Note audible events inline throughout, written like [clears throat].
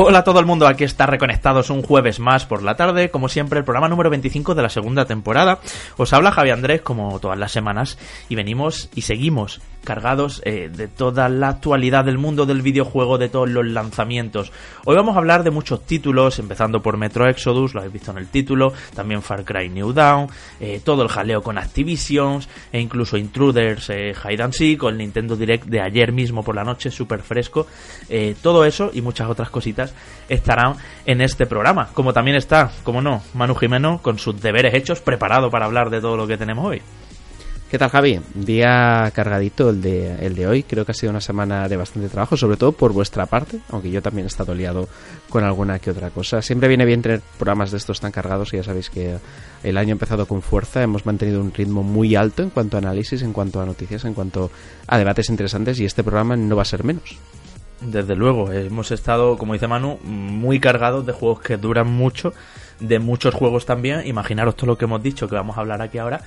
Hola a todo el mundo, aquí está Reconectados un jueves más por la tarde, como siempre el programa número 25 de la segunda temporada. Os habla Javi Andrés como todas las semanas y venimos y seguimos cargados eh, de toda la actualidad del mundo del videojuego, de todos los lanzamientos. Hoy vamos a hablar de muchos títulos, empezando por Metro Exodus, lo habéis visto en el título, también Far Cry New Dawn, eh, todo el jaleo con Activision e incluso Intruders, eh, Hide and Seek o el Nintendo Direct de ayer mismo por la noche, súper fresco. Eh, todo eso y muchas otras cositas estarán en este programa. Como también está, como no, Manu Jimeno con sus deberes hechos, preparado para hablar de todo lo que tenemos hoy. ¿Qué tal, Javi? Día cargadito el de, el de hoy. Creo que ha sido una semana de bastante trabajo, sobre todo por vuestra parte, aunque yo también he estado liado con alguna que otra cosa. Siempre viene bien tener programas de estos tan cargados y ya sabéis que el año ha empezado con fuerza. Hemos mantenido un ritmo muy alto en cuanto a análisis, en cuanto a noticias, en cuanto a debates interesantes y este programa no va a ser menos. Desde luego, hemos estado, como dice Manu, muy cargados de juegos que duran mucho, de muchos juegos también. Imaginaros todo lo que hemos dicho que vamos a hablar aquí ahora.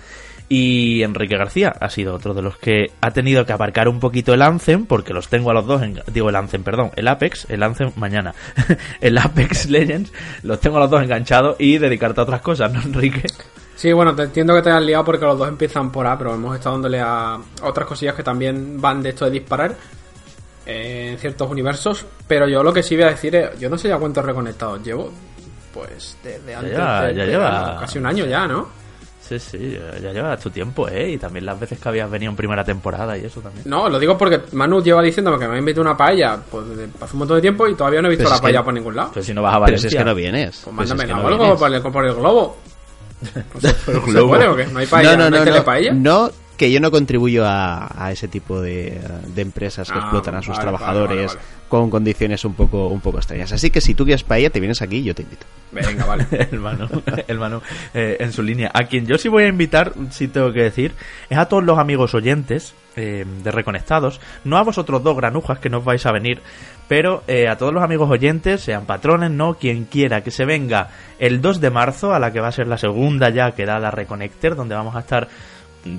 Y Enrique García ha sido otro de los que ha tenido que aparcar un poquito el Anthem, porque los tengo a los dos, en, digo el Anthem, perdón, el Apex, el Anthem mañana, [laughs] el Apex Legends, los tengo a los dos enganchados y dedicarte a otras cosas, ¿no, Enrique? Sí, bueno, te entiendo que te has liado porque los dos empiezan por A, pero hemos estado dándole a otras cosillas que también van de esto de disparar en ciertos universos. Pero yo lo que sí voy a decir es, yo no sé ya cuántos reconectados llevo, pues desde antes, lleva- de- ya de- lleva- casi un año ya, ¿no? Sí, sí, ya llevas tu tiempo, ¿eh? Y también las veces que habías venido en primera temporada y eso también. No, lo digo porque Manu lleva diciéndome que me ha invitado una paella pues desde hace un montón de tiempo y todavía no he visto la es que- paella por ningún lado. Pues si no vas a Pero Valencia. si es que no vienes. Pues Pues es mándame que no algo por el, por el globo. [laughs] Pues, ¿Se globo. puede o qué? ¿No hay paella? no, no, no, hay no, no, que yo no contribuyo a, a ese tipo de, de empresas que Ah, explotan a sus vale, trabajadores vale, vale, con condiciones un poco, un poco extrañas. Así que si tú quieres paella, te vienes aquí y yo te invito. Venga, vale. [laughs] el Manu eh, en su línea. A quien yo sí voy a invitar, sí tengo que decir, es a todos los amigos oyentes eh, de Reconectados, no a vosotros dos granujas que no os vais a venir, pero eh, a todos los amigos oyentes, sean patrones, no, quien quiera que se venga el 2 de marzo, a la que va a ser la segunda ya quedada Reconecter, donde vamos a estar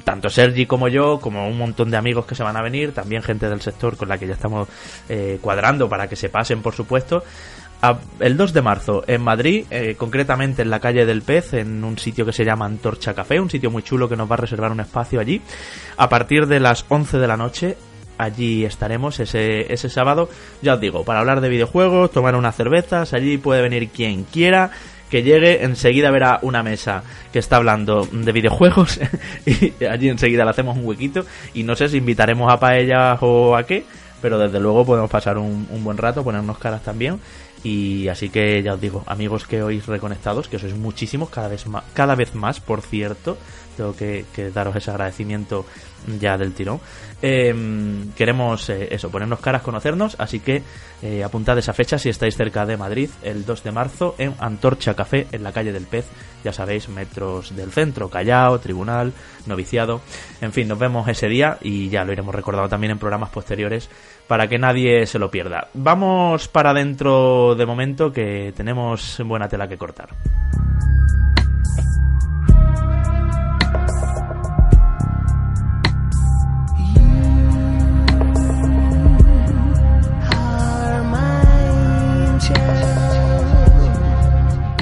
tanto Sergi como yo, como un montón de amigos que se van a venir, también gente del sector con la que ya estamos eh, cuadrando para que se pasen, por supuesto. El 2 de marzo en Madrid, eh, concretamente en la calle del Pez, en un sitio que se llama Antorcha Café, un sitio muy chulo que nos va a reservar un espacio allí. A partir de las 11 de la noche, allí estaremos ese, ese sábado, ya os digo, para hablar de videojuegos, tomar unas cervezas, allí puede venir quien quiera. Que llegue, enseguida verá una mesa que está hablando de videojuegos [laughs] y allí enseguida le hacemos un huequito y no sé si invitaremos a paellas o a qué, pero desde luego podemos pasar un, buen rato, ponernos caras también. Y así que ya os digo, amigos que oís reconectados, que sois muchísimos, cada vez más, cada vez más por cierto, tengo que, daros ese agradecimiento ya del tirón. Eh, queremos eh, eso, ponernos caras, conocernos, así que eh, apuntad esa fecha si estáis cerca de Madrid, el 2 de marzo, en Antorcha Café, en la calle del Pez, ya sabéis, metros del centro, Callao, Tribunal, Noviciado, en fin, nos vemos ese día y ya lo iremos recordando también en programas posteriores para que nadie se lo pierda. Vamos para dentro de momento que tenemos buena tela que cortar.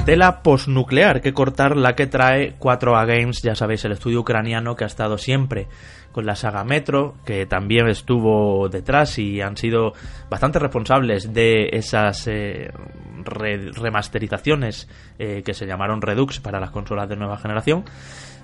Tela posnuclear que cortar la que trae 4A Games, ya sabéis, el estudio ucraniano que ha estado siempre con la saga Metro, que también estuvo detrás y han sido bastante responsables de esas eh, re- remasterizaciones eh, que se llamaron Redux para las consolas de nueva generación.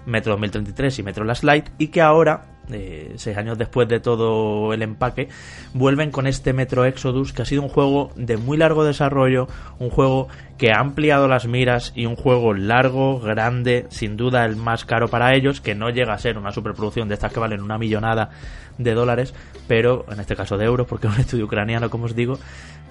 Metro 2033 y Metro Last Light y que ahora, eh, seis años después de todo el empaque, vuelven con este Metro Exodus que ha sido un juego de muy largo desarrollo, un juego que ha ampliado las miras y un juego largo, grande, sin duda el más caro para ellos, que no llega a ser una superproducción de estas que valen una millonada de dólares, pero en este caso de euros, porque es un estudio ucraniano, como os digo,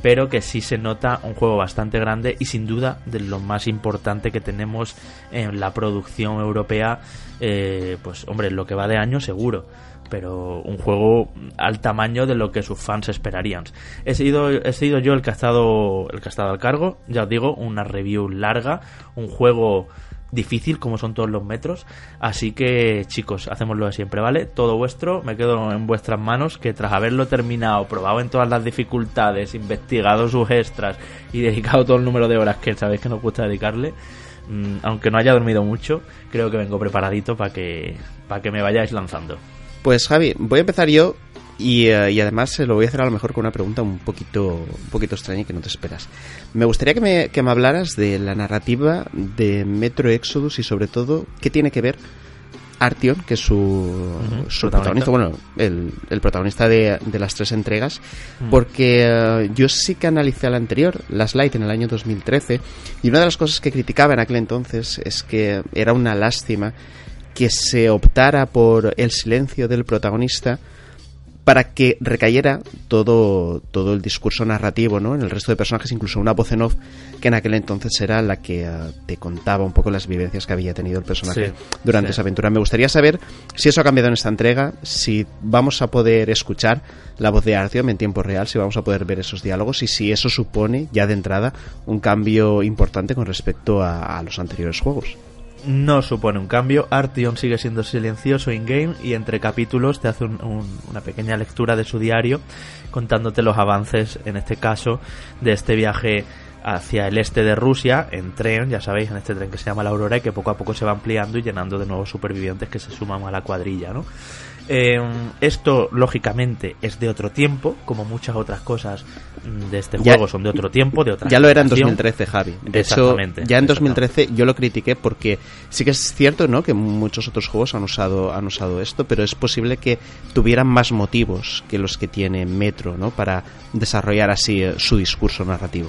pero que sí se nota un juego bastante grande y sin duda de lo más importante que tenemos en la producción europea, eh, pues hombre, lo que va de año seguro pero un juego al tamaño de lo que sus fans esperarían. He sido, he sido yo el que ha estado el que ha estado al cargo, ya os digo, una review larga, un juego difícil como son todos los metros. Así que chicos, hacemos lo de siempre, ¿vale? Todo vuestro, me quedo en vuestras manos que tras haberlo terminado, probado en todas las dificultades, investigado sus extras y dedicado todo el número de horas que sabéis que nos gusta dedicarle, mm, aunque no haya dormido mucho, creo que vengo preparadito para que, para que me vayáis lanzando. Pues Javi, voy a empezar yo y, eh, y, además se lo voy a hacer a lo mejor con una pregunta un poquito, un poquito extraña que no te esperas. Me gustaría que me, que me hablaras de la narrativa de Metro Exodus y sobre todo qué tiene que ver Artion, que es su, protagonista. bueno, el, el protagonista de, de las tres entregas, porque eh, yo sí que analicé la anterior, Las Light, en el año 2013, y una de las cosas que criticaba en aquel entonces es que era una lástima que se optara por el silencio del protagonista para que recayera todo, todo el discurso narrativo ¿no? en el resto de personajes, incluso una voz en off que en aquel entonces era la que eh, te contaba un poco las vivencias que había tenido el personaje Sí, durante sí. esa aventura. Me gustaría saber si eso ha cambiado en esta entrega, si vamos a poder escuchar la voz de Artyom en tiempo real, si vamos a poder ver esos diálogos y si eso supone ya de entrada un cambio importante con respecto a, a los anteriores juegos. No supone un cambio, Artion sigue siendo silencioso in-game y entre capítulos te hace un- una pequeña lectura de su diario contándote los avances, en este caso, de este viaje hacia el este de Rusia en tren, ya sabéis, en este tren que se llama la Aurora y que poco a poco se va ampliando y llenando de nuevos supervivientes que se suman a la cuadrilla, ¿no? Eh, esto, lógicamente, es de otro tiempo, como muchas otras cosas mm, de este Ya- juego son de otro tiempo, de otra Ya lo era en generación. 2013, Javi. De hecho, Exactamente, ya en exactamente. 2013 yo lo critiqué porque sí que es cierto, ¿no? Que muchos otros juegos han usado, han usado esto, pero es posible que tuvieran más motivos que los que tiene Metro, ¿no? Para desarrollar así eh, su discurso narrativo.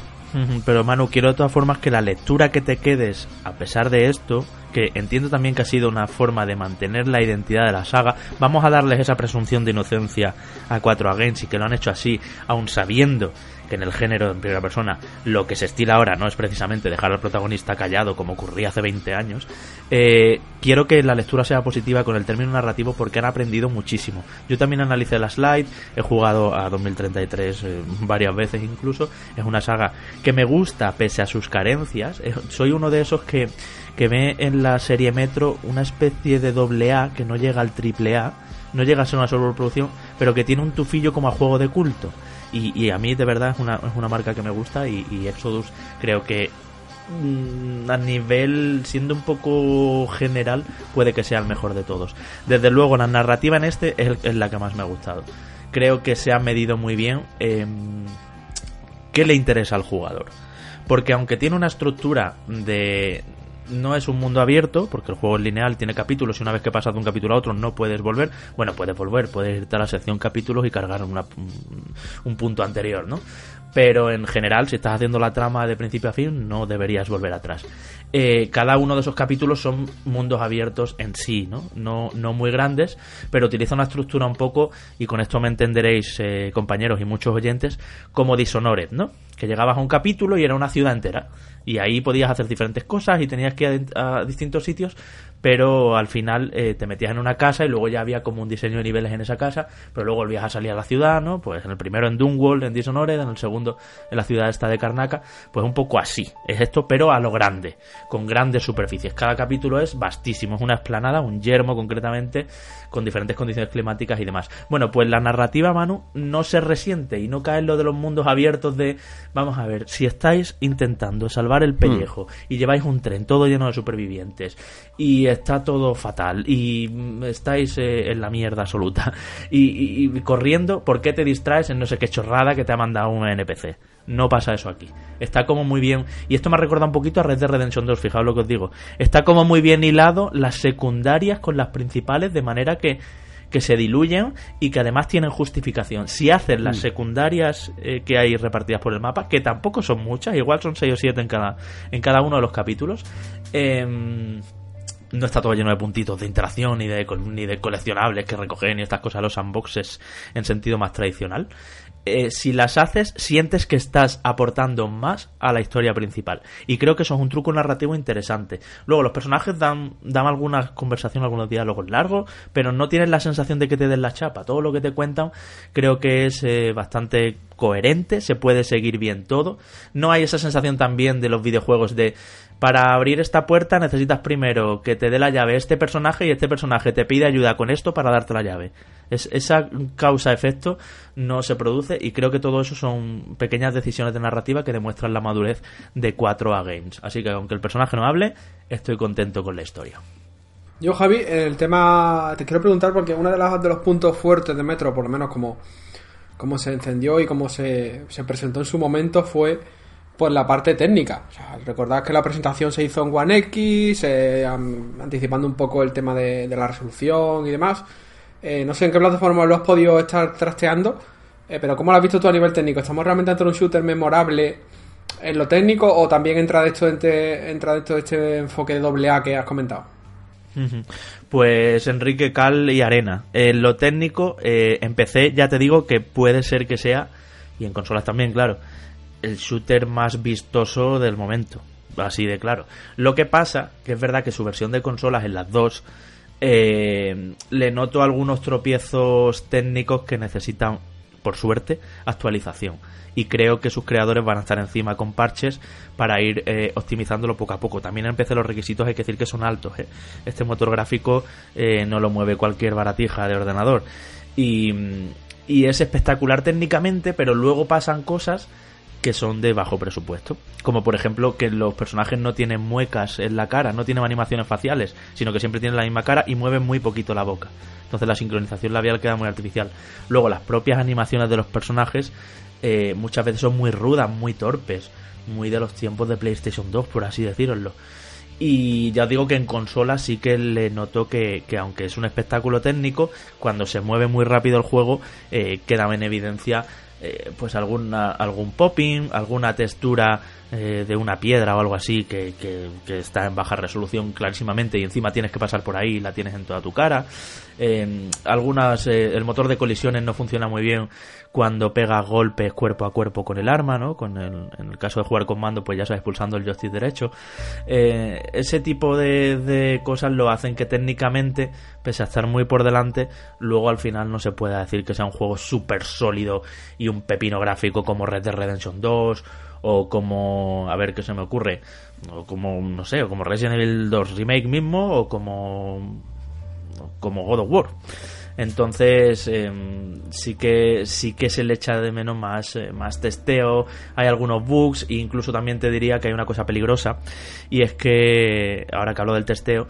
Pero Manu, quiero de todas formas que la lectura que te quedes, a pesar de esto, que entiendo también que ha sido una forma de mantener la identidad de la saga, vamos a darles esa presunción de inocencia a 4 Games y que lo han hecho así, aun sabiendo que en el género en primera persona lo que se estila ahora no es precisamente dejar al protagonista callado como ocurría hace 20 años, eh, quiero que la lectura sea positiva con el término narrativo porque han aprendido muchísimo. Yo también analicé la slide, he jugado a 2033 eh, varias veces incluso, es una saga que me gusta pese a sus carencias, Eh, soy uno de esos que, que ve en la serie Metro una especie de doble A que no llega al triple A, no llega a ser una sobreproducción, pero que tiene un tufillo como a juego de culto. Y, y a mí de verdad es una, es una marca que me gusta y, Exodus creo que mm, a nivel, siendo un poco general, puede que sea el mejor de todos. Desde luego, la narrativa en este es, la que más me ha gustado. Creo que se ha medido muy bien qué le interesa al jugador. Porque aunque tiene una estructura de... No es un mundo abierto, porque el juego es lineal, tiene capítulos y una vez que pasas de un capítulo a otro no puedes volver. Bueno, puedes volver, puedes irte a la sección capítulos y cargar una- un punto anterior, ¿no? Pero en general, si estás haciendo la trama de principio a fin, no deberías volver atrás. Eh, cada uno de esos capítulos son mundos abiertos en sí, ¿no? No, no muy grandes, pero utiliza una estructura un poco, y con esto me entenderéis, eh, compañeros y muchos oyentes, como Dishonored, ¿no? Que llegabas a un capítulo y era una ciudad entera. Y ahí podías hacer diferentes cosas y tenías que ir a, distintos sitios, pero al final eh, te metías en una casa y luego ya había como un diseño de niveles en esa casa, pero luego volvías a salir a la ciudad, ¿no? Pues en el primero en Dunwall, en Dishonored, en el segundo en la ciudad esta de Karnaka, pues un poco así. Es esto, pero a lo grande, con grandes superficies. Cada capítulo es vastísimo, es una esplanada, un yermo concretamente, con diferentes condiciones climáticas y demás. Bueno, pues la narrativa, Manu, no se resiente y no cae en lo de los mundos abiertos de, vamos a ver, si estáis intentando salvar el pellejo y lleváis un tren todo lleno de supervivientes y está todo fatal y estáis eh, en la mierda absoluta [laughs] y, y- y corriendo, ¿por qué te distraes en no sé qué chorrada que te ha mandado un NPC? No pasa eso aquí. Está como muy bien. Y esto me recuerda un poquito a Red Dead Redemption 2, fijaos lo que os digo. Está como muy bien hilado las secundarias con las principales de manera que, que se diluyen y que además tienen justificación. Si haces las secundarias eh, que hay repartidas por el mapa, que tampoco son muchas, igual son 6 o 7 en cada, en cada uno de los capítulos, em, no está todo lleno de puntitos de interacción ni de, ni de coleccionables que recoger ni estas cosas, los unboxes en sentido más tradicional. Eh, si las haces, sientes que estás aportando más a la historia principal. Y creo que eso es un truco narrativo interesante. Luego, los personajes dan, dan algunas conversaciones, algunos diálogos largos, pero no tienes la sensación de que te den la chapa. Todo lo que te cuentan creo que es eh, bastante coherente, se puede seguir bien todo. No hay esa sensación también de los videojuegos de para abrir esta puerta necesitas primero que te dé la llave este personaje y este personaje te pide ayuda con esto para darte la llave. Es, esa causa-efecto no se produce y creo que todo eso son pequeñas decisiones de narrativa que demuestran la madurez de 4A Games. Así que aunque el personaje no hable, estoy contento con la historia. Yo, Javi, el tema te quiero preguntar porque uno de, las, los puntos fuertes de Metro, por lo menos como, como se encendió y como se, se presentó en su momento, fue pues la parte técnica. O recordad que la presentación se hizo en One X, eh, anticipando un poco el tema de, la resolución y demás. Eh, no sé en qué plataforma lo has podido estar trasteando, eh, pero ¿cómo lo has visto tú a nivel técnico? ¿Estamos realmente ante un shooter memorable en lo técnico o también entra de esto, entra de este enfoque de doble A que has comentado? Pues Enrique Cal y Arena. En lo técnico, empecé, ya te digo que puede ser que sea, y en consolas también, claro, el shooter más vistoso del momento. Así de claro. Lo que pasa, que es verdad que su versión de consolas en las dos eh, le noto algunos tropiezos técnicos que necesitan, por suerte, actualización. Y creo que sus creadores van a estar encima con parches para ir eh, optimizándolo poco a poco. También empecé los requisitos, hay que decir que son altos. ¿eh? Este motor gráfico no lo mueve cualquier baratija de ordenador. Y, y es espectacular técnicamente, pero luego pasan cosas que son de bajo presupuesto. Como por ejemplo que los personajes no tienen muecas en la cara, no tienen animaciones faciales, sino que siempre tienen la misma cara y mueven muy poquito la boca. Entonces la sincronización labial queda muy artificial. Luego las propias animaciones de los personajes eh, muchas veces son muy rudas, muy torpes, muy de los tiempos de PlayStation 2, por así decirlo. Y ya os digo que en consola sí que le noto que, aunque es un espectáculo técnico, cuando se mueve muy rápido el juego, eh, queda en evidencia eh, pues alguna, algún popping, alguna textura eh, de una piedra o algo así que, que, está en baja resolución clarísimamente y encima tienes que pasar por ahí y la tienes en toda tu cara. Eh, algunas, el motor de colisiones no funciona muy bien cuando pega golpes cuerpo a cuerpo con el arma, ¿no? Con el, en el caso de jugar con mando, pues ya sabes, pulsando el joystick derecho. Eh, ese tipo de, de, cosas lo hacen que técnicamente, pese a estar muy por delante, luego al final no se pueda decir que sea un juego súper sólido y un pepino gráfico como Red Dead Redemption 2 o como, a ver qué se me ocurre, o como, no sé, o como Resident Evil 2 Remake mismo, o como, como God of War. Entonces em, sí que sí que se le echa de menos más, eh, más testeo, hay algunos bugs e incluso también te diría que hay una cosa peligrosa y es que ahora que hablo del testeo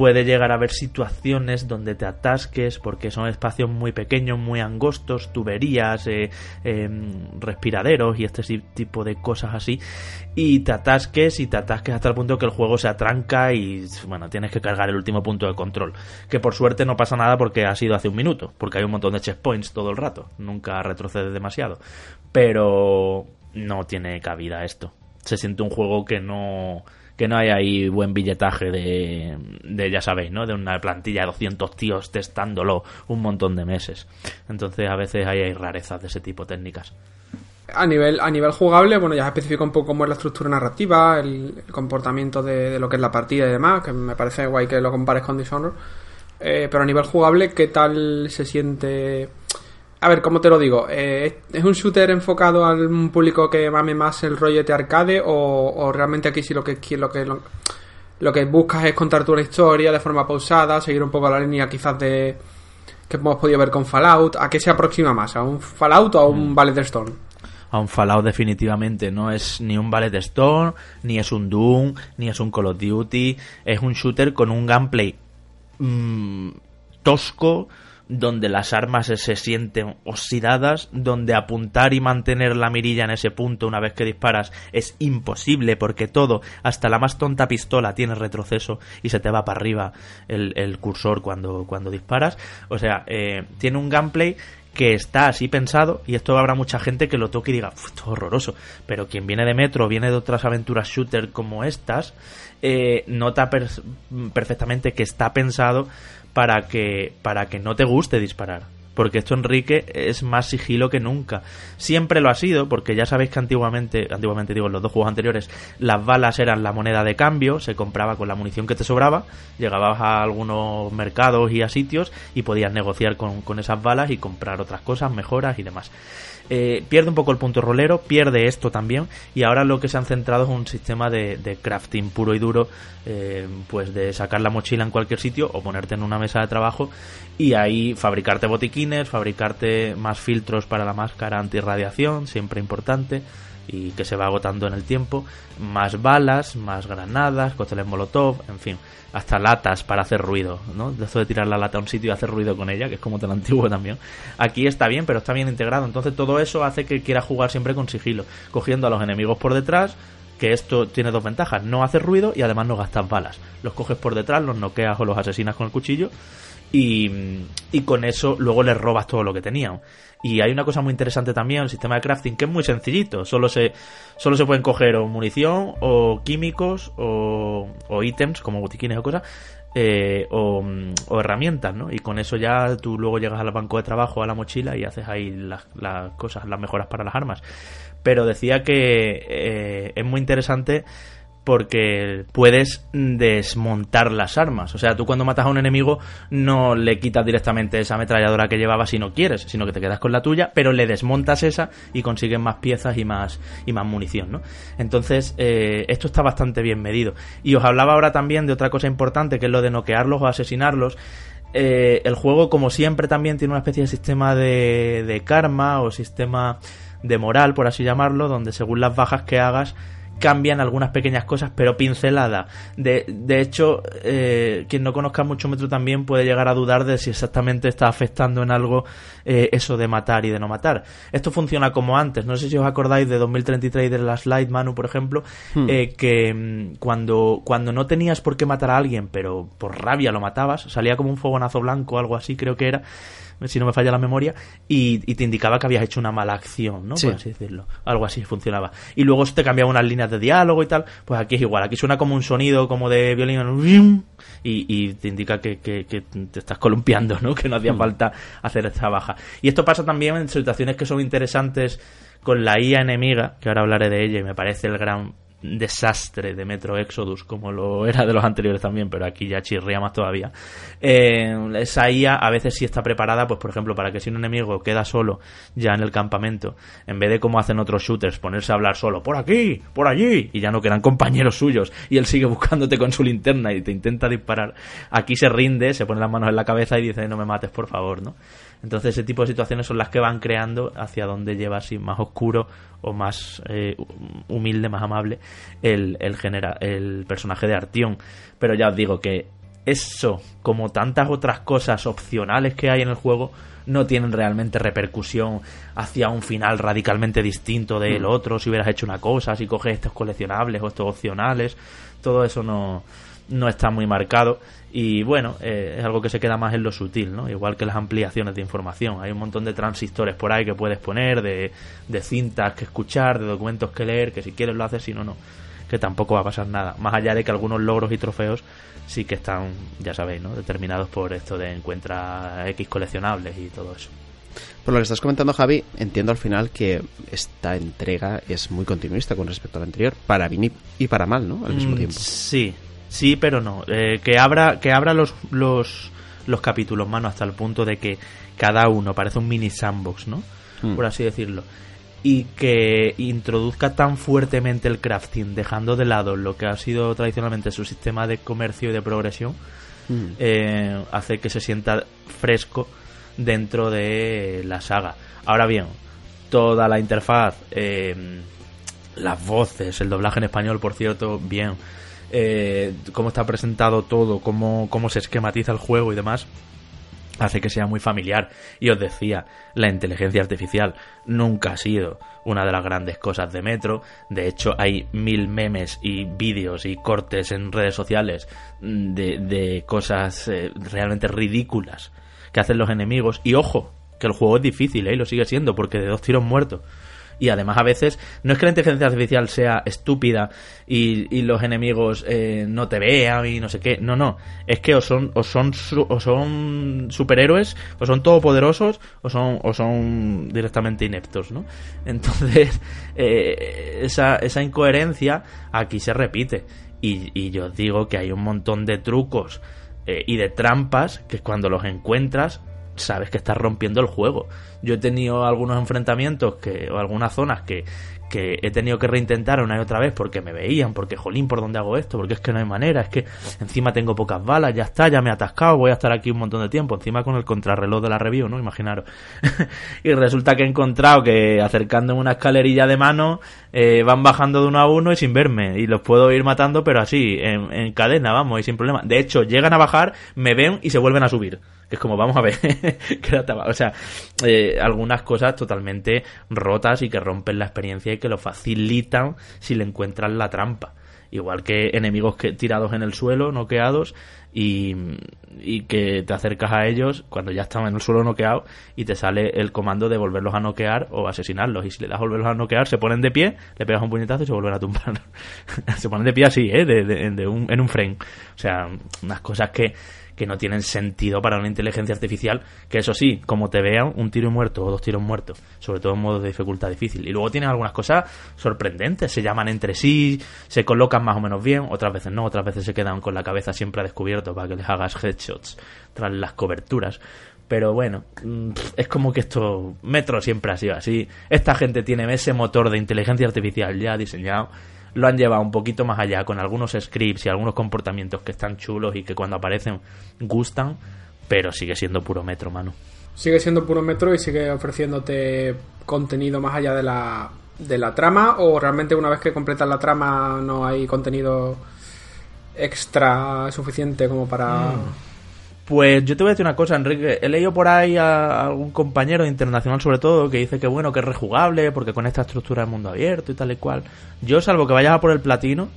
puede llegar a haber situaciones donde te atasques porque son espacios muy pequeños, muy angostos, tuberías, eh, em, respiraderos y este tipo de cosas así y te atasques y te atasques hasta el punto que el juego se atranca y bueno, tienes que cargar el último punto de control. Que por suerte no pasa nada porque ha sido hace un minuto, porque hay un montón de checkpoints todo el rato, nunca retrocede demasiado. Pero no tiene cabida esto. Se siente un juego que no que no hay ahí buen billetaje de, de, ya sabéis, ¿no? De una plantilla de 200 tíos testándolo un montón de meses. Entonces a veces hay, rarezas de ese tipo técnicas. A nivel, a nivel jugable, bueno, ya especifico un poco cómo es la estructura narrativa, el, comportamiento de, lo que es la partida y demás, que me parece guay que lo compares con Dishonored. Eh, pero a nivel jugable, ¿qué tal se siente a ver, ¿cómo te lo digo? Eh, ¿Es un shooter enfocado a un público que mame más el rollete arcade o, realmente aquí sí lo que, lo que lo, que buscas es contarte una historia de forma pausada, seguir un poco la línea quizás de que hemos podido ver con Fallout? ¿A qué se aproxima más? ¿A un Fallout o a un mm. Ballet Stone? a un Fallout definitivamente. No es ni un Ballet Stone, ni es un Doom, ni es un Call of Duty. Es un shooter con un gameplay mm, tosco, donde las armas se sienten oxidadas, donde apuntar y mantener la mirilla en ese punto una vez que disparas es imposible porque todo, hasta la más tonta pistola tiene retroceso y se te va para arriba el, cursor cuando, cuando disparas. O sea, eh, tiene un gameplay que está así pensado y esto habrá mucha gente que lo toque y diga, esto es horroroso, pero quien viene de Metro, viene de otras aventuras shooter como estas, eh, nota perfectamente que está pensado para que, para que no te guste disparar. Porque esto, Enrique, es más sigilo que nunca. Siempre lo ha sido, porque ya sabéis que antiguamente, antiguamente digo, en los dos juegos anteriores, las balas eran la moneda de cambio, se compraba con la munición que te sobraba, llegabas a algunos mercados y a sitios y podías negociar con, con esas balas y comprar otras cosas, mejoras y demás. Eh, pierde un poco el punto rolero, pierde esto también, y ahora lo que se han centrado es un sistema de, de crafting puro y duro, eh, pues de sacar la mochila en cualquier sitio o ponerte en una mesa de trabajo y ahí fabricarte botiquines, fabricarte más filtros para la máscara antirradiación, siempre importante y que se va agotando en el tiempo, más balas, más granadas, cócteles molotov, en fin, hasta latas para hacer ruido, ¿no? De eso de tirar la lata a un sitio y hacer ruido con ella, que es como tan antiguo también. Aquí está bien, pero está bien integrado, entonces todo eso hace que quiera jugar siempre con sigilo, cogiendo a los enemigos por detrás, que esto tiene dos ventajas, no hace ruido y además no gastas balas. Los coges por detrás, los noqueas o los asesinas con el cuchillo y, con eso luego les robas todo lo que tenían. Y hay una cosa muy interesante también, el sistema de crafting, que es muy sencillito. Solo se, solo se pueden coger o munición, o químicos, o, o ítems, como botiquines o cosas, eh, o, herramientas, ¿no? Y con eso ya tú luego llegas al banco de trabajo, a la mochila, y haces ahí las, las cosas, las mejoras para las armas. Pero decía que eh, es muy interesante porque puedes desmontar las armas. O sea, tú cuando matas a un enemigo no le quitas directamente esa ametralladora que llevaba si no quieres, sino que te quedas con la tuya, pero le desmontas esa y consigues más piezas y más, y más munición, ¿no? Entonces, eh, esto está bastante bien medido. Y os hablaba ahora también de otra cosa importante, que es lo de noquearlos o asesinarlos. Eh, el juego, como siempre, también tiene una especie de sistema de, de karma o sistema de moral, por así llamarlo, donde según las bajas que hagas, cambian algunas pequeñas cosas, pero pincelada. De, de hecho, eh, quien no conozca mucho Metro también puede llegar a dudar de si exactamente está afectando en algo eh, eso de matar y de no matar. Esto funciona como antes. No sé si os acordáis de 2033 de la Slide Manu, por ejemplo, hmm. eh, que mm, cuando, cuando no tenías por qué matar a alguien, pero por rabia lo matabas, salía como un fogonazo blanco o algo así, creo que era si no me falla la memoria, y, te indicaba que habías hecho una mala acción, ¿no? Por así decirlo. Algo así funcionaba. Y luego te cambiaba unas líneas de diálogo y tal. Pues aquí es igual. Aquí suena como un sonido como de violín y, te indica que, te estás columpiando, ¿no? [laughs] Que no hacía mm. falta hacer esta baja. Y esto pasa también en situaciones que son interesantes con la IA enemiga, que ahora hablaré de ella y me parece el gran desastre de Metro Exodus como lo era de los anteriores también pero aquí ya chirría más todavía. Eh, esa IA a veces sí está preparada pues por ejemplo para que si un enemigo queda solo ya en el campamento en vez de como hacen otros shooters ponerse a hablar solo por aquí por allí y ya no quedan compañeros suyos y él sigue [laughs] buscándote con su linterna y te intenta disparar. Aquí se rinde se pone las manos en la cabeza y dice no me mates por favor no entonces ese tipo de situaciones son las que van creando hacia donde lleva así más oscuro o más eh, humilde, más amable el, el, genera, el personaje de Artión. Pero ya os digo que eso, como tantas otras cosas opcionales que hay en el juego, no tienen realmente repercusión hacia un final radicalmente distinto del mm. otro. Si hubieras hecho una cosa, si coges estos coleccionables o estos opcionales, todo eso no, no está muy marcado y bueno, eh, es algo que se queda más en lo sutil, ¿no? Igual que las ampliaciones de información. Hay un montón de transistores por ahí que puedes poner, de, de cintas que escuchar, de documentos que leer, que si quieres lo haces, si no, no. Que tampoco va a pasar nada. Más allá de que algunos logros y trofeos sí que están, ya sabéis, ¿no? Determinados por esto de encuentra X coleccionables y todo eso. Por lo que estás comentando, Javi, entiendo al final que esta entrega es muy continuista con respecto a la anterior, para bien y para mal, ¿no? Al mismo mm, tiempo. Sí, Sí, pero no. Eh, que abra, que abra los, los, los capítulos, mano, hasta el punto de que cada uno parece un mini sandbox, ¿no? Hmm. Por así decirlo. Y que introduzca tan fuertemente el crafting, dejando de lado lo que ha sido tradicionalmente su sistema de comercio y de progresión, hmm. eh, hace que se sienta fresco dentro de la saga. Ahora bien, toda la interfaz, eh, las voces, el doblaje en español, por cierto, bien eh, cómo está presentado todo, cómo, cómo se esquematiza el juego y demás, hace que sea muy familiar. Y os decía, la inteligencia artificial nunca ha sido una de las grandes cosas de Metro. De hecho, hay mil memes y vídeos y cortes en redes sociales de, de cosas eh, realmente ridículas que hacen los enemigos. Y ojo, que el juego es difícil, ¿eh? y lo sigue siendo, porque de dos tiros muertos y además a veces no es que la inteligencia artificial sea estúpida y, los enemigos eh, no te vean y no sé qué, no, no, es que o son o son o son superhéroes o son todopoderosos o son o son directamente ineptos, ¿no? [laughs] Entonces eh, esa, esa incoherencia aquí se repite y, y yo digo que hay un montón de trucos eh, y de trampas que cuando los encuentras sabes que estás rompiendo el juego. Yo he tenido algunos enfrentamientos que, o algunas zonas que, que he tenido que reintentar una y otra vez porque me veían, porque jolín, ¿por dónde hago esto? Porque es que no hay manera, es que encima tengo pocas balas, ya está, ya me he atascado, voy a estar aquí un montón de tiempo, encima con el contrarreloj de la review, ¿no? Imaginaros. [laughs] y resulta que he encontrado que acercándome una escalerilla de mano eh, van bajando de uno a uno y sin verme, y los puedo ir matando, pero así, en, en cadena, vamos, y sin problema. De hecho, llegan a bajar, me ven y se vuelven a subir que es como, vamos a ver, [laughs] o sea, eh, algunas cosas totalmente rotas y que rompen la experiencia y que lo facilitan si le encuentran la trampa. Igual que enemigos que, tirados en el suelo, noqueados, y, que te acercas a ellos cuando ya están en el suelo noqueados y te sale el comando de volverlos a noquear o asesinarlos. Y si le das a volverlos a noquear, se ponen de pie, le pegas un puñetazo y se vuelven a tumbar. [laughs] se ponen de pie así, ¿eh? De, un, en un frame. O sea, unas cosas que que no tienen sentido para una inteligencia artificial, que eso sí, como te vean, un tiro muerto o dos tiros muertos, sobre todo en modo de dificultad difícil. Y luego tienen algunas cosas sorprendentes, se llaman entre sí, se colocan más o menos bien, otras veces no, otras veces se quedan con la cabeza siempre a descubierto para que les hagas headshots tras las coberturas. Pero bueno, mm, es como que esto, Metro siempre ha sido así. Esta gente tiene ese motor de inteligencia artificial ya diseñado lo han llevado un poquito más allá con algunos scripts y algunos comportamientos que están chulos y que cuando aparecen gustan, pero sigue siendo puro metro, mano. Sigue siendo puro metro y sigue ofreciéndote contenido más allá de la, de la trama o realmente una vez que completas la trama no hay contenido extra suficiente como para... Mm. Pues yo te voy a decir una cosa, Enrique. He leído por ahí a algún compañero internacional, sobre todo, que dice que bueno, que es rejugable, porque con esta estructura de mundo abierto y tal y cual. Yo, salvo que vayas a por el platino,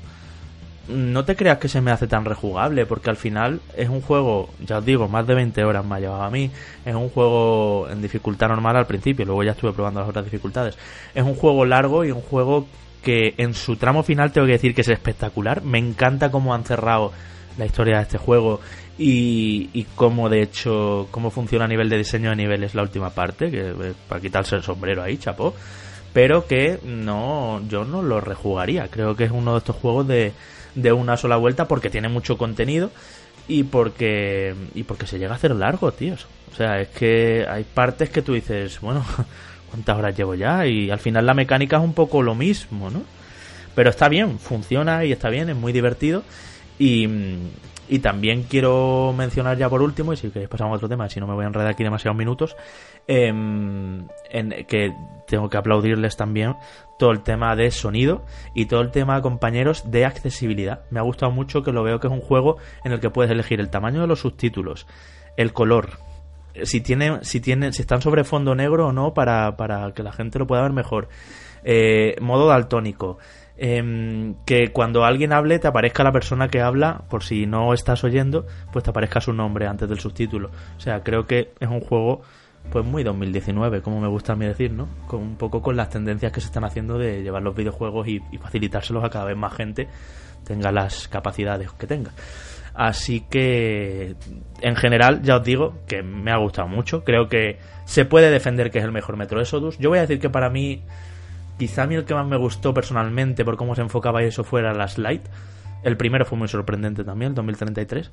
no te creas que se me hace tan rejugable, porque al final es un juego, ya os digo, más de 20 horas me ha llevado a mí. Es un juego en dificultad normal al principio, luego ya estuve probando las otras dificultades. Es un juego largo y un juego que en su tramo final tengo que decir que es espectacular. Me encanta cómo han cerrado la historia de este juego y, y cómo de hecho cómo funciona a nivel de diseño de niveles la última parte que eh, para quitarse el sombrero ahí chapó pero que no yo no lo rejugaría. Creo que es uno de estos juegos de, de una sola vuelta porque tiene mucho contenido y porque y porque se llega a hacer largo tíos o sea es que hay partes que tú dices bueno [laughs] cuántas horas llevo ya y al final la mecánica es un poco lo mismo no pero está bien funciona y está bien es muy divertido. Y, y también quiero mencionar ya por último, y si queréis pasamos a otro tema, si no me voy a enredar aquí demasiados minutos, em, en que tengo que aplaudirles también todo el tema de sonido y todo el tema, compañeros, de accesibilidad. Me ha gustado mucho que lo veo que es un juego en el que puedes elegir el tamaño de los subtítulos, el color, si tiene, si tiene, si están sobre fondo negro o no para, para que la gente lo pueda ver mejor, eh, modo daltónico Em, que cuando alguien hable te aparezca la persona que habla, por si no estás oyendo, pues te aparezca su nombre antes del subtítulo. O sea, creo que es un juego pues muy 2019, como me gusta a mí decir, ¿no? Con un poco con las tendencias que se están haciendo de llevar los videojuegos y, facilitárselos a cada vez más gente tenga las capacidades que tenga. Así que, en general, ya os digo que me ha gustado mucho. Creo que se puede defender que es el mejor Metro Exodus. Yo voy a decir que para mí Quizá a mí el que más me gustó personalmente por cómo se enfocaba eso fuera la slide. El primero fue muy sorprendente también, el 2033.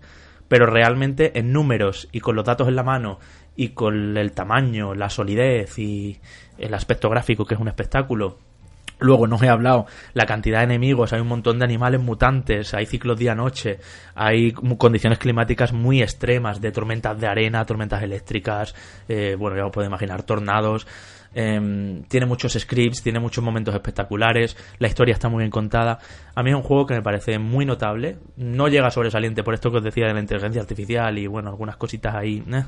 Pero realmente en números y con los datos en la mano y con el tamaño, la solidez y el aspecto gráfico que es un espectáculo. Luego no he hablado la cantidad de enemigos, hay un montón de animales mutantes, hay ciclos día-noche, hay condiciones climáticas muy extremas de tormentas de arena, tormentas eléctricas, eh, bueno, ya os puedo imaginar, tornados. Em, tiene muchos scripts, tiene muchos momentos espectaculares, la historia está muy bien contada. A mí es un juego que me parece muy notable. No llega sobresaliente por esto que os decía de la inteligencia artificial y bueno, algunas cositas ahí. ¿eh?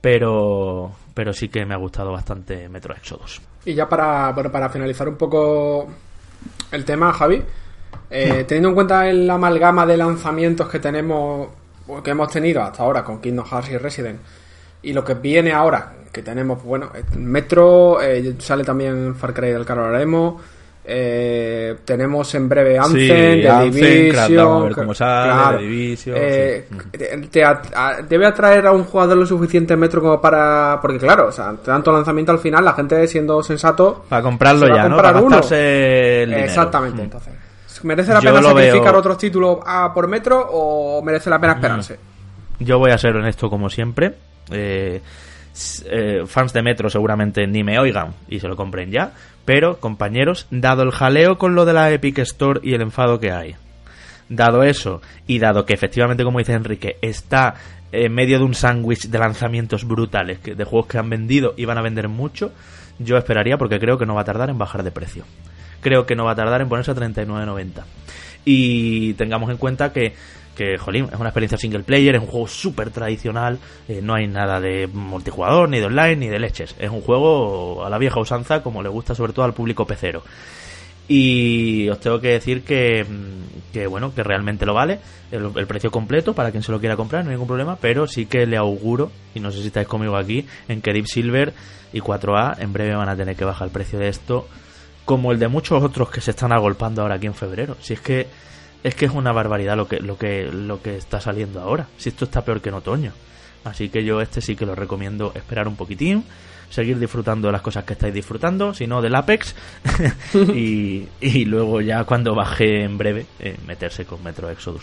Pero, pero sí que me ha gustado bastante Metro Exodus. Y ya para, para finalizar un poco el tema, Javi, eh, teniendo en cuenta el amalgama de lanzamientos que tenemos, que hemos tenido hasta ahora con Kingdom Hearts y Resident, y lo que viene ahora, que tenemos, bueno, Metro, eh, sale también Far Cry del que hablaremos. Eh, tenemos en breve Anthem, The Division. cómo sale, Division. Eh, debe atraer a un jugador lo suficiente Metro como para. Porque, claro, o sea, tanto lanzamiento al final, la gente siendo sensato. Para comprarlo ya, ¿no? Para gastarse el Exactamente, entonces. ¿Merece la pena sacrificar otros títulos a por Metro o merece la pena esperarse? Yo voy a ser honesto como siempre. Eh eh, fans de Metro seguramente ni me oigan y se lo compren ya. Pero, compañeros, dado el jaleo con lo de la Epic Store y el enfado que hay, dado eso, y dado que efectivamente, como dice Enrique, está en medio de un sándwich de lanzamientos brutales, de juegos que han vendido y van a vender mucho, yo esperaría porque creo que no va a tardar en bajar de precio. Creo que no va a tardar en ponerse a 39.90. Y tengamos en cuenta que que, jolín, es una experiencia single player, es un juego súper tradicional, eh, no hay nada de multijugador, ni de online, ni de leches. Es un juego a la vieja usanza, como le gusta sobre todo al público pecero. Y os tengo que decir que, mm, que bueno, que realmente lo vale, el, precio completo para quien se lo quiera comprar, no hay ningún problema, pero sí que le auguro, y no sé si estáis conmigo aquí, en que Deep Silver y 4A en breve van a tener que bajar el precio de esto, como el de muchos otros que se están agolpando ahora aquí en febrero. Si es que es que es una barbaridad lo que, lo que, lo que está saliendo ahora. Si esto está peor que en otoño. Así que yo este sí que lo recomiendo esperar un poquitín, seguir disfrutando de las cosas que estáis disfrutando, si no del Apex, [laughs] y, y, luego ya cuando baje en breve, eh, meterse con Metro Exodus.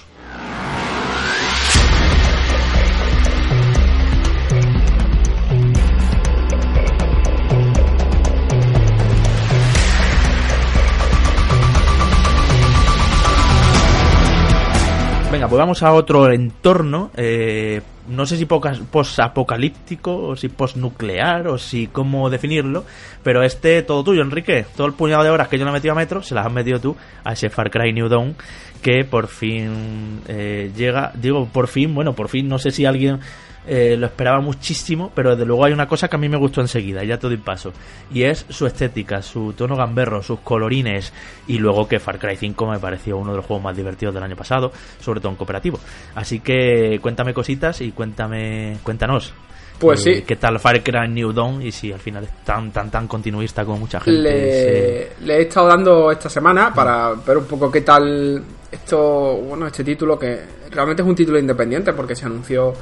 Venga, pues vamos a otro entorno. Eh, no sé si post-apocalíptico o si post-nuclear o si cómo definirlo. Pero este, todo tuyo, Enrique. Todo el puñado de horas que yo no he metido a metro, se las has metido tú a ese Far Cry New Dawn que por fin eh, llega. Digo, por fin, bueno, por fin, no sé si alguien eh, lo esperaba muchísimo, pero desde luego hay una cosa que a mí me gustó enseguida, ya todo doy paso, y es su estética, su tono gamberro, sus colorines, y luego que Far Cry 5 me pareció uno de los juegos más divertidos del año pasado, sobre todo en cooperativo. Así que cuéntame cositas y cuéntame, cuéntanos. Pues eh, sí. ¿Qué tal Far Cry New Dawn? Y si al final es tan, tan, tan continuista como mucha gente. Le, le he estado dando esta semana para ver un poco qué tal esto, bueno, este título que realmente es un título independiente porque se anunció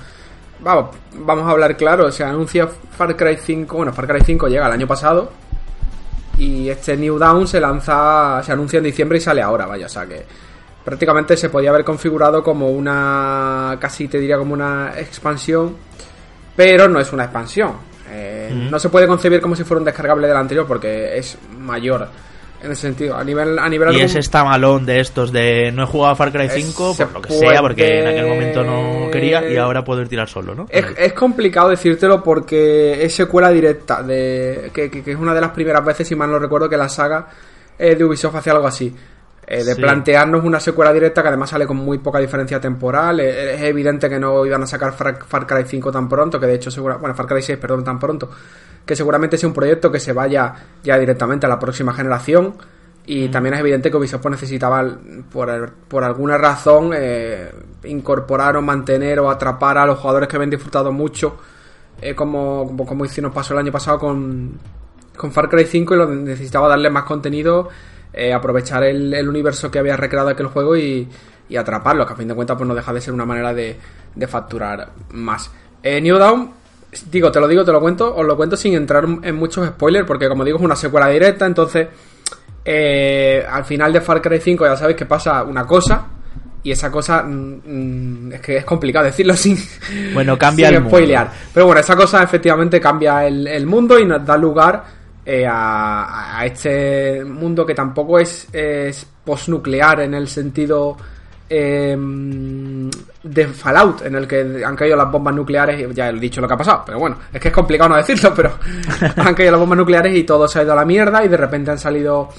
vamos, vamos a hablar claro, se anuncia Far Cry 5, bueno, Far Cry 5 llega el año pasado y este New Dawn se lanza, se anuncia en diciembre y sale ahora, vaya, o sea que prácticamente se podía haber configurado como una, casi te diría como una expansión, pero no es una expansión. Eh. No se puede concebir como si fuera un descargable del anterior porque es mayor en ese sentido. A nivel, a nivel y es esta malón de estos de no he jugado a Far Cry 5 por lo que puede... sea, porque en aquel momento no quería y ahora puedo ir tirar solo, ¿no? Es, es complicado decírtelo porque es secuela directa, de que, que, que, es una de las primeras veces, si mal no recuerdo, que la saga eh, de Ubisoft hace algo así. Eh, de sí. plantearnos una secuela directa que además sale con muy poca diferencia temporal. Eh, es evidente que no iban a sacar Far, Far Cry 5 tan pronto, que de hecho, segura, bueno, Far Cry 6, perdón, tan pronto, que seguramente sea un proyecto que se vaya ya directamente a la próxima generación. Y mm. también es evidente que Ubisoft necesitaba, por, por alguna razón, eh, incorporar o mantener o atrapar a los jugadores que habían disfrutado mucho, eh, como, como, como nos pasó el año pasado con, con Far Cry 5, y lo necesitaba darle más contenido, eh, aprovechar el, el, universo que había recreado aquel juego y, y, atraparlo, que a fin de cuentas pues no deja de ser una manera de, de facturar más. Eh, New Dawn digo, te lo digo, te lo cuento, os lo cuento sin entrar en muchos spoilers, porque como digo, es una secuela directa, entonces eh, al final de Far Cry 5 ya sabéis que pasa una cosa y esa cosa mm, es que es complicado decirlo [laughs] sin bueno cambia sin el spoilear mundo. pero bueno esa cosa efectivamente cambia el, el mundo y nos da lugar eh, a, a, este mundo que tampoco es, es postnuclear en el sentido eh, de Fallout en el que han caído las bombas nucleares y ya he dicho lo que ha pasado pero bueno es que es complicado no decirlo pero [laughs] han caído las bombas nucleares y todo se ha ido a la mierda y de repente han salido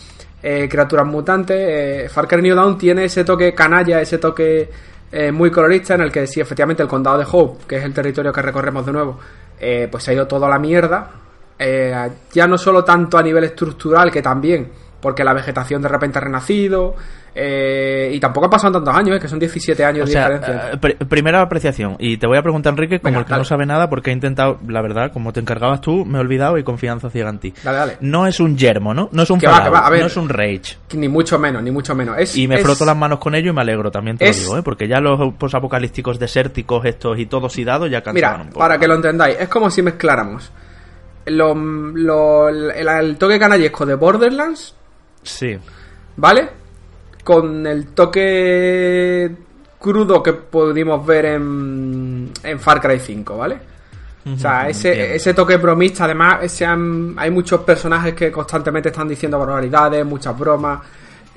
eh, criaturas mutantes. Eh, Far Cry New Dawn tiene ese toque canalla, ese toque eh, muy colorista en el que sí, efectivamente, el condado de Hope, que es el territorio que recorremos de nuevo, eh, pues se ha ido todo a la mierda. Eh, ya no solo tanto a nivel estructural, que también, porque la vegetación de repente ha renacido. Eh, y tampoco han pasado tantos años, eh, que son 17 años o de sea, diferencia. Eh, pr primera apreciación, y te voy a preguntar, Enrique, como Venga, el que dale. no sabe nada, porque he intentado, la verdad, como te encargabas tú, me he olvidado y confianza ciega en ti. Dale, dale. No es un yermo, ¿no? No es un Que va, va, a ver. no es un Rage. Ni mucho menos, ni mucho menos. Es, Y me es- froto las manos con ello y me alegro, también te es- lo digo, ¿eh? Porque ya los posapocalípticos desérticos estos y todos idados ya cansaban Mira, un poco. para que lo entendáis, es como si mezcláramos lo, lo- el, el toque canallesco de Borderlands, Sí. ¿vale? Con el toque crudo que pudimos ver en, en Far Cry 5, ¿vale? O sea, ese, ese toque bromista, además, ese, hay muchos personajes que constantemente están diciendo barbaridades, muchas bromas.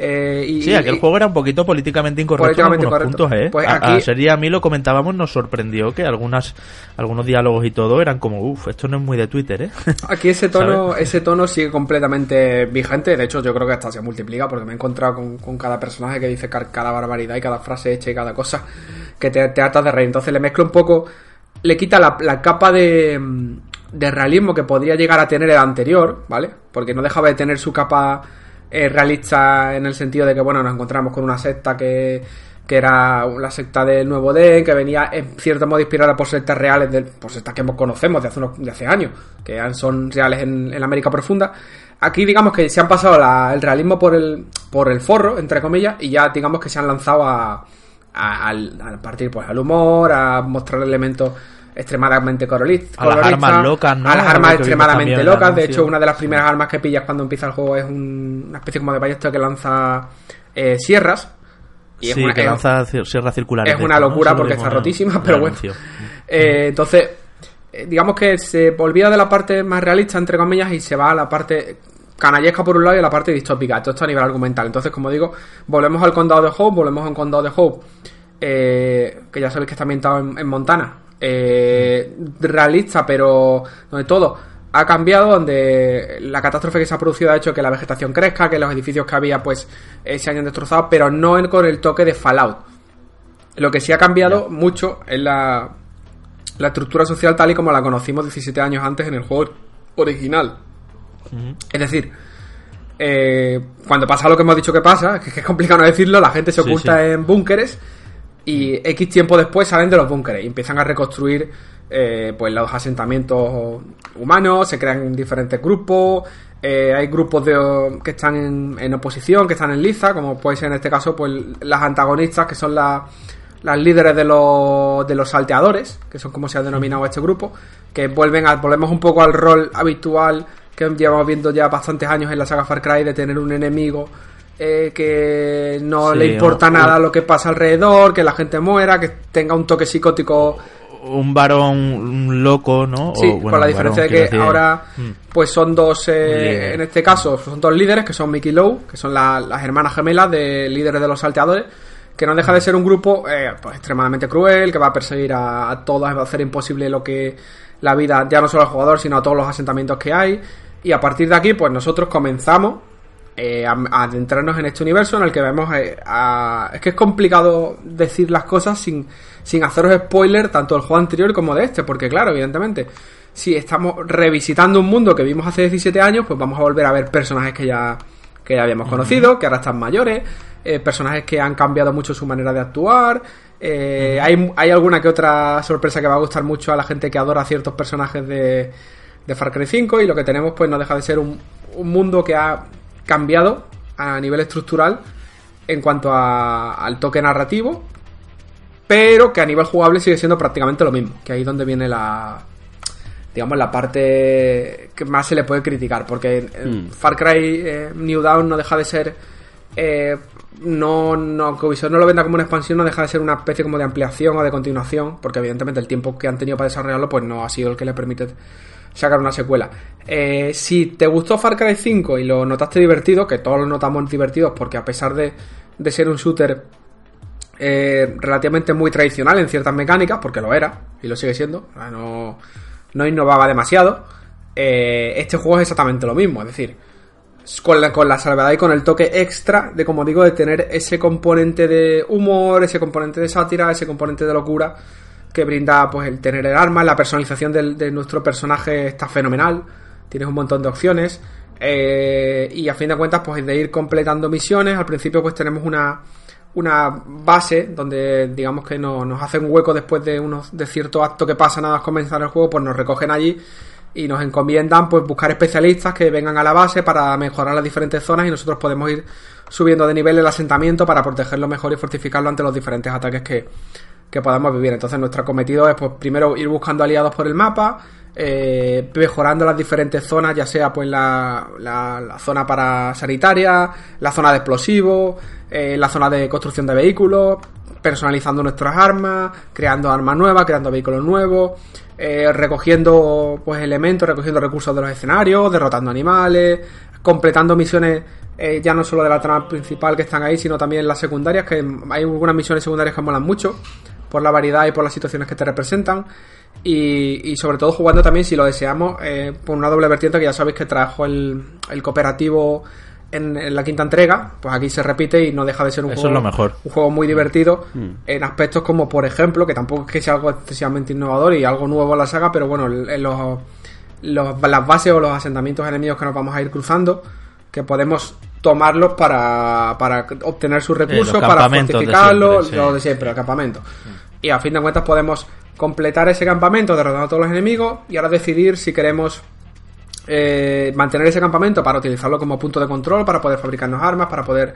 Eh, y, sí, aquel juego era un poquito políticamente incorrecto en algunos puntos, ¿eh? Pues a, sería a mí lo comentábamos, nos sorprendió que algunas algunos diálogos y todo eran como, uff, esto no es muy de Twitter, ¿eh? [laughs] Aquí ese tono ese tono sigue completamente vigente, de hecho yo creo que hasta se multiplica porque me he encontrado con, cada personaje que dice cada barbaridad y cada frase hecha y cada cosa que te, te hartas de reír. Entonces le mezclo un poco, le quita la, la capa de, de realismo que podría llegar a tener el anterior, ¿vale? Porque no dejaba de tener su capa realista en el sentido de que, bueno, nos encontramos con una secta que, que era la secta del Nuevo Den, que venía en cierto modo inspirada por sectas reales, de, por sectas que conocemos de hace, unos, de hace años, que son reales en, en América Profunda. Aquí digamos que se han pasado el realismo por el, por el forro, entre comillas, y ya digamos que se han lanzado a, a, a partir pues al humor, a mostrar elementos extremadamente coloristas. A las armas locas, A las armas extremadamente locas. De hecho, una de las primeras armas que pillas cuando empieza el juego es una especie como de ballesta que lanza eh, sierras. Y sí, que lanza sierras circulares. Es una locura porque está rotísima, pero bueno. Eh, entonces, eh, digamos que se olvida de la parte más realista, entre comillas, y se va a la parte canallesca por un lado y a la parte distópica. Todo esto a nivel argumental. Entonces, como digo, volvemos al condado de Hope, volvemos a un condado de Hope, que ya sabéis que está ambientado en Montana, eh, realista, pero donde todo ha cambiado, donde la catástrofe que se ha producido ha hecho que la vegetación crezca, que los edificios que había pues eh, se hayan destrozado, pero no con el toque de Fallout. Lo que sí ha cambiado mucho es la, la estructura social tal y como la conocimos 17 años antes en el juego original. Es decir, eh, cuando pasa lo que hemos dicho que pasa, que es complicado no decirlo, la gente se oculta en búnkeres y X tiempo después salen de los búnkeres y empiezan a reconstruir eh, pues los asentamientos humanos, se crean diferentes grupos, eh, hay grupos de, que están en, oposición, que están en liza, como puede ser en este caso pues las antagonistas, que son las líderes de los, de los salteadores, que son como se ha denominado este grupo, que vuelven a, volvemos un poco al rol habitual que llevamos viendo ya bastantes años en la saga Far Cry de tener un enemigo eh, que no le importa nada lo que pasa alrededor, que la gente muera, que tenga un toque psicótico. Un varón loco, ¿no? Sí, con la diferencia de que ahora, mm. pues son dos, eh, en este caso, son dos líderes, que son Mickey Lowe, que son las hermanas gemelas de líderes de los salteadores, que no deja de ser un grupo eh, pues, extremadamente cruel, que va a perseguir a, a todas, va a hacer imposible lo que la vida, ya no solo al jugador, sino a todos los asentamientos que hay. Y a partir de aquí, pues nosotros comenzamos eh, a, adentrarnos en este universo en el que vemos eh, es que es complicado decir las cosas sin, sin haceros spoiler tanto del juego anterior como de este, porque claro, evidentemente, si estamos revisitando un mundo que vimos hace 17 años, pues vamos a volver a ver personajes que ya, que ya habíamos conocido, que ahora están mayores, eh, personajes que han cambiado mucho su manera de actuar. hay, hay alguna que otra sorpresa que va a gustar mucho a la gente que adora ciertos personajes de, de Far Cry 5 y lo que tenemos pues no deja de ser un, un mundo que ha cambiado a nivel estructural en cuanto al toque narrativo, pero que a nivel jugable sigue siendo prácticamente lo mismo, que ahí es donde viene la digamos la parte que más se le puede criticar, porque hmm. Far Cry eh, New Dawn no deja de ser eh, no, no, que Ubisoft no lo venda como una expansión, no deja de ser una especie como de ampliación o de continuación, porque evidentemente el tiempo que han tenido para desarrollarlo pues no ha sido el que le permite sacar una secuela. Eh, si te gustó Far Cry 5 y lo notaste divertido, que todos lo notamos divertidos porque a pesar de, de ser un shooter eh, relativamente muy tradicional en ciertas mecánicas, porque lo era y lo sigue siendo, no, no innovaba demasiado, eh, este juego es exactamente lo mismo, es decir, con la, con la salvedad y con el toque extra de, como digo, de tener ese componente de humor, ese componente de sátira, ese componente de locura que brinda pues el tener el arma, la personalización de nuestro personaje está fenomenal, tienes un montón de opciones eh, y a fin de cuentas pues de ir completando misiones, al principio pues tenemos una, una base donde digamos que no, nos hace un hueco después de unos de cierto acto que pasa nada más comenzar el juego, pues nos recogen allí y nos encomiendan pues buscar especialistas que vengan a la base para mejorar las diferentes zonas y nosotros podemos ir subiendo de nivel el asentamiento para protegerlo mejor y fortificarlo ante los diferentes ataques que, que podamos vivir. Entonces nuestro cometido es pues primero ir buscando aliados por el mapa, eh, mejorando las diferentes zonas, ya sea pues la, la, zona para sanitaria, la zona de explosivos, eh, la zona de construcción de vehículos, personalizando nuestras armas, creando armas nuevas, creando vehículos nuevos, eh, recogiendo pues elementos, recogiendo recursos de los escenarios, derrotando animales, completando misiones eh, ya no solo de la trama principal que están ahí, sino también las secundarias, que hay algunas misiones secundarias que molan mucho por la variedad y por las situaciones que te representan. Y, sobre todo jugando también, si lo deseamos, eh, por una doble vertiente que ya sabéis que trajo el, el cooperativo en, la quinta entrega, pues aquí se repite y no deja de ser un, juego, mejor. un juego muy divertido mm. en aspectos como, por ejemplo, que tampoco es que sea algo excesivamente innovador y algo nuevo en la saga, pero bueno, en los, las bases o los asentamientos enemigos que nos vamos a ir cruzando, que podemos tomarlos para, para obtener sus recursos, para fortificarlos, lo de siempre, el campamento. Y a fin de cuentas podemos completar ese campamento derrotando a todos los enemigos y ahora decidir si queremos eh, mantener ese campamento para utilizarlo como punto de control, para poder fabricarnos armas, para poder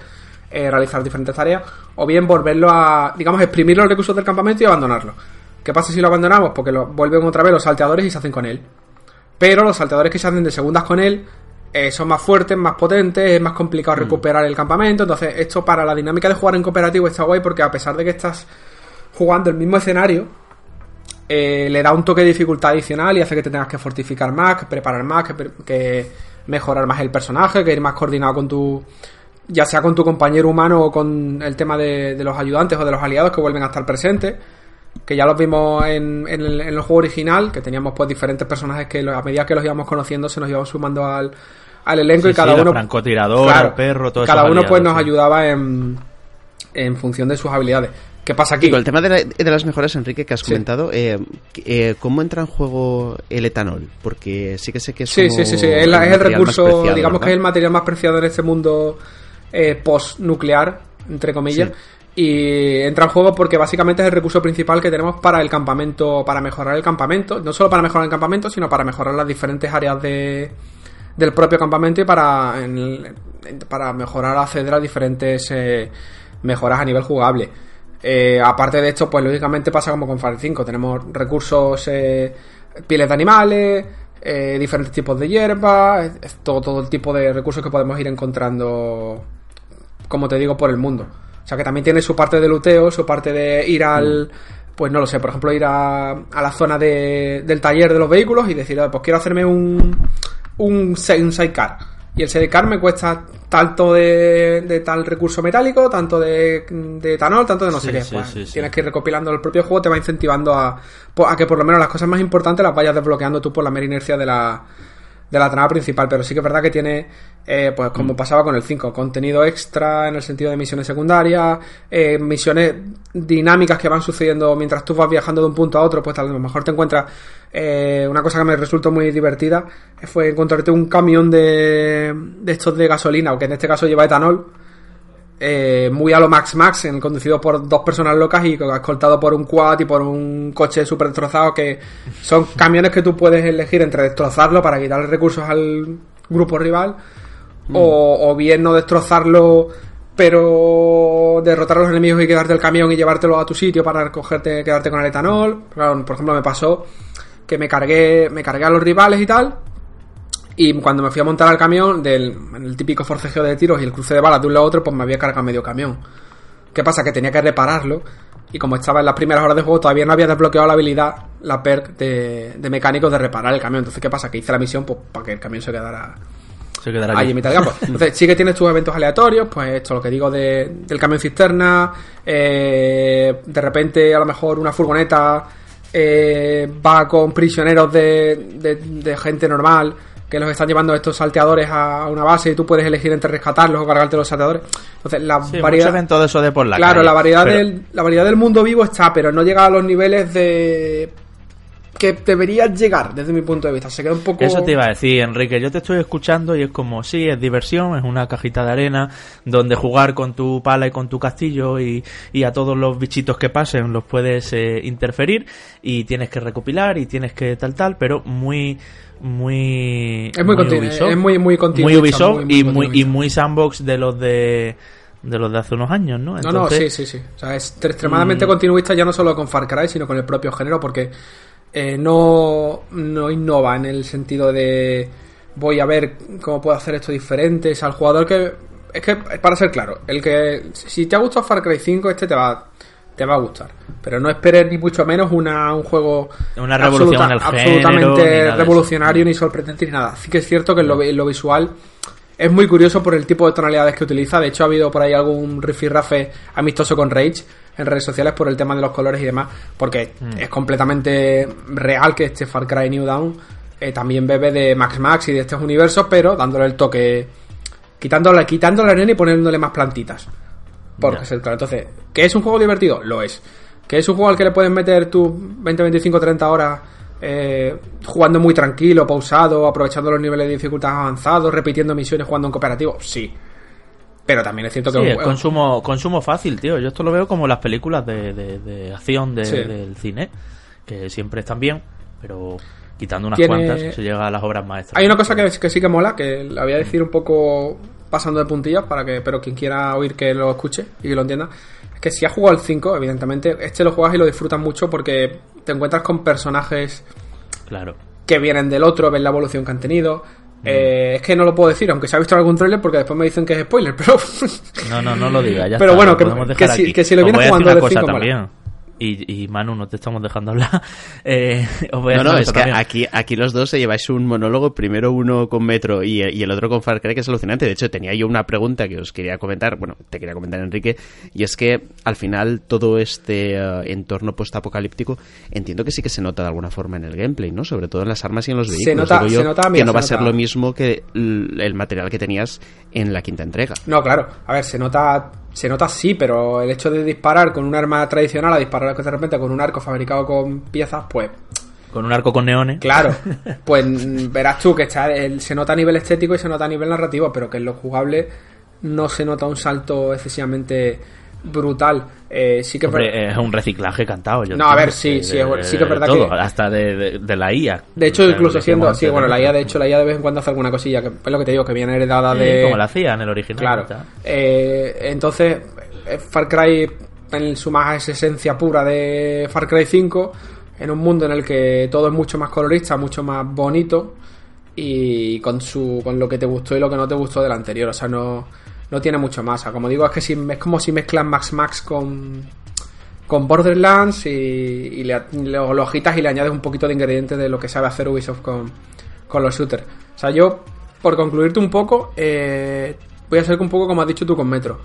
eh, realizar diferentes tareas, o bien volverlo a, digamos, exprimir los recursos del campamento y abandonarlo. ¿Qué pasa si lo abandonamos? Porque lo vuelven otra vez los salteadores y se hacen con él. Pero los salteadores que se hacen de segundas con él eh, son más fuertes, más potentes, es más complicado mm. recuperar el campamento. Entonces, esto para la dinámica de jugar en cooperativo está guay porque a pesar de que estás jugando el mismo escenario, eh, le da un toque de dificultad adicional y hace que te tengas que fortificar más, que preparar más, que, mejorar más el personaje, que ir más coordinado con tu. ya sea con tu compañero humano o con el tema de, los ayudantes o de los aliados que vuelven a estar presentes. Que ya los vimos en, el, juego original, que teníamos pues diferentes personajes que a medida que los íbamos conociendo se nos iban sumando al, elenco y cada uno. Francotirador, perro, todo Cada uno pues nos ayudaba en, en función de sus habilidades. ¿Qué pasa aquí? el tema de, las mejoras, Enrique, que has comentado, eh, eh, ¿cómo entra en juego el etanol? Porque sí que sé que es. Sí, sí, sí, sí, es, el, recurso, digamos que es el material más preciado en este mundo eh, post-nuclear, entre comillas. Y entra en juego porque básicamente es el recurso principal que tenemos para el campamento, para mejorar el campamento. No solo para mejorar el campamento, sino para mejorar las diferentes áreas de, del propio campamento y para, para mejorar, acceder a diferentes mejoras a nivel jugable. Eh, aparte de esto, pues lógicamente pasa como con Fire 5. Tenemos recursos, eh, pieles de animales, eh, diferentes tipos de hierba, todo, todo el tipo de recursos que podemos ir encontrando, como te digo, por el mundo. O sea que también tiene su parte de luteo, su parte de ir al... Pues no lo sé, por ejemplo, ir a, a la zona de, del taller de los vehículos y decir, pues quiero hacerme un, un, un sidecar y el sidecar me cuesta tanto de, tal recurso metálico, tanto de, etanol, tanto de no sé qué. Pues tienes que ir recopilando el propio juego, te va incentivando a, a que por lo menos las cosas más importantes las vayas desbloqueando tú por la mera inercia de la, de la trama principal, pero sí que es verdad que tiene, eh, pues como mm. pasaba con el 5, contenido extra en el sentido de misiones secundarias, eh, misiones dinámicas que van sucediendo mientras tú vas viajando de un punto a otro, pues a lo mejor te encuentras eh, una cosa que me resultó muy divertida, fue encontrarte un camión de, de estos de gasolina, o que en este caso lleva etanol, eh, muy a lo Max Max, en, conducido por dos personas locas y escoltado por un quad y por un coche súper destrozado, que son camiones que tú puedes elegir entre destrozarlo para quitarle recursos al grupo rival mm. o, bien no destrozarlo pero derrotar a los enemigos y quedarte el camión y llevártelo a tu sitio para recogerte, quedarte con el etanol. por ejemplo, me pasó que me cargué, me cargué a los rivales y tal, y cuando me fui a montar al camión, del el típico forcejeo de tiros y el cruce de balas de un lado a otro, pues me había cargado medio camión. ¿Qué pasa? Que tenía que repararlo. Y como estaba en las primeras horas de juego, todavía no había desbloqueado la habilidad, la perk de, de mecánico de reparar el camión. Entonces, ¿qué pasa? Que hice la misión pues, para que el camión se quedara se quedará ahí en mitad de campo. [laughs] Entonces, sí que tienes tus eventos aleatorios, pues esto, lo que digo de, del camión cisterna, eh, de repente a lo mejor una furgoneta eh, va con prisioneros de, de gente normal que los están llevando estos salteadores a una base y tú puedes elegir entre rescatarlos o cargarte los salteadores. Entonces, la variedad. todo eso de por la Claro, la variedad, del, la variedad del mundo vivo está, pero no llega a los niveles de que deberías llegar desde mi punto de vista. Se queda un poco. Eso te iba a decir, Enrique. Yo te estoy escuchando y es como, sí, es diversión, es una cajita de arena donde jugar con tu pala y con tu castillo y, y a todos los bichitos que pasen los puedes eh, interferir y tienes que recopilar y tienes que tal, tal, pero muy muy es muy, muy Ubisoft, es muy muy muy Ubisoft y muy y muy sandbox de los de de los de hace unos años, ¿no? no, no, sí, sí, sí. O sea, es extremadamente mm. continuista ya no solo con Far Cry, sino con el propio género, porque eh, no, no innova en el sentido de voy a ver cómo puedo hacer esto diferente. Es al jugador que. Es que, para ser claro, el que. Si te ha gustado Far Cry 5, este te va te va a gustar. Pero no esperes ni mucho menos una, un juego Una revolución en el género, ni absolutamente eso. revolucionario ni sorprendente ni nada. Sí que es cierto que en lo, en lo visual es muy curioso por el tipo de tonalidades que utiliza. De hecho, ha habido por ahí algún rifirrafe amistoso con Rage en redes sociales por el tema de los colores y demás, porque Mm. es completamente real que este Far Cry New Dawn eh, también bebe de Max Max y de estos universos, pero dándole el toque, quitándole, quitándole la arena y poniéndole más plantitas. Porque es el claro. Entonces, ¿que es un juego divertido? Lo es. ¿Que es un juego al que le puedes meter tú 20, 25, 30 horas eh, jugando muy tranquilo, pausado, aprovechando los niveles de dificultad avanzados, repitiendo misiones, jugando en cooperativo? Sí. Pero también es cierto que Sí, juego- consumo, consumo fácil, tío. Yo esto lo veo como las películas de, de- de acción de- Sí. del cine, que siempre están bien, pero quitando unas Tiene- cuantas se llega a las obras maestras. Hay una cosa que, que sí que mola, que la voy a decir un poco pasando de puntillas para que, pero quien quiera oír que lo escuche y que lo entienda, es que si has jugado el 5, evidentemente, este lo juegas y lo disfrutas mucho porque te encuentras con personajes claro. que vienen del otro, ves la evolución que han tenido. Eh, es que no lo puedo decir, aunque se ha visto algún trailer, porque después me dicen que es spoiler, [laughs] pero. no, no, no lo diga, ya Pero bueno, que, si, que, si, lo vienes jugando del 5, y, y Manu, no te estamos dejando hablar. [laughs] Eh, os voy a No, no, es que también. aquí, aquí los dos se lleváis un monólogo, primero uno con Metro y, y el otro con Far Cry, que es alucinante. De hecho, tenía yo una pregunta que os quería comentar, bueno, te quería comentar, Enrique, y es que al final todo este eh, entorno postapocalíptico entiendo que sí que se nota de alguna forma en el gameplay, ¿no? Sobre todo en las armas y en los Se vehículos. nota- Digo yo se nota, que mira, no se va a ser nota. lo mismo que l- el material que tenías en la quinta entrega. No, claro. A ver, se nota, se nota sí, pero el hecho de disparar con un arma tradicional a disparar de repente con un arco fabricado con piezas, pues Con un arco con neones. claro. [laughs] Pues verás tú que está, el- se nota a nivel estético y se nota a nivel narrativo, pero que en lo jugable no se nota un salto excesivamente brutal. Eh, sí que es Hombre, es un reciclaje cantado. yo No, a ver, sí, sí, de- sí que es verdad todo, que- Hasta de, la IA. De hecho, incluso siendo. decíamos Sí, antes bueno, la IA, de hecho, la IA de vez en cuando hace alguna cosilla, que es lo que te digo, que viene heredada de. Como la hacía en el original. Claro. Eh, entonces, eh, Far Cry, en su más esencia pura de Far Cry 5, en un mundo en el que todo es mucho más colorista, mucho más bonito, y con su con lo que te gustó y lo que no te gustó del anterior. O sea, no, no tiene mucho más. O sea, como digo, es que si, es como si mezclan Max Max con, con Borderlands y, y le, lo, lo agitas y le añades un poquito de ingredientes de lo que sabe hacer Ubisoft con, con los shooters. O sea, yo, por concluirte un poco, eh, voy a ser un poco como has dicho tú con Metro.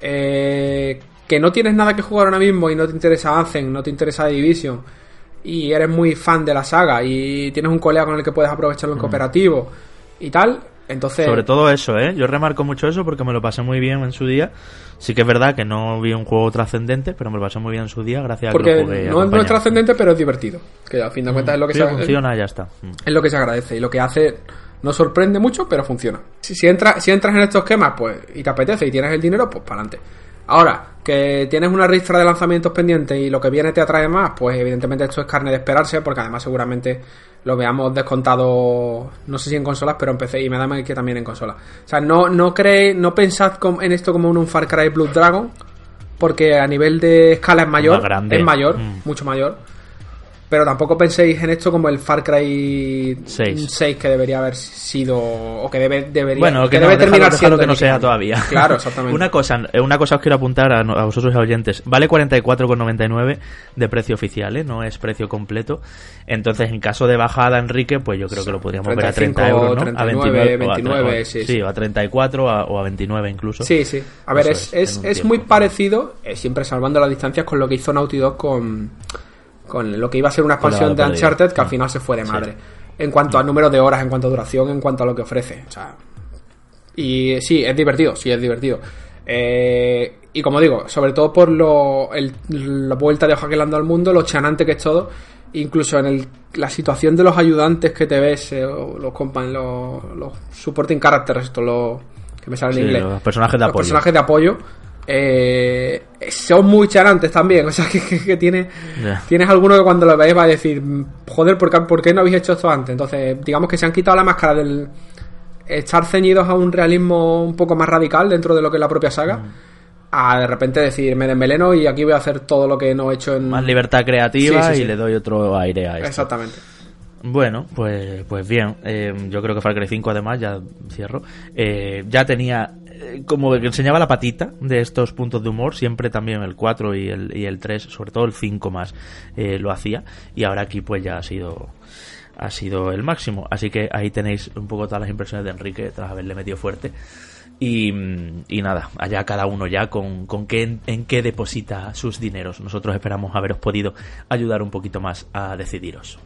Eh, que no tienes nada que jugar ahora mismo y no te interesa Anthem, no te interesa Division y eres muy fan de la saga y tienes un colega con el que puedes aprovecharlo en cooperativo y tal, entonces... Sobre todo eso, ¿eh? Yo remarco mucho eso porque me lo pasé muy bien en su día. Sí que es verdad que no vi un juego trascendente, pero me lo pasé muy bien en su día gracias a que lo jugué no, no es trascendente, pero es divertido. Que al fin de cuentas es lo que Sí, se funciona, ya está. Mm. es lo que se agradece y lo que hace no sorprende mucho, pero funciona. Si, si, entra- si entras en estos esquemas pues y te apetece y tienes el dinero, pues para adelante. Ahora, que tienes una ristra de lanzamientos pendientes y lo que viene te atrae más, pues evidentemente esto es carne de esperarse, porque además seguramente lo veamos descontado, no sé si en consolas, pero en PC y me da mal que también en consolas. O sea, no, no creéis, no pensad en esto como un Far Cry Blood Dragon, porque a nivel de escala es mayor, es mayor, Mm. mucho mayor. Pero tampoco penséis en esto como el Far Cry Seis. 6 que debería haber sido o que debe debería Bueno, que, que no, debe terminar siendo que no sea todavía. Claro, exactamente. [laughs] una cosa, eh, una cosa os quiero apuntar a, a vosotros oyentes. Vale 44,99 de precio oficial, ¿eh? No es precio completo. Entonces, en caso de bajada, Enrique, pues yo creo que lo podríamos ver a 30 euros, ¿no? 39, a 29, o a- 29, o- sí, sí, sí. o a 34 a- o a 29 incluso. Sí, sí. A ver, Eso es, es, es, muy parecido, eh, siempre salvando las distancias, con lo que hizo Naughty Dog con, con lo que iba a ser una expansión de. Uncharted que al Mm. final se fue de Sí. madre. En cuanto a número de horas, en cuanto a duración, en cuanto a lo que ofrece. O sea, y sí, es divertido, sí, es divertido. Eh, y como digo, sobre todo por lo, el- la vuelta de dado al mundo, lo chanante que es todo, incluso en el, la situación de los ayudantes que te ves, eh, o los, compa- los, los supporting characters, esto lo que me sale en Sí, inglés. los personajes de Los apoyo. personajes de apoyo eh, son muy chanantes también. [laughs] O sea, que, que- que tiene, tienes alguno que cuando lo veis va a decir, joder, ¿por qué, por qué no habéis hecho esto antes? Entonces, digamos que se han quitado la máscara del estar ceñidos a un realismo un poco más radical dentro de lo que es la propia saga. Mm. A de repente decir, me desmeleno y aquí voy a hacer todo lo que no he hecho en. Más libertad creativa Sí, sí, sí. y le doy otro aire a esto. Exactamente. Bueno, pues, pues bien. Eh, yo creo que Far Cry 5, además, ya cierro. eh, ya tenía como que enseñaba la patita de estos puntos de humor, siempre también el 4 y el, y el 3, sobre todo el 5 más, eh, lo hacía. Y ahora aquí pues ya ha sido ha sido el máximo. Así que ahí tenéis un poco todas las impresiones de Enrique tras haberle metido fuerte. Y, y nada, allá cada uno ya con, con qué, en qué deposita sus dineros. Nosotros esperamos haberos podido ayudar un poquito más a decidiros.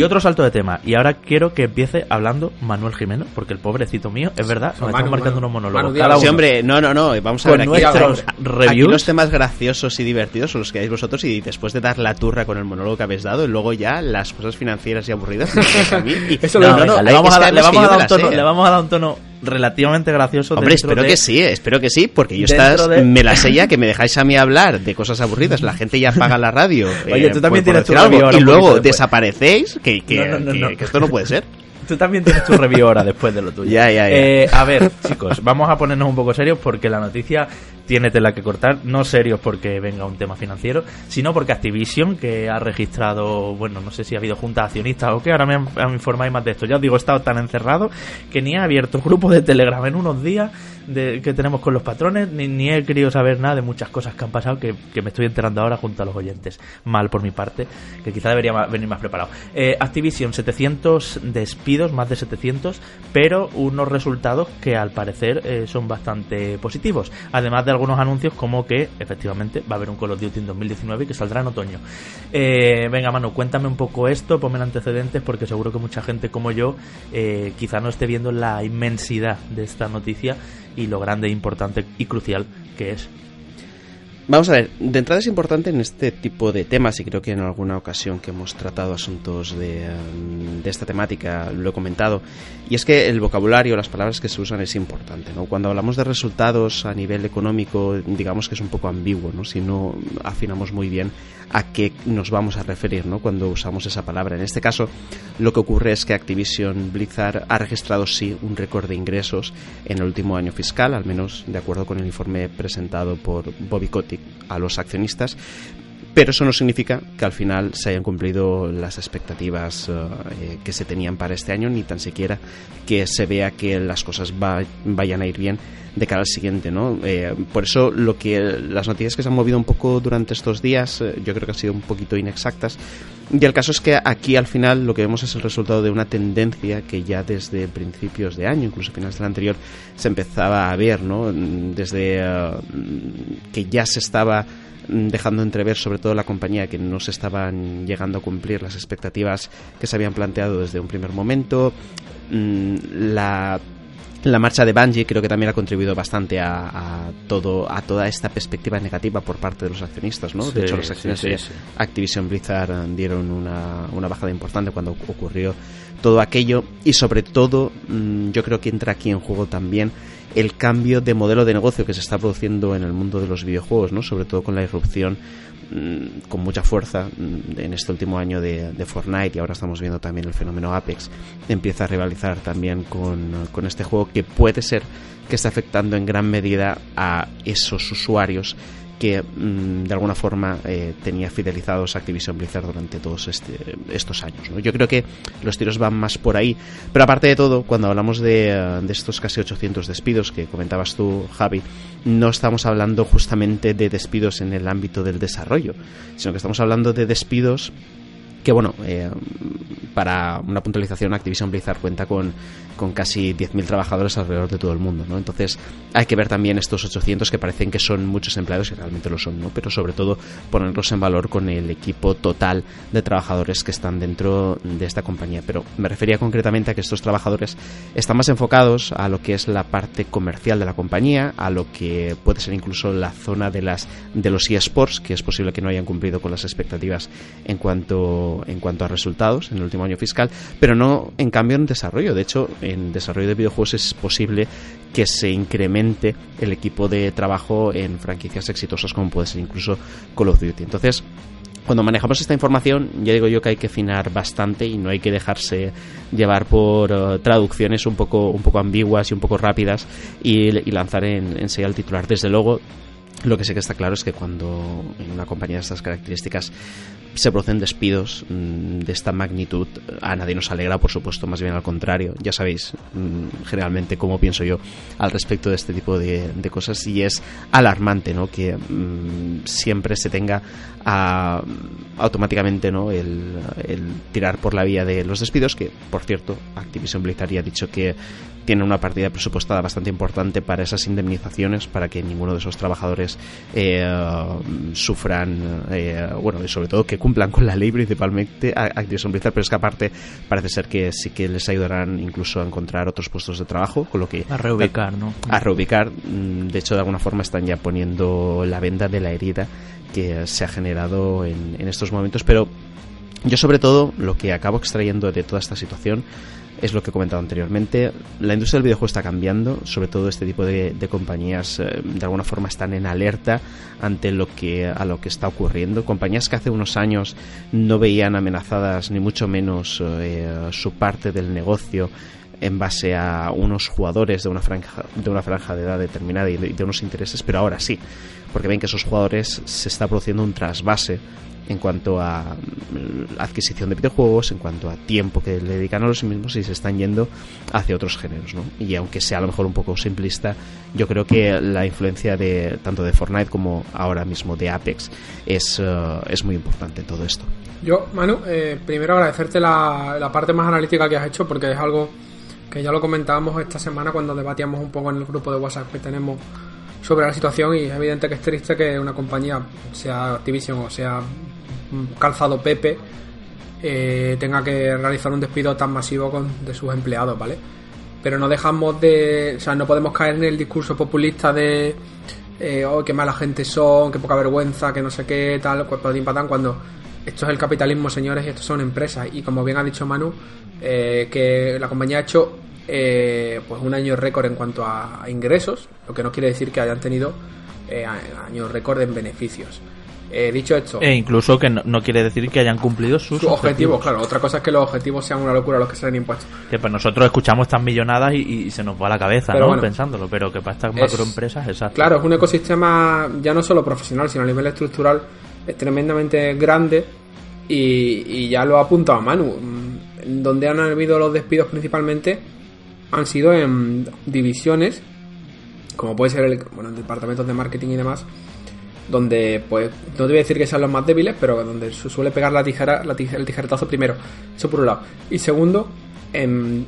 Y otro salto de tema. Y ahora quiero que empiece hablando Manuel Jimeno, porque el pobrecito mío, es verdad, nos estamos marcando Manu. unos monólogos. Manu, cada Sí, hombre, no, no, no. Vamos a Con ver aquí. nuestros Aquí reviews. los temas graciosos y divertidos son los que dais vosotros y después de dar la turra con el monólogo que habéis dado, y luego ya las cosas financieras y aburridas. [laughs] Eso lo- no, le, vamos a dar, le vamos a un tono, relativamente gracioso. Hombre, espero de- que sí, espero que sí, porque yo estás, de- [laughs] me la sella que me dejáis a mí hablar de cosas aburridas, la gente ya paga la radio. [laughs] eh, Oye, tú también tienes tu algo, review ahora Y luego desaparecéis, que, que, No, no, no, que- que esto no puede ser. [laughs] Tú también tienes tu review ahora después de lo tuyo. Ya, ya, ya. Eh, a ver, chicos, vamos a ponernos un poco serios porque la noticia tiene tela que cortar. No serios porque venga un tema financiero, sino porque Activision, que ha registrado, bueno, no sé si ha habido juntas accionistas o qué, ahora me, me informáis más de esto. Ya os digo, he estado tan encerrado que ni he abierto grupo de Telegram en unos días de, que tenemos con los patrones, ni, ni he querido saber nada de muchas cosas que han pasado que, que me estoy enterando ahora junto a los oyentes. Mal por mi parte, que quizá debería venir más preparado. Eh, Activision, 700 despidos, más de 700, pero unos resultados que al parecer eh, son bastante positivos. Además de algunos anuncios como que efectivamente va a haber un Call of Duty en 2019 que saldrá en otoño. Eh, venga, Manu, cuéntame un poco esto, ponme en antecedentes porque seguro que mucha gente como yo eh, quizá no esté viendo la inmensidad de esta noticia y lo grande, importante y crucial que es. Vamos a ver, de entrada es importante en este tipo de temas y creo que en alguna ocasión que hemos tratado asuntos de, um, de esta temática lo he comentado y es que el vocabulario, las palabras que se usan es importante, ¿no? Cuando hablamos de resultados a nivel económico, digamos que es un poco ambiguo, ¿no? Si no afinamos muy bien a qué nos vamos a referir, ¿no? Cuando usamos esa palabra. En este caso, lo que ocurre es que Activision Blizzard ha registrado sí un récord de ingresos en el último año fiscal, al menos de acuerdo con el informe presentado por Bobby Kotick a los accionistas. Pero eso no significa que al final se hayan cumplido las expectativas eh, eh, que se tenían para este año, ni tan siquiera que se vea que las cosas va- vayan a ir bien de cara al siguiente, ¿no? Eh, por eso lo que las noticias que se han movido un poco durante estos días, yo creo que han sido un poquito inexactas. Y el caso es que aquí al final lo que vemos es el resultado de una tendencia que ya desde principios de año, incluso finales del anterior, se empezaba a ver, ¿no? Desde que ya se estaba dejando entrever sobre todo la compañía que no se estaban llegando a cumplir las expectativas que se habían planteado desde un primer momento Mm, la la marcha de Bungie creo que también ha contribuido bastante a, a todo a toda esta perspectiva negativa por parte de los accionistas, ¿no? Sí, de hecho, las acciones sí, de. Activision Blizzard eh, dieron una, una bajada importante cuando ocurrió todo aquello y sobre todo mm, yo creo que entra aquí en juego también el cambio de modelo de negocio que se está produciendo en el mundo de los videojuegos, ¿no? Sobre todo con la irrupción mm, con mucha fuerza mm, en este último año de, de Fortnite y ahora estamos viendo también el fenómeno Apex empieza a rivalizar también con, con este juego que puede ser que está afectando en gran medida a esos usuarios que mm, de alguna forma eh, tenía fidelizados Activision Blizzard durante todos este- estos años. ¿no? Yo creo que los tiros van más por ahí, pero aparte de todo, cuando hablamos de, eh, de estos casi 800 despidos que comentabas tú, Javi, no estamos hablando justamente de despidos en el ámbito del desarrollo, sino que estamos hablando de despidos que bueno, eh, para una puntualización, Activision Blizzard cuenta con, con casi 10.000 trabajadores alrededor de todo el mundo, ¿no? Entonces hay que ver también estos 800 que parecen que son muchos empleados y realmente lo son, ¿no? Pero sobre todo ponerlos en valor con el equipo total de trabajadores que están dentro de esta compañía. Pero me refería concretamente a que estos trabajadores están más enfocados a lo que es la parte comercial de la compañía, a lo que puede ser incluso la zona de las de los eSports, que es posible que no hayan cumplido con las expectativas en cuanto en cuanto a resultados en el último año fiscal, pero no en cambio en desarrollo. De hecho, en desarrollo de videojuegos es posible que se incremente el equipo de trabajo en franquicias exitosas como puede ser incluso Call of Duty. Entonces, cuando manejamos esta información, ya digo yo que hay que afinar bastante y no hay que dejarse llevar por eh, traducciones un poco, un poco ambiguas y un poco rápidas y, lanzar en, en el titular. Desde luego, lo que sé que está claro es que cuando en una compañía de estas características se producen despidos mm, de esta magnitud, a nadie nos alegra, por supuesto, más bien al contrario. Ya sabéis mm, generalmente cómo pienso yo al respecto de este tipo de, cosas y es alarmante ¿no? que mm, siempre se tenga automáticamente ¿no? El, tirar por la vía de los despidos, que por cierto Activision Blizzard ya ha dicho que tiene una partida presupuestada bastante importante para esas indemnizaciones, para que ninguno de esos trabajadores eh, sufran, eh, bueno, y sobre todo que cumplan con la ley principalmente Activision Blizzard, pero es que aparte parece ser que sí que les ayudarán incluso a encontrar otros puestos de trabajo, con lo que... A reubicar, ¿no? A reubicar, de hecho de alguna forma están ya poniendo la venda de la herida que se ha generado en, en estos momentos, pero yo sobre todo lo que acabo extrayendo de toda esta situación es lo que he comentado anteriormente. La industria del videojuego está cambiando, sobre todo este tipo de, compañías eh, de alguna forma están en alerta ante lo que a lo que está ocurriendo. Compañías que hace unos años no veían amenazadas ni mucho menos eh, su parte del negocio en base a unos jugadores de una franja de una franja de edad determinada y de unos intereses, pero ahora sí, porque ven que esos jugadores se está produciendo un trasvase en cuanto a mm, adquisición de videojuegos, en cuanto a tiempo que le dedican a los mismos y se están yendo hacia otros géneros, ¿no? Y aunque sea a lo mejor un poco simplista, yo creo que la influencia de tanto de Fortnite como ahora mismo de Apex es, eh, es muy importante en todo esto. Yo, Manu, eh, primero agradecerte la, la parte más analítica que has hecho porque es algo que ya lo comentábamos esta semana cuando debatíamos un poco en el grupo de WhatsApp que tenemos sobre la situación y es evidente que es triste que una compañía, sea Activision o sea calzado Pepe eh, tenga que realizar un despido tan masivo con, de sus empleados, ¿vale? Pero no dejamos de. O sea, no podemos caer en el discurso populista de. Eh, oh, qué mala gente son, qué poca vergüenza, que no sé qué, tal, de patán, cuando esto es el capitalismo, señores, y esto son empresas. Y como bien ha dicho Manu, eh, que la compañía ha hecho eh, pues un año récord en cuanto a ingresos, lo que no quiere decir que hayan tenido años récord en beneficios. Eh, dicho esto. E incluso que no, quiere decir que hayan cumplido sus, objetivos. Claro, otra cosa es que los objetivos sean una locura los que salen impuestos. Que pues nosotros escuchamos estas millonadas y, se nos va la cabeza, ¿no? Pensándolo, pero que para estas macroempresas, exacto. Claro, es un ecosistema ya no solo profesional, sino a nivel estructural es tremendamente grande y, ya lo ha apuntado Manu. Donde han habido los despidos principalmente han sido en divisiones, como puede ser el, bueno, en departamentos de marketing y demás donde, pues, no te voy a decir que sean los más débiles, pero donde se suele pegar la tijera, la el tijeretazo primero. Eso por un lado. Y segundo, en,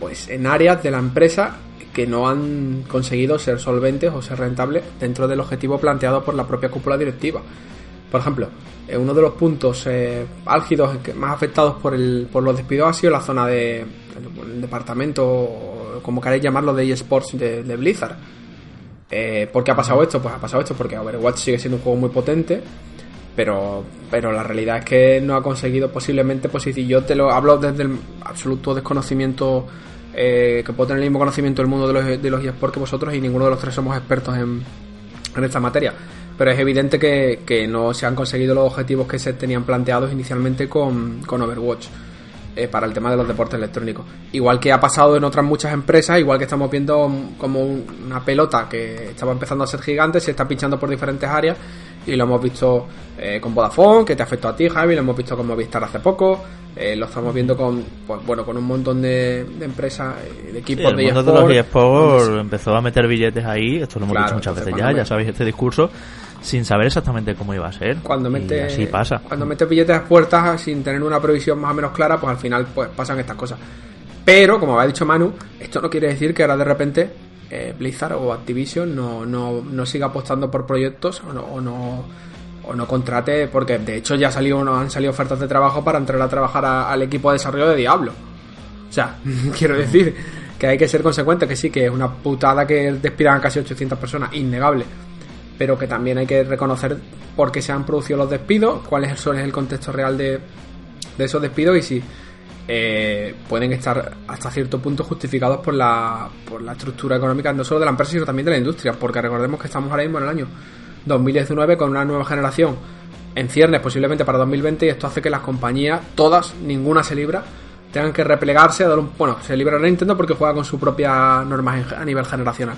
pues, en áreas de la empresa que no han conseguido ser solventes o ser rentables dentro del objetivo planteado por la propia cúpula directiva. Por ejemplo, eh, uno de los puntos eh, álgidos más afectados por, el, por los despidos ha sido la zona de el departamento, como queréis llamarlo, de eSports de Blizzard eh, ¿Por qué ha pasado esto? Pues ha pasado esto porque Overwatch sigue siendo un juego muy potente, pero, pero la realidad es que no ha conseguido posiblemente, pues si yo te lo hablo desde el absoluto desconocimiento, eh, que puedo tener el mismo conocimiento del mundo de los, de los eSports que vosotros y ninguno de los tres somos expertos en, en esta materia. Pero es evidente que, que, no se han conseguido los objetivos que se tenían planteados inicialmente con, con Overwatch. Eh, para el tema de los deportes electrónicos. Igual que ha pasado en otras muchas empresas, igual que estamos viendo como una pelota que estaba empezando a ser gigante, se está pinchando por diferentes áreas y lo hemos visto eh, con Vodafone, que te afectó a ti, Javi, lo hemos visto con Movistar hace poco, eh, lo estamos viendo con pues, bueno con un montón de, empresas, de equipos el mundo de los eSports empezó a meter billetes ahí, esto lo hemos dicho muchas veces ya, ya sabéis este discurso sin saber exactamente cómo iba a ser. Cuando mete, así pasa. Cuando mete billetes a puertas sin tener una previsión más o menos clara, pues al final pues pasan estas cosas. Pero, como ha dicho Manu, esto no quiere decir que ahora de repente eh, Blizzard o Activision no, no, no, siga apostando por proyectos o no, o no, o no contrate, porque de hecho ya salió, han salido ofertas de trabajo para entrar a trabajar al equipo de desarrollo de Diablo. O sea, [laughs] quiero decir que hay que ser consecuente, que sí, que es una putada que despidan a casi 800 personas, innegable pero que también hay que reconocer por qué se han producido los despidos, cuál es el contexto real de, esos despidos y si eh, pueden estar hasta cierto punto justificados por la, por la estructura económica no solo de la empresa sino también de la industria, porque recordemos que estamos ahora mismo en el año 2019 con una nueva generación en ciernes posiblemente para 2020 y esto hace que las compañías, todas, ninguna se libra, tengan que replegarse a dar un... Bueno, se libra Nintendo porque juega con su propia normas a nivel generacional.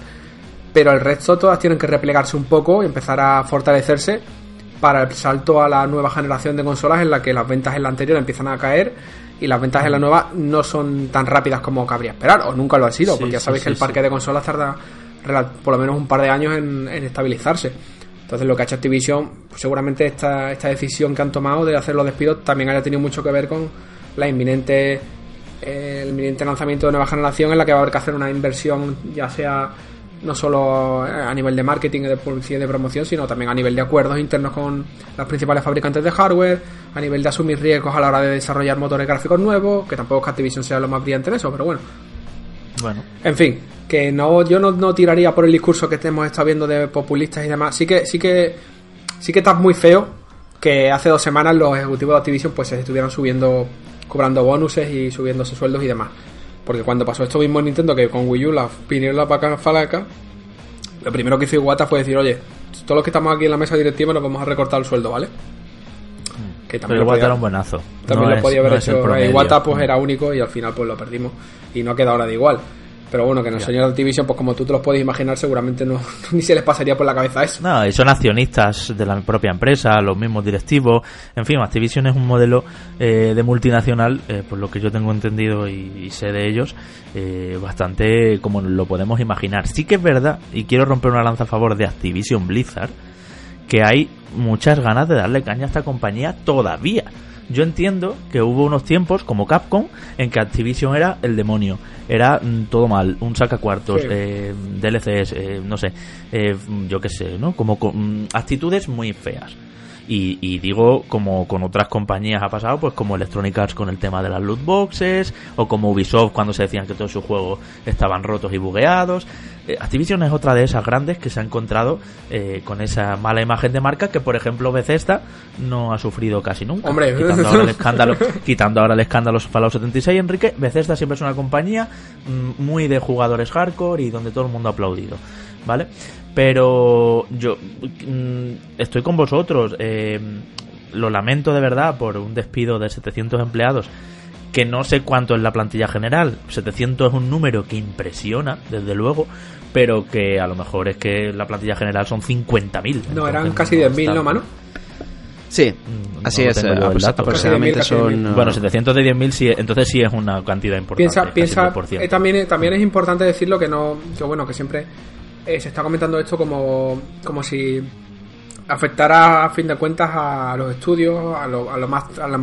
Pero el resto todas tienen que replegarse un poco y empezar a fortalecerse para el salto a la nueva generación de consolas en la que las ventas en la anterior empiezan a caer y las ventas en la nueva no son tan rápidas como cabría esperar, o nunca lo han sido, porque ya sabéis que el parque de consolas tarda por lo menos un par de años en, estabilizarse. Entonces lo que ha hecho Activision, pues seguramente esta, esta decisión que han tomado de hacer los despidos también haya tenido mucho que ver con la inminente el inminente lanzamiento de nueva generación en la que va a haber que hacer una inversión ya sea no solo a nivel de marketing y de publicidad y de promoción, sino también a nivel de acuerdos internos con las principales fabricantes de hardware, a nivel de asumir riesgos a la hora de desarrollar motores gráficos nuevos, que tampoco es que Activision sea lo más brillante en eso, pero bueno. Bueno. En fin, que no yo no, tiraría por el discurso que hemos estado viendo de populistas y demás. Sí que sí que sí que está muy feo que hace dos semanas los ejecutivos de Activision pues se estuvieran subiendo cobrando bonuses y subiéndose sueldos y demás. Porque cuando pasó esto mismo en Nintendo, que con Wii U la vinieron la paca falaca, lo primero que hizo Iwata fue decir, oye, todos los que estamos aquí en la mesa directiva nos vamos a recortar el sueldo, ¿vale? Mm. Que también Pero era un buenazo. También lo podía haber hecho. Iwata pues era único y al final pues lo perdimos. Y no ha quedado ahora de igual. Pero bueno, que en el señor de Activision, pues como tú te los puedes imaginar, seguramente no [laughs] ni se les pasaría por la cabeza eso. No, y son accionistas de la propia empresa, los mismos directivos. En fin, Activision es un modelo eh, de multinacional, eh, por lo que yo tengo entendido y, sé de ellos, eh, bastante como lo podemos imaginar. Sí que es verdad, y quiero romper una lanza a favor de Activision Blizzard, que hay muchas ganas de darle caña a esta compañía todavía. Yo entiendo que hubo unos tiempos, como Capcom, en que Activision era el demonio. Era mm, todo mal, un sacacuartos, eh, DLCs, eh, no sé, eh, yo qué sé, ¿no? Como con, mm, actitudes muy feas. Y, digo, como con otras compañías ha pasado, pues como Electronic Arts con el tema de las loot boxes, o como Ubisoft cuando se decían que todos sus juegos estaban rotos y bugueados. Eh, Activision es otra de esas grandes que se ha encontrado eh, con esa mala imagen de marca que, por ejemplo, Bethesda no ha sufrido casi nunca. Hombre, quitando ahora el [laughs] escándalo, quitando ahora el escándalo Fallout 76, Enrique, Bethesda siempre es una compañía mm, muy de jugadores hardcore y donde todo el mundo ha aplaudido. ¿Vale? Pero yo mm, estoy con vosotros. Eh, lo lamento de verdad por un despido de 700 empleados que no sé cuánto es la plantilla general. 700 es un número que impresiona, desde luego, pero que a lo mejor es que la plantilla general son 50.000. No, eran casi 10.000, ¿no, mano? Sí, mm, así es. aproximadamente son. Bueno, 700 de 10.000, sí, entonces sí es una cantidad importante. Piensa, piensa eh, también, también es importante decirlo que no. Que bueno, que siempre eh, se está comentando esto como, como si afectara a fin de cuentas a los estudios, a lo, a lo más a la,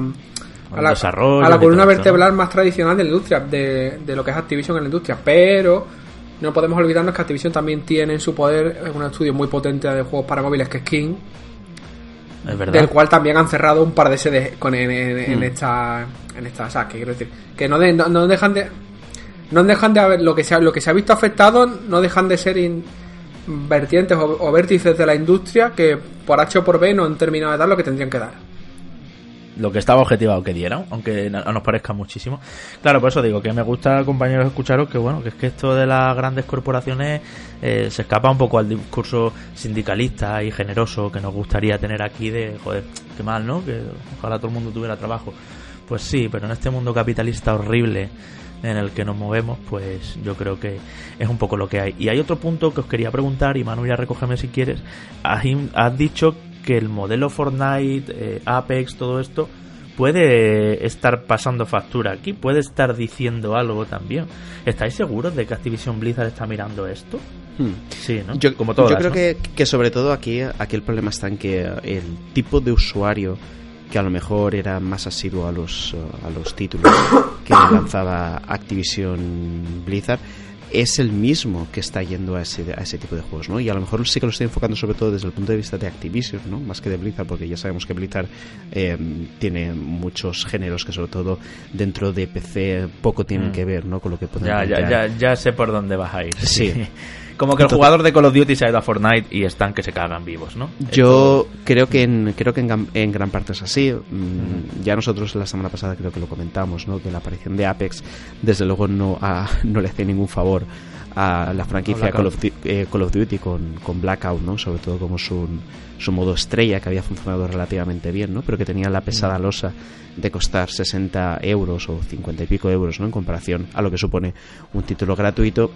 a la, a la columna vertebral más tradicional de la industria, de, de, lo que es Activision en la industria. Pero no podemos olvidarnos que Activision también tiene en su poder un estudio muy potente de juegos para móviles que es King. Es verdad. Del cual también han cerrado un par de sedes con, en, en, hmm. esta. En esta. O que quiero decir. Que no, no dejan de no dejan de haber lo que se ha, lo que se ha visto afectado no dejan de ser vertientes o, vértices de la industria que por H o por B no han terminado de dar lo que tendrían que dar lo que estaba objetivado que dieran, aunque no nos parezca muchísimo. Claro, por eso digo que me gusta, compañeros, escucharos que bueno, que es que esto de las grandes corporaciones eh, se escapa un poco al discurso sindicalista y generoso que nos gustaría tener aquí de, joder, qué mal, ¿no? Que ojalá todo el mundo tuviera trabajo. Pues sí, pero en este mundo capitalista horrible en el que nos movemos, pues yo creo que es un poco lo que hay. Y hay otro punto que os quería preguntar, y Manu ya recógeme si quieres. Has, dicho que el modelo Fortnite, eh, Apex, todo esto, puede estar pasando factura aquí, puede estar diciendo algo también. ¿Estáis seguros de que Activision Blizzard está mirando esto? Hmm. Sí, ¿no? Yo, Como yo creo que, que, sobre todo aquí, aquí el problema está en que el tipo de usuario que a lo mejor era más asiduo a los, a los títulos que [coughs] lanzaba Activision Blizzard, es el mismo que está yendo a ese, a ese tipo de juegos, ¿no? Y a lo mejor sí que lo estoy enfocando sobre todo desde el punto de vista de Activision, ¿no? Más que de Blizzard, porque ya sabemos que Blizzard eh, tiene muchos géneros que sobre todo dentro de PC poco tienen mm. que ver, ¿no? Con lo que ya, ya, ya, ya, sé por dónde vas a ir. Sí. [laughs] Como que el jugador de Call of Duty se ha ido a Fortnite y están que se cagan vivos, ¿no? Yo creo que en, creo que en, gran parte es así. Mm, ya nosotros la semana pasada creo que lo comentamos, ¿no? Que la aparición de Apex, desde luego, no, [laughs] no le hace ningún favor a la franquicia Call of, eh, Call of, Duty con, con, Blackout, ¿no? Sobre todo como su, su modo estrella que había funcionado relativamente bien, ¿no? Pero que tenía la pesada losa de costar 60 euros o 50 y pico euros, ¿no? En comparación a lo que supone un título gratuito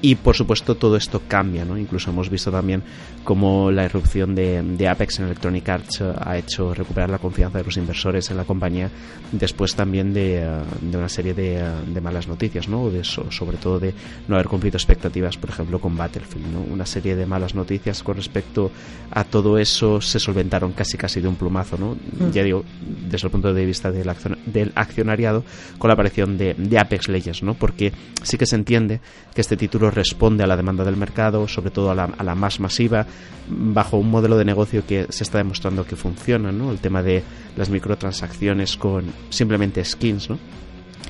y por supuesto todo esto cambia, ¿no? Incluso hemos visto también cómo la irrupción de, Apex en Electronic Arts eh, ha hecho recuperar la confianza de los inversores en la compañía después también de, eh, una serie de, de, malas noticias, ¿no? De, sobre todo de no haber cumplido expectativas, por ejemplo, con Battlefield, ¿no? Una serie de malas noticias con respecto a todo eso se solventaron casi casi de un plumazo, ¿no? Mm. Ya digo, desde el punto de vista del, del accionariado con la aparición de, Apex Legends, ¿no? Porque sí que se entiende que este título responde a la demanda del mercado, sobre todo a la, más masiva, bajo un modelo de negocio que se está demostrando que funciona, ¿no? El tema de las microtransacciones con simplemente skins, ¿no?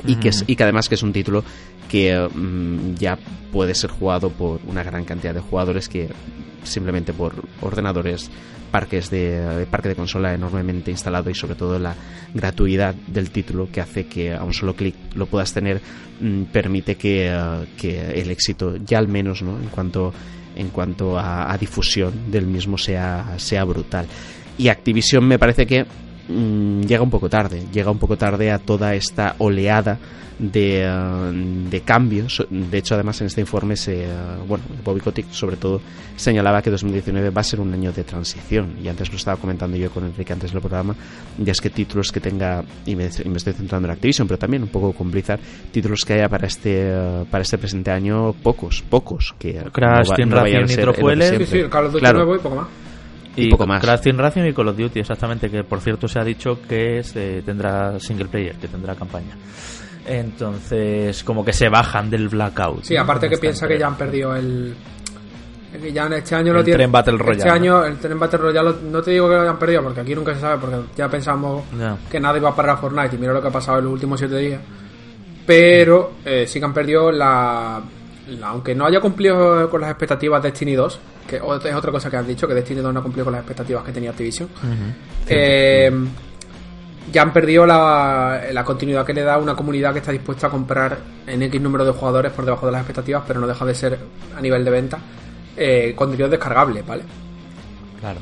Y, que, y que además que es un título que mm, ya puede ser jugado por una gran cantidad de jugadores que simplemente por ordenadores parques de, parque de consola enormemente instalado y sobre todo la gratuidad del título que hace que a un solo clic lo puedas tener mm, permite que, eh, que, el éxito ya al menos ¿no? en cuanto en cuanto a, difusión del mismo sea, sea brutal y Activision me parece que mm, llega un poco tarde llega un poco tarde a toda esta oleada de, eh, de, cambios. De hecho, además en este informe, se, eh, bueno, Bobby Kotick sobre todo señalaba que 2019 va a ser un año de transición. Y antes lo estaba comentando yo con Enrique antes del programa, ya es que títulos que tenga, y me, estoy centrando en Activision, pero también un poco con Blizzard, títulos que haya para este eh, para este presente año, pocos, pocos. Que Crash, Team Racing, Nitro Sí, sí, Carlos claro. nuevo y poco más. Y, poco más. Crash Team Racing y Call of Duty, exactamente, que por cierto se ha dicho que tendrá single player, que tendrá campaña. Entonces, como que se bajan del blackout. Sí, aparte que piensa que ya han perdido el. Que ya en este año lo el Tren Battle Royale. Este año el Tren Battle Royale no te digo que lo hayan perdido porque aquí nunca se sabe porque ya pensamos que nada iba a parar Fortnite y mira lo que ha pasado en los últimos siete días. Pero eh, sí que han perdido la, Aunque no haya cumplido con las expectativas de Destiny 2, que es otra cosa que han dicho, que Destiny 2 no ha cumplido con las expectativas que tenía Activision. eh, ya han perdido la, la, continuidad que le da una comunidad que está dispuesta a comprar en X número de jugadores por debajo de las expectativas, pero no deja de ser a nivel de venta eh, contenido descargable, ¿vale? Claro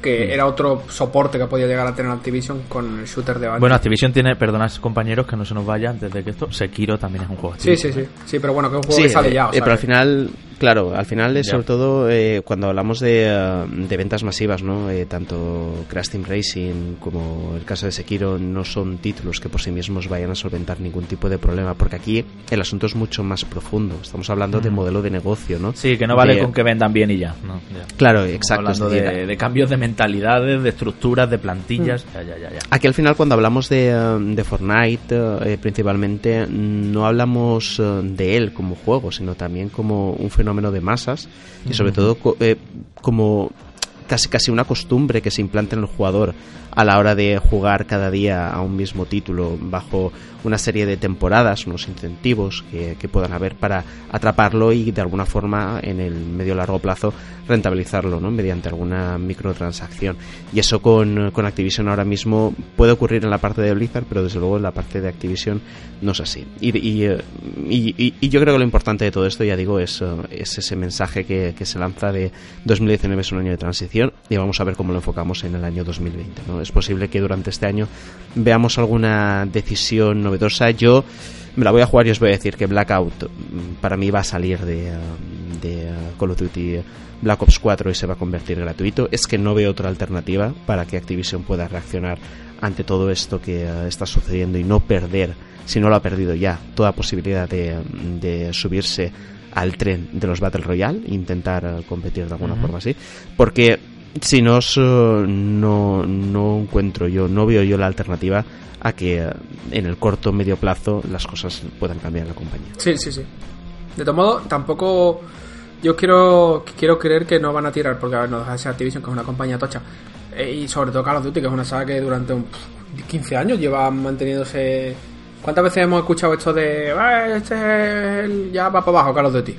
que era otro soporte que podía llegar a tener Activision con el shooter de Bueno, Activision tiene, perdonad compañeros que no se nos vaya antes de que esto, Sekiro también es un juego. Sí, sí, sí, sí, pero bueno, que es un juego que sale ya. Eh, pero al final, claro, al final es sobre todo eh, cuando hablamos de, eh, de, ventas masivas, ¿no? tanto Crash Team Racing como el caso de Sekiro no son títulos que por sí mismos vayan a solventar ningún tipo de problema, porque aquí el asunto es mucho más profundo. Estamos hablando de modelo de negocio, ¿no? Sí, que no vale con que vendan bien y ya. Claro, exacto. Hablando de, de cambios de mentalidades, de estructuras, de plantillas. Mm. Ya, ya, ya, Aquí al final cuando hablamos de, eh, de Fortnite eh, principalmente no hablamos eh, de él como juego, sino también como un fenómeno de masas y sobre todo como casi casi una costumbre que se implanta en el jugador a la hora de jugar cada día a un mismo título bajo una serie de temporadas, unos incentivos que, puedan haber para atraparlo y de alguna forma en el medio largo plazo rentabilizarlo ¿no? mediante alguna microtransacción. Y eso con, con Activision ahora mismo puede ocurrir en la parte de Blizzard, pero desde luego en la parte de Activision no es así. Y, y, y, yo creo que lo importante de todo esto, ya digo, es, es ese mensaje que, que se lanza de 2019 es un año de transición y vamos a ver cómo lo enfocamos en el año 2020. ¿no? Es posible que durante este año veamos alguna decisión novedosa. Yo me la voy a jugar y os voy a decir que Blackout mm, para mí va a salir de, mm, de uh, Call of Duty Black Ops 4 y se va a convertir gratuito. Es que no veo otra alternativa para que Activision pueda reaccionar ante todo esto que uh, está sucediendo y no perder, si no lo ha perdido ya, toda posibilidad de, mm, de subirse al tren de los Battle Royale, intentar uh, competir de alguna forma así, porque si no, no, no encuentro yo, no veo yo la alternativa a que eh, en el corto o medio plazo las cosas puedan cambiar en la compañía. Sí, sí, sí. De todo modo, tampoco yo quiero quiero creer que no van a tirar, porque a ver, no deja Activision, que es una compañía tocha. Eh, y sobre todo Call of Duty, que es una saga que durante un, 15 años lleva manteniéndose. ¿Cuántas veces hemos escuchado esto de. Ah, este ya va para abajo Call of Duty?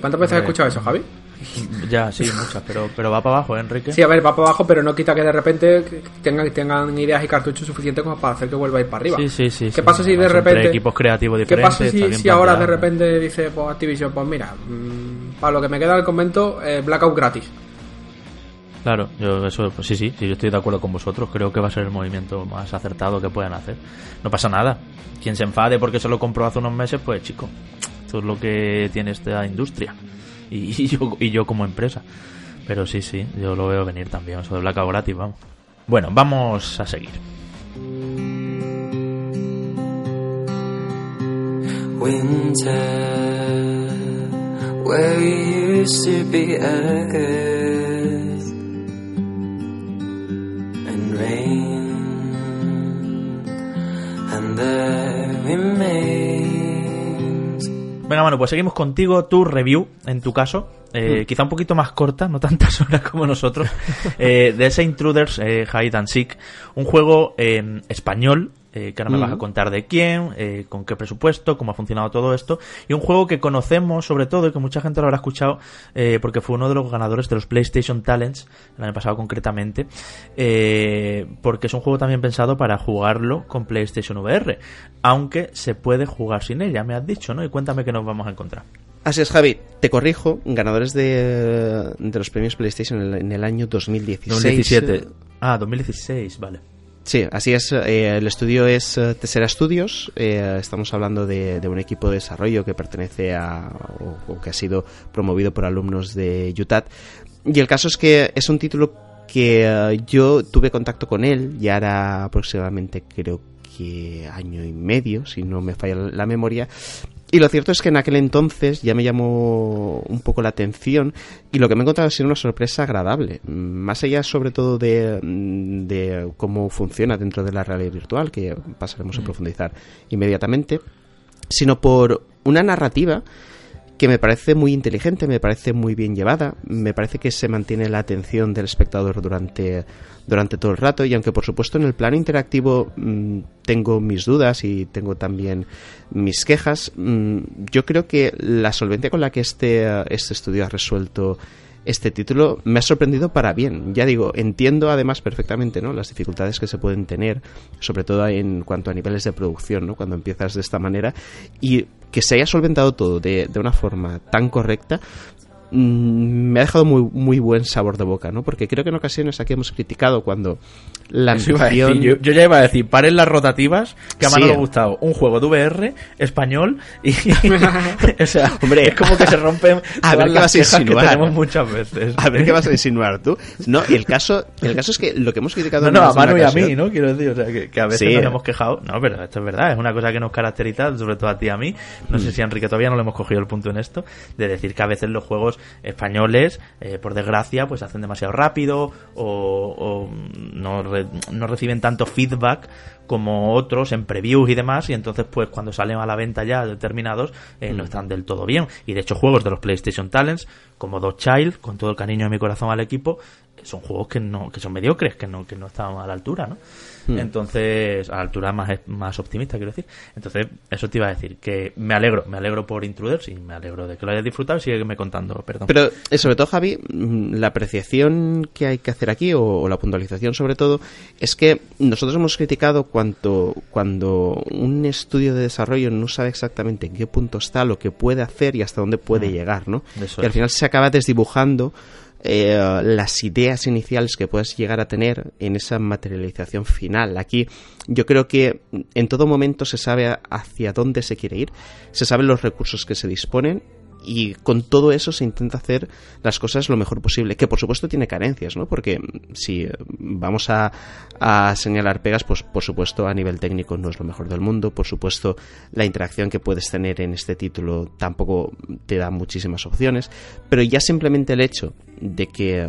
¿Cuántas veces has escuchado eso, Javi? [laughs] Ya, sí, muchas, pero, pero va para abajo, ¿eh, Enrique. Sí, a ver, va para abajo, pero no quita que de repente tengan, tengan ideas y cartuchos suficientes como para hacer que vuelva a ir para arriba. Sí, sí, sí. ¿Qué sí. pasa si de entre repente- equipos creativos ¿Qué diferentes. pasa si, si ahora de repente dice pues, Activision, pues mira, mm, para lo que me queda del convento, eh, Blackout gratis? Claro, yo eso, pues sí, sí, sí, yo estoy de acuerdo con vosotros. Creo que va a ser el movimiento más acertado que puedan hacer. No pasa nada. Quien se enfade porque se lo compró hace unos meses, pues chico, esto es lo que tiene esta industria. [laughs] Y, yo, y yo como empresa. Pero sí, sí, yo lo veo venir también, eso de vamos. Bueno, vamos a seguir. winter where used to be and rain and there remains Venga, mano, pues seguimos contigo. Tu review, en tu caso, eh, quizá un poquito más corta, no tantas [laughs] horas como nosotros, [laughs] eh, de ese Intruders eh, Hide and Seek. Un juego eh, español, eh, que ahora me vas a contar de quién, eh, con qué presupuesto, cómo ha funcionado todo esto. Y un juego que conocemos, sobre todo, y que mucha gente lo habrá escuchado, eh, porque fue uno de los ganadores de los PlayStation Talents, el año pasado concretamente, eh, porque es un juego también pensado para jugarlo con PlayStation VR, aunque se puede jugar sin ella, me has dicho, ¿no? Y cuéntame qué nos vamos a encontrar. Así es, Javi. Te corrijo. Ganadores de, de los premios PlayStation en el, en el año 2016. 2017. Ah, 2016, vale. Sí, así es. eh, el estudio es eh, Tessera Studios. eh, estamos hablando de, un equipo de desarrollo que pertenece a. O, o que ha sido promovido por alumnos de UTAD. Y el caso es que es un título que eh, yo tuve contacto con él ya era aproximadamente, creo que año y medio, si no me falla la memoria. Y lo cierto es que en aquel entonces ya me llamó un poco la atención y lo que me he encontrado ha sido una sorpresa agradable. Más allá sobre todo de, de cómo funciona dentro de la realidad virtual, que pasaremos a profundizar inmediatamente, sino por una narrativa que me parece muy inteligente, me parece muy bien llevada, me parece que se mantiene la atención del espectador durante, durante todo el rato y aunque por supuesto en el plano interactivo mm, tengo mis dudas y tengo también mis quejas, mm, yo creo que la solvencia con la que este, este estudio ha resuelto este título me ha sorprendido para bien. Ya digo, entiendo además perfectamente ¿no? las dificultades que se pueden tener, sobre todo en cuanto a niveles de producción, ¿no? cuando empiezas de esta manera, y que se haya solventado todo de, de una forma tan correcta, me ha dejado muy, muy buen sabor de boca, ¿no? Porque creo que en ocasiones aquí hemos criticado cuando la Eso iba a decir, ambición... yo, yo ya iba a decir, paren las rotativas, que a Sí. Manu le ha gustado un juego de VR, español, y... [laughs] [laughs] o sea, Hombre, es como que se rompen a ver qué las vas a quejas que insinuar. tenemos muchas veces. A ver qué vas a insinuar tú. No, el caso, el caso es que lo que hemos criticado No, no, a Manu y a mí, ¿no? Quiero decir, o sea, que, que a veces Sí. nos hemos quejado. No, pero esto es verdad, es una cosa que nos caracteriza, sobre todo a ti y a mí. No Mm. sé si a Enrique todavía no le hemos cogido el punto en esto, de decir que a veces los juegos españoles, eh, por desgracia, pues hacen demasiado rápido o, o no, re- no reciben tanto feedback como otros en previews y demás y entonces pues cuando salen a la venta ya determinados eh, Mm. no están del todo bien y de hecho juegos de los PlayStation Talents como Dog Child con todo el cariño de mi corazón al equipo son juegos que no que son mediocres que no que no están a la altura no Mm. entonces a altura más más optimista quiero decir entonces eso te iba a decir que me alegro me alegro por Intruders y me alegro de que lo hayas disfrutado y sígueme contando perdón Pero eh, sobre todo, Javi, mm, la apreciación que hay que hacer aquí, o, o la puntualización sobre todo, es que nosotros hemos criticado cuanto, cuando un estudio de desarrollo no sabe exactamente en qué punto está, lo que puede hacer y hasta dónde puede llegar, ¿no? Eso y al es. final se acaba desdibujando eh, las ideas iniciales que puedes llegar a tener en esa materialización final. Aquí yo creo que en todo momento se sabe hacia dónde se quiere ir, se saben los recursos que se disponen y con todo eso se intenta hacer las cosas lo mejor posible, que por supuesto tiene carencias, ¿no? Porque mm, si eh, vamos a, a señalar pegas, pues por supuesto a nivel técnico no es lo mejor del mundo, por supuesto la interacción que puedes tener en este título tampoco te da muchísimas opciones, pero ya simplemente el hecho de que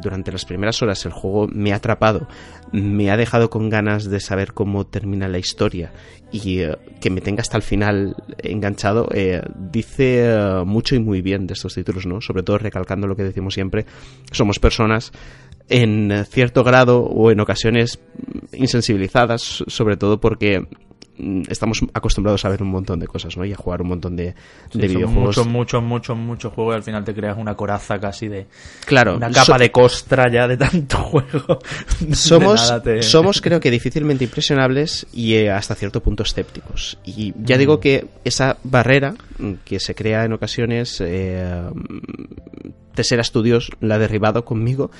durante las primeras horas el juego me ha atrapado, me ha dejado con ganas de saber cómo termina la historia y eh, que me tenga hasta el final enganchado, eh, dice eh, mucho y muy bien de estos títulos, ¿no? Sobre todo recalcando lo que decimos siempre, somos personas en cierto grado o en ocasiones insensibilizadas, sobre todo porque estamos acostumbrados a ver un montón de cosas, ¿no? Y a jugar un montón de, Sí, de son videojuegos. Muchos, muchos, muchos, muchos juegos y al final te creas una coraza casi de. Claro, Una capa so- de costra ya de tanto [laughs] juego. Somos, te- somos creo que difícilmente impresionables y eh, hasta cierto punto escépticos. Y ya digo Mm. que esa barrera mm, que se crea en ocasiones, eh, Tesera Studios la ha derribado conmigo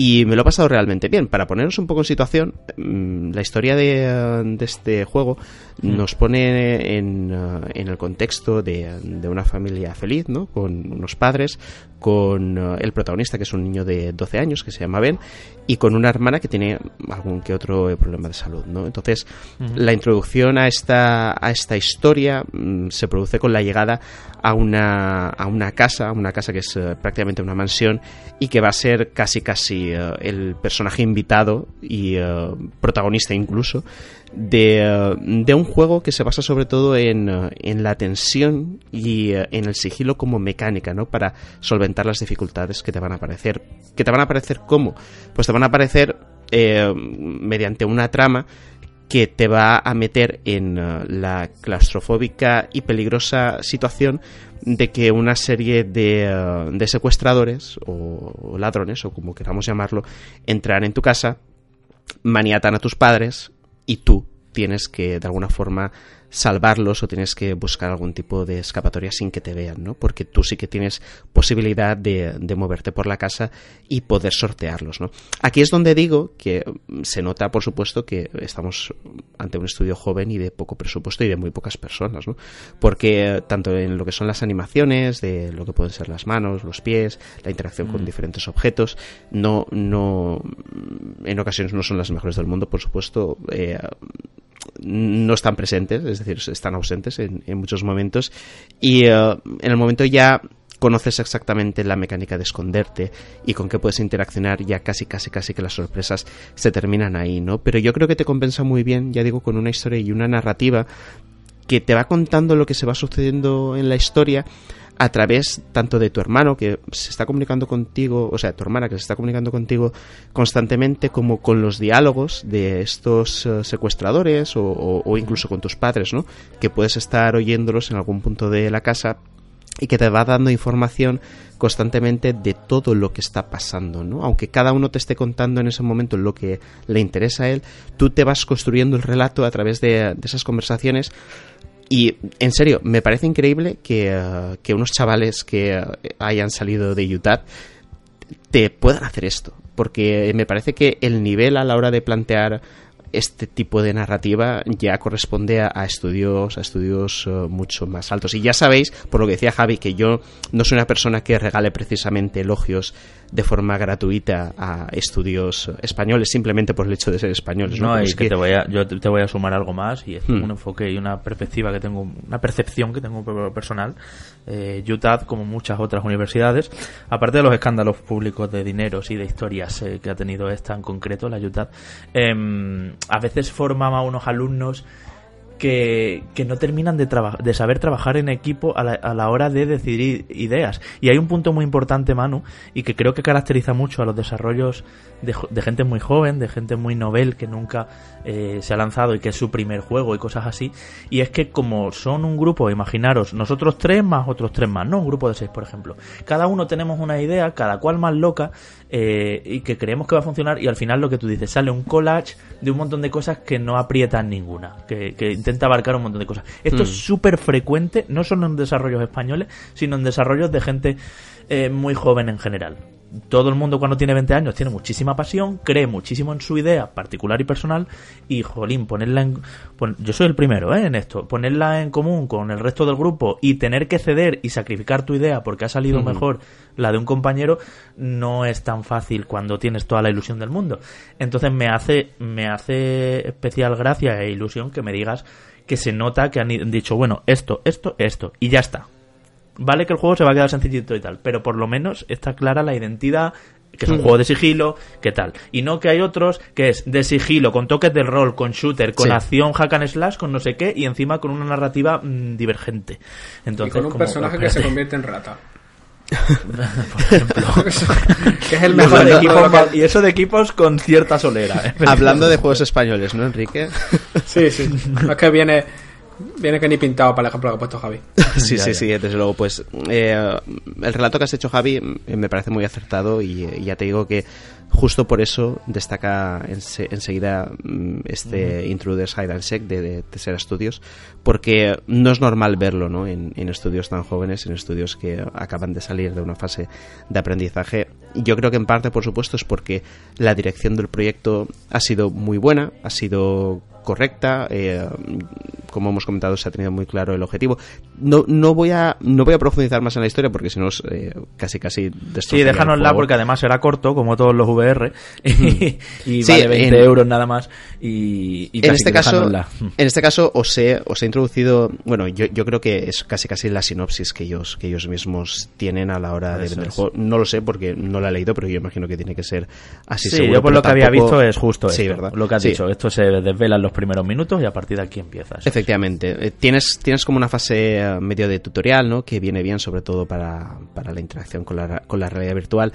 y me lo he pasado realmente bien. Para ponernos un poco en situación, mm, la historia de, eh, de este juego Mm. nos pone en, eh, en el contexto de, de una familia feliz, ¿no? Con unos padres, con eh, el protagonista que es un niño de 12 años que se llama Ben y con una hermana que tiene algún que otro eh, problema de salud, ¿no? Entonces, la introducción a esta, a esta historia mm, se produce con la llegada a una, a una casa, una casa que es eh, prácticamente una mansión y que va a ser casi casi el personaje invitado y protagonista incluso de, eh, de un juego que se basa sobre todo en, eh, en la tensión y eh, en el sigilo como mecánica, ¿no? Para solventar las dificultades que te van a aparecer. ¿Que te van a aparecer cómo? Pues te van a aparecer eh, mediante una trama que te va a meter en la claustrofóbica y peligrosa situación de que una serie de, de secuestradores o, ladrones, o como queramos llamarlo, entran en tu casa, maniatan a tus padres y tú tienes que de alguna forma salvarlos o tienes que buscar algún tipo de escapatoria sin que te vean, ¿no? Porque tú sí que tienes posibilidad de, de moverte por la casa y poder sortearlos, ¿no? Aquí es donde digo que mm, se nota, por supuesto, que estamos ante un estudio joven y de poco presupuesto y de muy pocas personas, ¿no? Porque eh, tanto en lo que son las animaciones, de lo que pueden ser las manos, los pies, la interacción con diferentes objetos, no, no, en ocasiones no son las mejores del mundo, por supuesto, eh, no están presentes, es decir, están ausentes en, en muchos momentos. Y eh, en el momento ya conoces exactamente la mecánica de esconderte y con qué puedes interaccionar, ya casi, casi, casi que las sorpresas se terminan ahí, ¿no? Pero yo creo que te compensa muy bien, ya digo, con una historia y una narrativa que te va contando lo que se va sucediendo en la historia a través tanto de tu hermano que se está comunicando contigo, o sea, tu hermana que se está comunicando contigo constantemente, como con los diálogos de estos eh, secuestradores o, o- o incluso con tus padres, ¿no? Que puedes estar oyéndolos en algún punto de la casa y que te va dando información constantemente de todo lo que está pasando, ¿no? Aunque cada uno te esté contando en ese momento lo que le interesa a él, tú te vas construyendo el relato a través de, de esas conversaciones y en serio, me parece increíble que, eh, que unos chavales que eh, hayan salido de Utah te puedan hacer esto. Porque me parece que el nivel a la hora de plantear este tipo de narrativa ya corresponde a, estudios a estudios eh, mucho más altos y ya sabéis por lo que decía Javi que yo no soy una persona que regale precisamente elogios de forma gratuita a estudios españoles simplemente por el hecho de ser españoles no, No, es que, que- te voy a, yo te voy a sumar algo más y es Hmm. un enfoque y una perspectiva que tengo, una percepción que tengo per- personal. Eh, UTAD, como muchas otras universidades, aparte de los escándalos públicos de dineros y de historias eh, que ha tenido esta en concreto, la UTAD, em, a veces formaba unos alumnos que, que no terminan de, de saber trabajar en equipo a la, a la hora de decidir ideas. Y hay un punto muy importante, Manu, y que creo que caracteriza mucho a los desarrollos de gente muy joven, de gente muy novel que nunca eh, se ha lanzado y que es su primer juego y cosas así. Y es que como son un grupo, imaginaros, nosotros tres más otros tres más, no un grupo de seis, por ejemplo. Cada uno tenemos una idea, cada cual más loca, eh, y que creemos que va a funcionar y al final lo que tú dices, sale un collage de un montón de cosas que no aprietan ninguna, que, que intenta abarcar un montón de cosas. Esto es súper frecuente, no solo en desarrollos españoles, sino en desarrollos de gente eh, muy joven en general. Todo el mundo cuando tiene 20 años tiene muchísima pasión, cree muchísimo en su idea particular y personal y, jolín, ponerla en... pon- yo soy el primero ¿eh? en esto, ponerla en común con el resto del grupo y tener que ceder y sacrificar tu idea porque ha salido mejor la de un compañero no es tan fácil cuando tienes toda la ilusión del mundo. Entonces me hace, me hace especial gracia e ilusión que me digas que se nota que han dicho, bueno, esto, esto, esto, y ya está. Vale que el juego se va a quedar sencillito y tal, pero por lo menos está clara la identidad, que es un juego de sigilo, que tal. Y no que hay otros que es de sigilo, con toques del rol, con shooter, con Sí. acción, hack and slash, con no sé qué, y encima con una narrativa mm, divergente. Y Entonces, con un como, personaje que se [laughs] convierte en rata. Por ejemplo. [laughs] que es el Y mejor eso de ejemplo de equipos, lo que- y eso de equipos con cierta solera. ¿eh? Hablando de juegos españoles, ¿no, Enrique? Sí, sí. No [laughs] es que viene, viene que ni pintado para el ejemplo que ha puesto Javi. [laughs] Sí, Ya, sí, ya. sí, desde luego. Pues eh, el relato que has hecho, Javi, mm, me parece muy acertado y, y ya te digo que justo por eso destaca ense- enseguida mm, este Intruders Hide and Seek de, de Tesera Studios, porque no es normal verlo ¿no? en, en estudios tan jóvenes, en estudios que acaban de salir de una fase de aprendizaje. Yo creo que en parte, por supuesto, es porque la dirección del proyecto ha sido muy buena, ha sido correcta, eh, como hemos comentado se ha tenido muy claro el objetivo. No, no voy a no voy a profundizar más en la historia porque si no es, eh, casi casi Sí, déjanosla porque además será corto, como todos los VR, y, [laughs] y Sí, vale 20 en- euros nada más. Y, y en este caso [laughs] en este caso os he, os he introducido bueno yo, yo creo que es casi casi la sinopsis que ellos que ellos mismos tienen a la hora de Eso vender el juego no lo sé porque no la he leído pero yo imagino que tiene que ser así Sí, seguro, yo por lo que había visto es justo sí esto, verdad lo que has Sí. dicho. Esto se desvela en los primeros minutos y a partir de aquí empiezas. Efectivamente. Eh, Tienes, tienes como una fase eh, medio de tutorial, ¿no? Que viene bien sobre todo para, para la interacción con la, con la realidad virtual.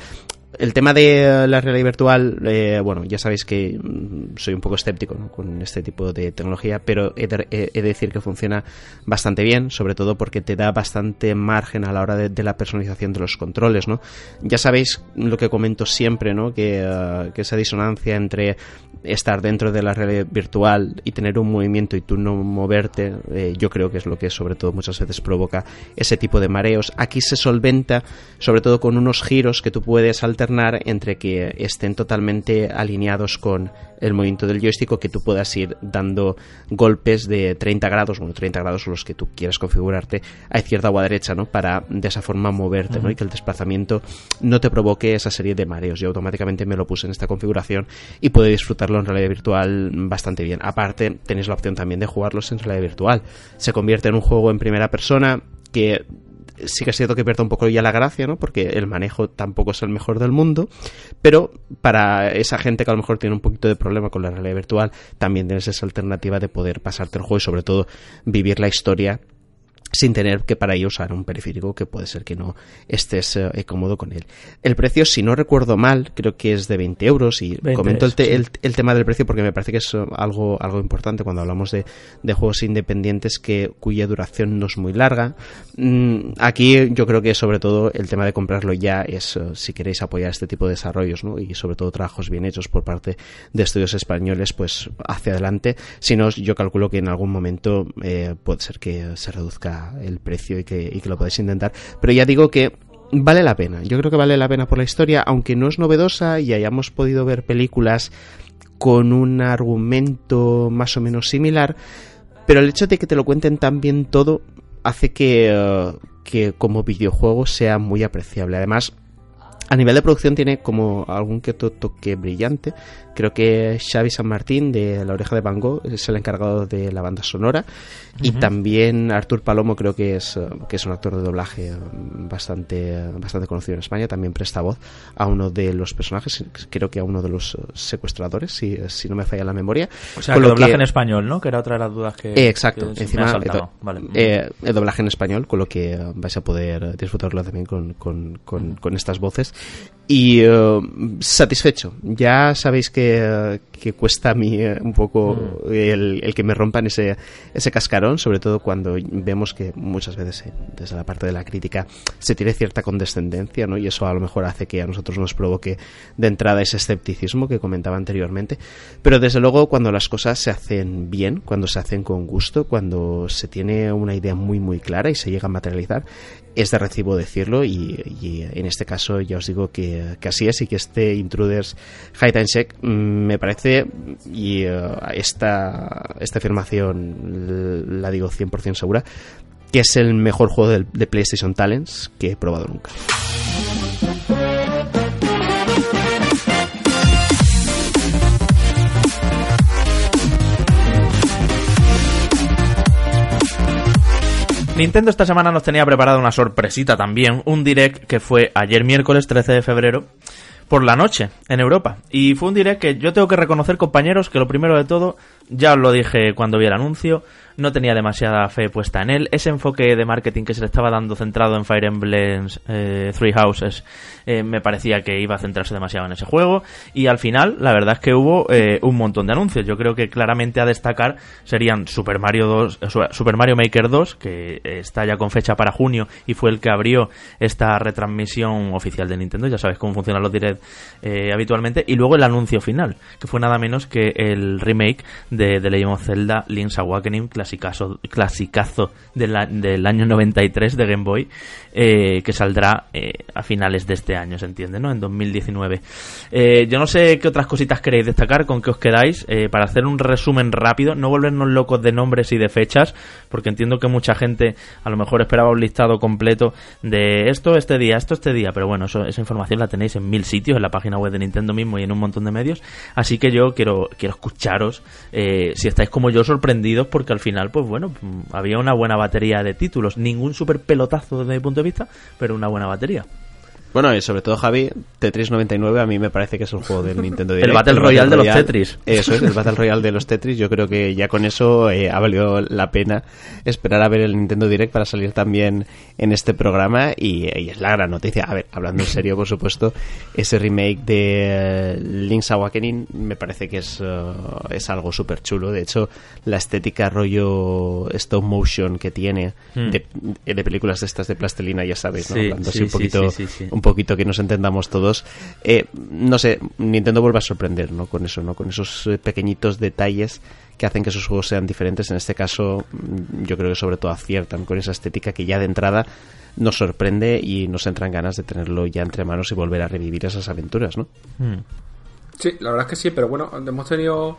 El tema de eh, la realidad virtual, eh, bueno, ya sabéis que mm, soy un poco escéptico ¿no? con este tipo de tecnología, pero he de, he- de decir que funciona bastante bien, sobre todo porque te da bastante margen a la hora de, de la personalización de los controles, ¿no? Ya sabéis lo que comento siempre, ¿no? Que, eh, que esa disonancia entre estar dentro de la realidad virtual y tener un movimiento y tú no moverte, eh, yo creo que es lo que sobre todo muchas veces provoca ese tipo de mareos. Aquí se solventa sobre todo con unos giros que tú puedes alternar entre que estén totalmente alineados con el movimiento del joystick o que tú puedas ir dando golpes de 30 grados, bueno, 30 grados son los que tú quieras configurarte a izquierda o a derecha, ¿no? Para de esa forma moverte, ¿no? Y que el desplazamiento no te provoque esa serie de mareos. Yo automáticamente me lo puse en esta configuración y puedo disfrutarlo en realidad virtual bastante bien. Aparte, tenéis la opción también de jugarlos en realidad virtual. Se convierte en un juego en primera persona que sí que es cierto que pierde un poco ya la gracia, ¿no? Porque el manejo tampoco es el mejor del mundo, pero para esa gente que a lo mejor tiene un poquito de problema con la realidad virtual, también tienes esa alternativa de poder pasarte el juego y sobre todo vivir la historia sin tener que para ello usar un periférico que puede ser que no estés eh, cómodo con él. El precio, si no recuerdo mal, creo que es de 20 euros y 20 comento el, te- sí. el, el tema del precio porque me parece que es eh, algo, algo importante cuando hablamos de, de juegos independientes que, cuya duración no es muy larga. Mm, aquí yo creo que sobre todo el tema de comprarlo ya es eh, si queréis apoyar este tipo de desarrollos ¿no? y sobre todo trabajos bien hechos por parte de estudios españoles, pues hacia adelante. Si no, yo calculo que en algún momento eh, puede ser que se reduzca el precio y que, y que lo podáis intentar. Pero ya digo que vale la pena. Yo creo que vale la pena por la historia, aunque no es novedosa y hayamos podido ver películas con un argumento más o menos similar, pero el hecho de que te lo cuenten tan bien todo hace que, eh, que como videojuego sea muy apreciable. Además, a nivel de producción tiene como algún que otro toque brillante. Creo que Xavi San Martín de La Oreja de Van Gogh es el encargado de la banda sonora. Y también Artur Palomo creo que es, que es un actor de doblaje bastante, bastante conocido en España. También presta voz a uno de los personajes, creo que a uno de los secuestradores, si, si no me falla la memoria. O sea, Con lo doblaje que- en español, ¿no? Que era otra de las dudas que. eh, exacto, que se me encima ha eh, Vale. eh, el doblaje en español, con lo que vais a poder disfrutarlo también con, con- con- con estas voces. Y eh, satisfecho. Ya sabéis que, eh, que cuesta a mí eh, un poco el, el que me rompan ese, ese cascarón, sobre todo cuando vemos que muchas veces eh, desde la parte de la crítica se tiene cierta condescendencia, ¿no? Y eso a lo mejor hace que a nosotros nos provoque de entrada ese escepticismo que comentaba anteriormente. Pero desde luego cuando las cosas se hacen bien, cuando se hacen con gusto, cuando se tiene una idea muy muy clara y se llega a materializar, es de recibo decirlo y, y en este caso ya os digo que, que así es y que este Intruders Hide and Seek mm, me parece y eh, esta, esta afirmación la digo 100% segura que es el mejor juego del- de, PlayStation Talents que he probado nunca. Nintendo esta semana nos tenía preparada una sorpresita también, un direct que fue ayer miércoles 13 de febrero por la noche en Europa. Y fue un direct que yo tengo que reconocer, compañeros, que lo primero de todo, ya os lo dije cuando vi el anuncio, no tenía demasiada fe puesta en él. Ese enfoque de marketing que se le estaba dando centrado en Fire Emblem eh, Three Houses eh, me parecía que iba a centrarse demasiado en ese juego. Y al final, la verdad es que hubo eh, un montón de anuncios. Yo creo que claramente a destacar serían Super Mario 2, eh, Super Mario Maker 2, que está ya con fecha para junio y fue el que abrió esta retransmisión oficial de Nintendo. Ya sabes cómo funcionan los direct habitualmente. Y luego el anuncio final, que fue nada menos que el remake de The Legend of Zelda Link's Awakening, clasicazo, clasicazo de la- del año 93 de Game Boy, eh, que saldrá eh, a finales de este año, se entiende, ¿no? En 2019. Eh, yo no sé qué otras cositas queréis destacar, con qué os quedáis, para hacer un resumen rápido, no volvernos locos de nombres y de fechas, porque entiendo que mucha gente a lo mejor esperaba un listado completo de esto este día, esto este día, pero bueno, eso- esa información la tenéis en mil sitios, en la página web de Nintendo mismo y en un montón de medios, así que yo quiero, quiero escucharos si estáis como yo sorprendidos, porque al final, pues bueno, había una buena batería de títulos, ningún super pelotazo desde mi punto de vista, pero una buena batería. Bueno, y sobre todo, Javi, Tetris 99 a mí me parece que es el juego del Nintendo [laughs] Direct. Battle Royale de los Tetris. Eso es, el Battle Royale de los Tetris. Yo creo que ya con eso eh, ha valido la pena esperar a ver el Nintendo Direct para salir también en este programa y, y es la gran noticia. A ver, hablando en serio, por supuesto, ese remake de eh, Link's Awakening me parece que es, eh, es algo súper chulo. De hecho, la estética rollo stop motion que tiene Hmm. de, de películas de estas de plastilina, ya sabéis, ¿no? Sí, Hablando así sí, un sí, poquito, sí, sí, sí. un poquito que nos entendamos todos. Eh, no sé, Nintendo vuelve a sorprender, ¿no? Con eso, ¿no? Con esos eh, pequeñitos detalles que hacen que sus juegos sean diferentes. En este caso, mm, yo creo que sobre todo aciertan con esa estética que ya de entrada nos sorprende y nos entran ganas de tenerlo ya entre manos y volver a revivir esas aventuras, ¿no? Mm. Sí, la verdad es que sí, pero bueno, hemos tenido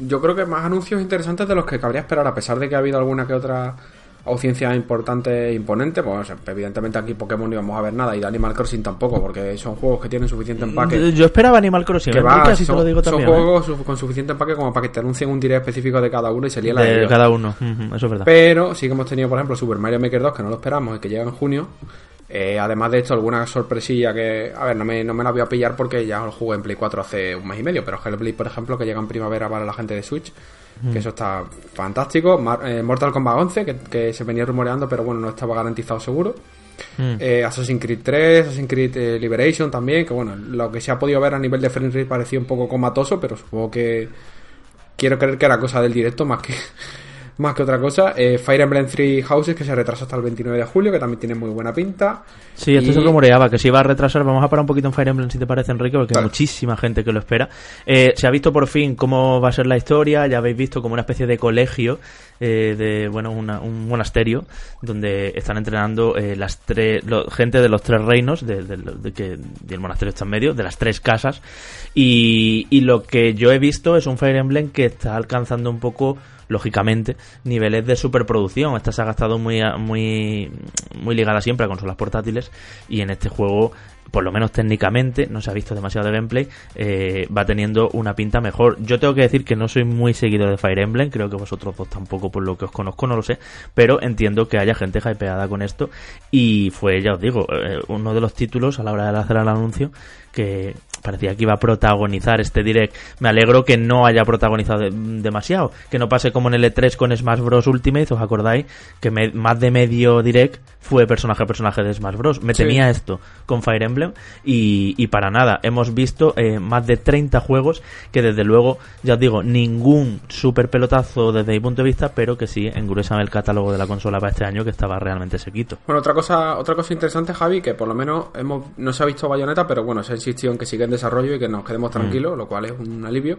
yo creo que más anuncios interesantes de los que cabría esperar, a pesar de que ha habido alguna que otra audiencia importante e imponente, pues evidentemente aquí Pokémon no íbamos a ver nada y de Animal Crossing tampoco, porque son juegos que tienen suficiente empaque. Yo esperaba Animal Crossing, Que ¿eh? va, así son, te lo digo son también. ¿eh? juegos su- con suficiente empaque como para que te anuncien un direct específico de cada uno y se lía la de ellos. cada uno, eso es verdad. Pero sí que hemos tenido, por ejemplo, Super Mario Maker 2, que no lo esperamos y que llega en junio. Eh, además de esto, alguna sorpresilla que, a ver, no me, no me la voy a pillar porque ya lo jugué en Play 4 hace un mes y medio, pero Hellblade, por ejemplo, que llega en primavera para la gente de Switch, que eso está fantástico. Mar- eh, Mortal Kombat 11, que, que se venía rumoreando, pero bueno, no estaba garantizado seguro. Mm. Eh, Assassin's Creed 3, Assassin's Creed eh, Liberation también, que bueno, lo que se ha podido ver a nivel de frame rate parecía un poco comatoso, pero supongo que quiero creer que era cosa del directo más que más que otra cosa. Eh, Fire Emblem Three Houses que se retrasa hasta el 29 de julio, que también tiene muy buena pinta. Sí, esto Y- se rumoreaba que se iba a retrasar. Vamos a parar un poquito en Fire Emblem si te parece, Enrique, porque hay muchísima gente que lo espera. Eh, se ha visto por fin cómo va a ser la historia. Ya habéis visto como una especie de colegio, eh, de bueno, una- un monasterio, donde están entrenando eh, las tres lo- gente de los tres reinos, de, de- de que el monasterio está en medio, de las tres casas. Y, y lo que yo he visto es un Fire Emblem que está alcanzando un poco lógicamente, niveles de superproducción. Esta saga ha estado muy, muy, muy ligada siempre a consolas portátiles y en este juego, por lo menos técnicamente, no se ha visto demasiado de gameplay, eh, va teniendo una pinta mejor. Yo tengo que decir que no soy muy seguido de Fire Emblem, creo que vosotros dos tampoco por lo que os conozco, no lo sé, pero entiendo que haya gente hypeada con esto y fue, ya os digo, eh, uno de los títulos a la hora de hacer el anuncio que parecía que iba a protagonizar este direct. Me alegro que no haya protagonizado de- demasiado, que no pase como en el E3 con Smash Bros Ultimate, ¿os acordáis? Que me- más de medio direct fue personaje a personaje de Smash Bros. Me Sí. tenía esto con Fire Emblem y, y para nada. Hemos visto eh, más de 30 juegos que desde luego, ya os digo, ningún super pelotazo desde mi punto de vista, pero que sí engruesan el catálogo de la consola para este año que estaba realmente sequito. Bueno, otra cosa, otra cosa interesante, Javi, que por lo menos hemos, no se ha visto Bayonetta, pero bueno, se ha insistido en que sigue en desarrollo y que nos quedemos tranquilos, lo cual es un alivio.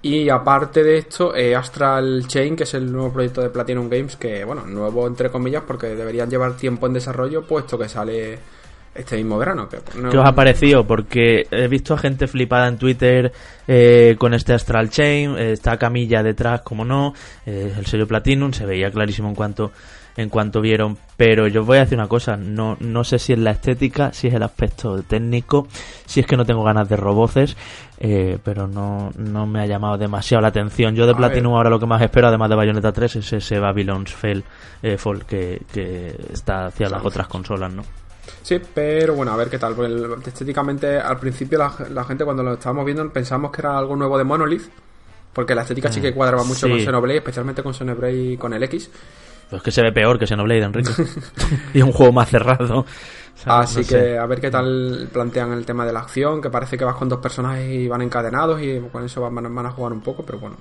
Y aparte de esto, eh, Astral Chain, que es el nuevo proyecto de Platinum Games, que bueno, nuevo entre comillas, porque deberían llevar tiempo en desarrollo, puesto que sale este mismo verano. Que, no- ¿Qué os ha parecido? Porque he visto a gente flipada en Twitter eh, con este Astral Chain, eh, está Camilla detrás, como no, eh, el sello Platinum, se veía clarísimo en cuanto en cuanto vieron, pero yo os voy a decir una cosa, no, no sé si es la estética, si es el aspecto técnico, si es que no tengo ganas de roboces, eh, pero no, no me ha llamado demasiado la atención. Yo de A Platinum ver. ahora lo que más espero, además de Bayonetta 3, es ese Babylon's Fall, eh, Fall que, que está hacia las otras consolas, ¿no? Sí, pero bueno, a ver qué tal. el- estéticamente, al principio la, la gente cuando lo estábamos viendo pensamos que era algo nuevo de Monolith. Porque la estética sí que cuadraba mucho sí. con Xenoblade, especialmente con Xenoblade y con el X. Pero es que se ve peor que Xenoblade, Enrique. [laughs] [laughs] y un juego más cerrado. Así No que sé. a ver qué tal plantean el tema de la acción, que parece que vas con dos personajes y van encadenados y con eso van, van a jugar un poco, pero bueno,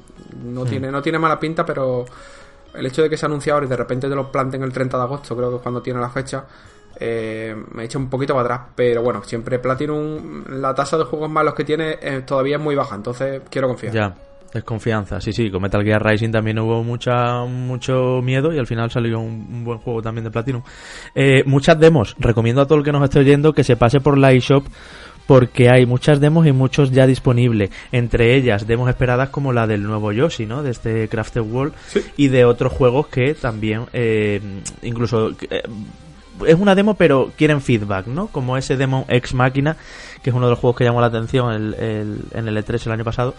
no tiene no tiene mala pinta, pero el hecho de que se anuncie ahora y de repente te lo planten el 30 de agosto, creo que es cuando tiene la fecha, eh, me echa un poquito para atrás, pero bueno, siempre Platinum, la tasa de juegos malos que tiene eh, todavía es muy baja, entonces quiero confiar. Ya, desconfianza. Sí, sí, con Metal Gear Rising también hubo mucha mucho miedo y al final salió un, un buen juego también de Platinum. Eh, muchas demos. Recomiendo a todo el que nos esté oyendo que se pase por la eShop porque hay muchas demos y muchos ya disponibles. Entre ellas, demos esperadas como la del nuevo Yoshi, ¿no? De este Crafted World y de otros juegos que también, eh, incluso... eh, es una demo, pero quieren feedback, ¿no? Como ese demo Ex Máquina, que es uno de los juegos que llamó la atención el- el- en el E3 el año pasado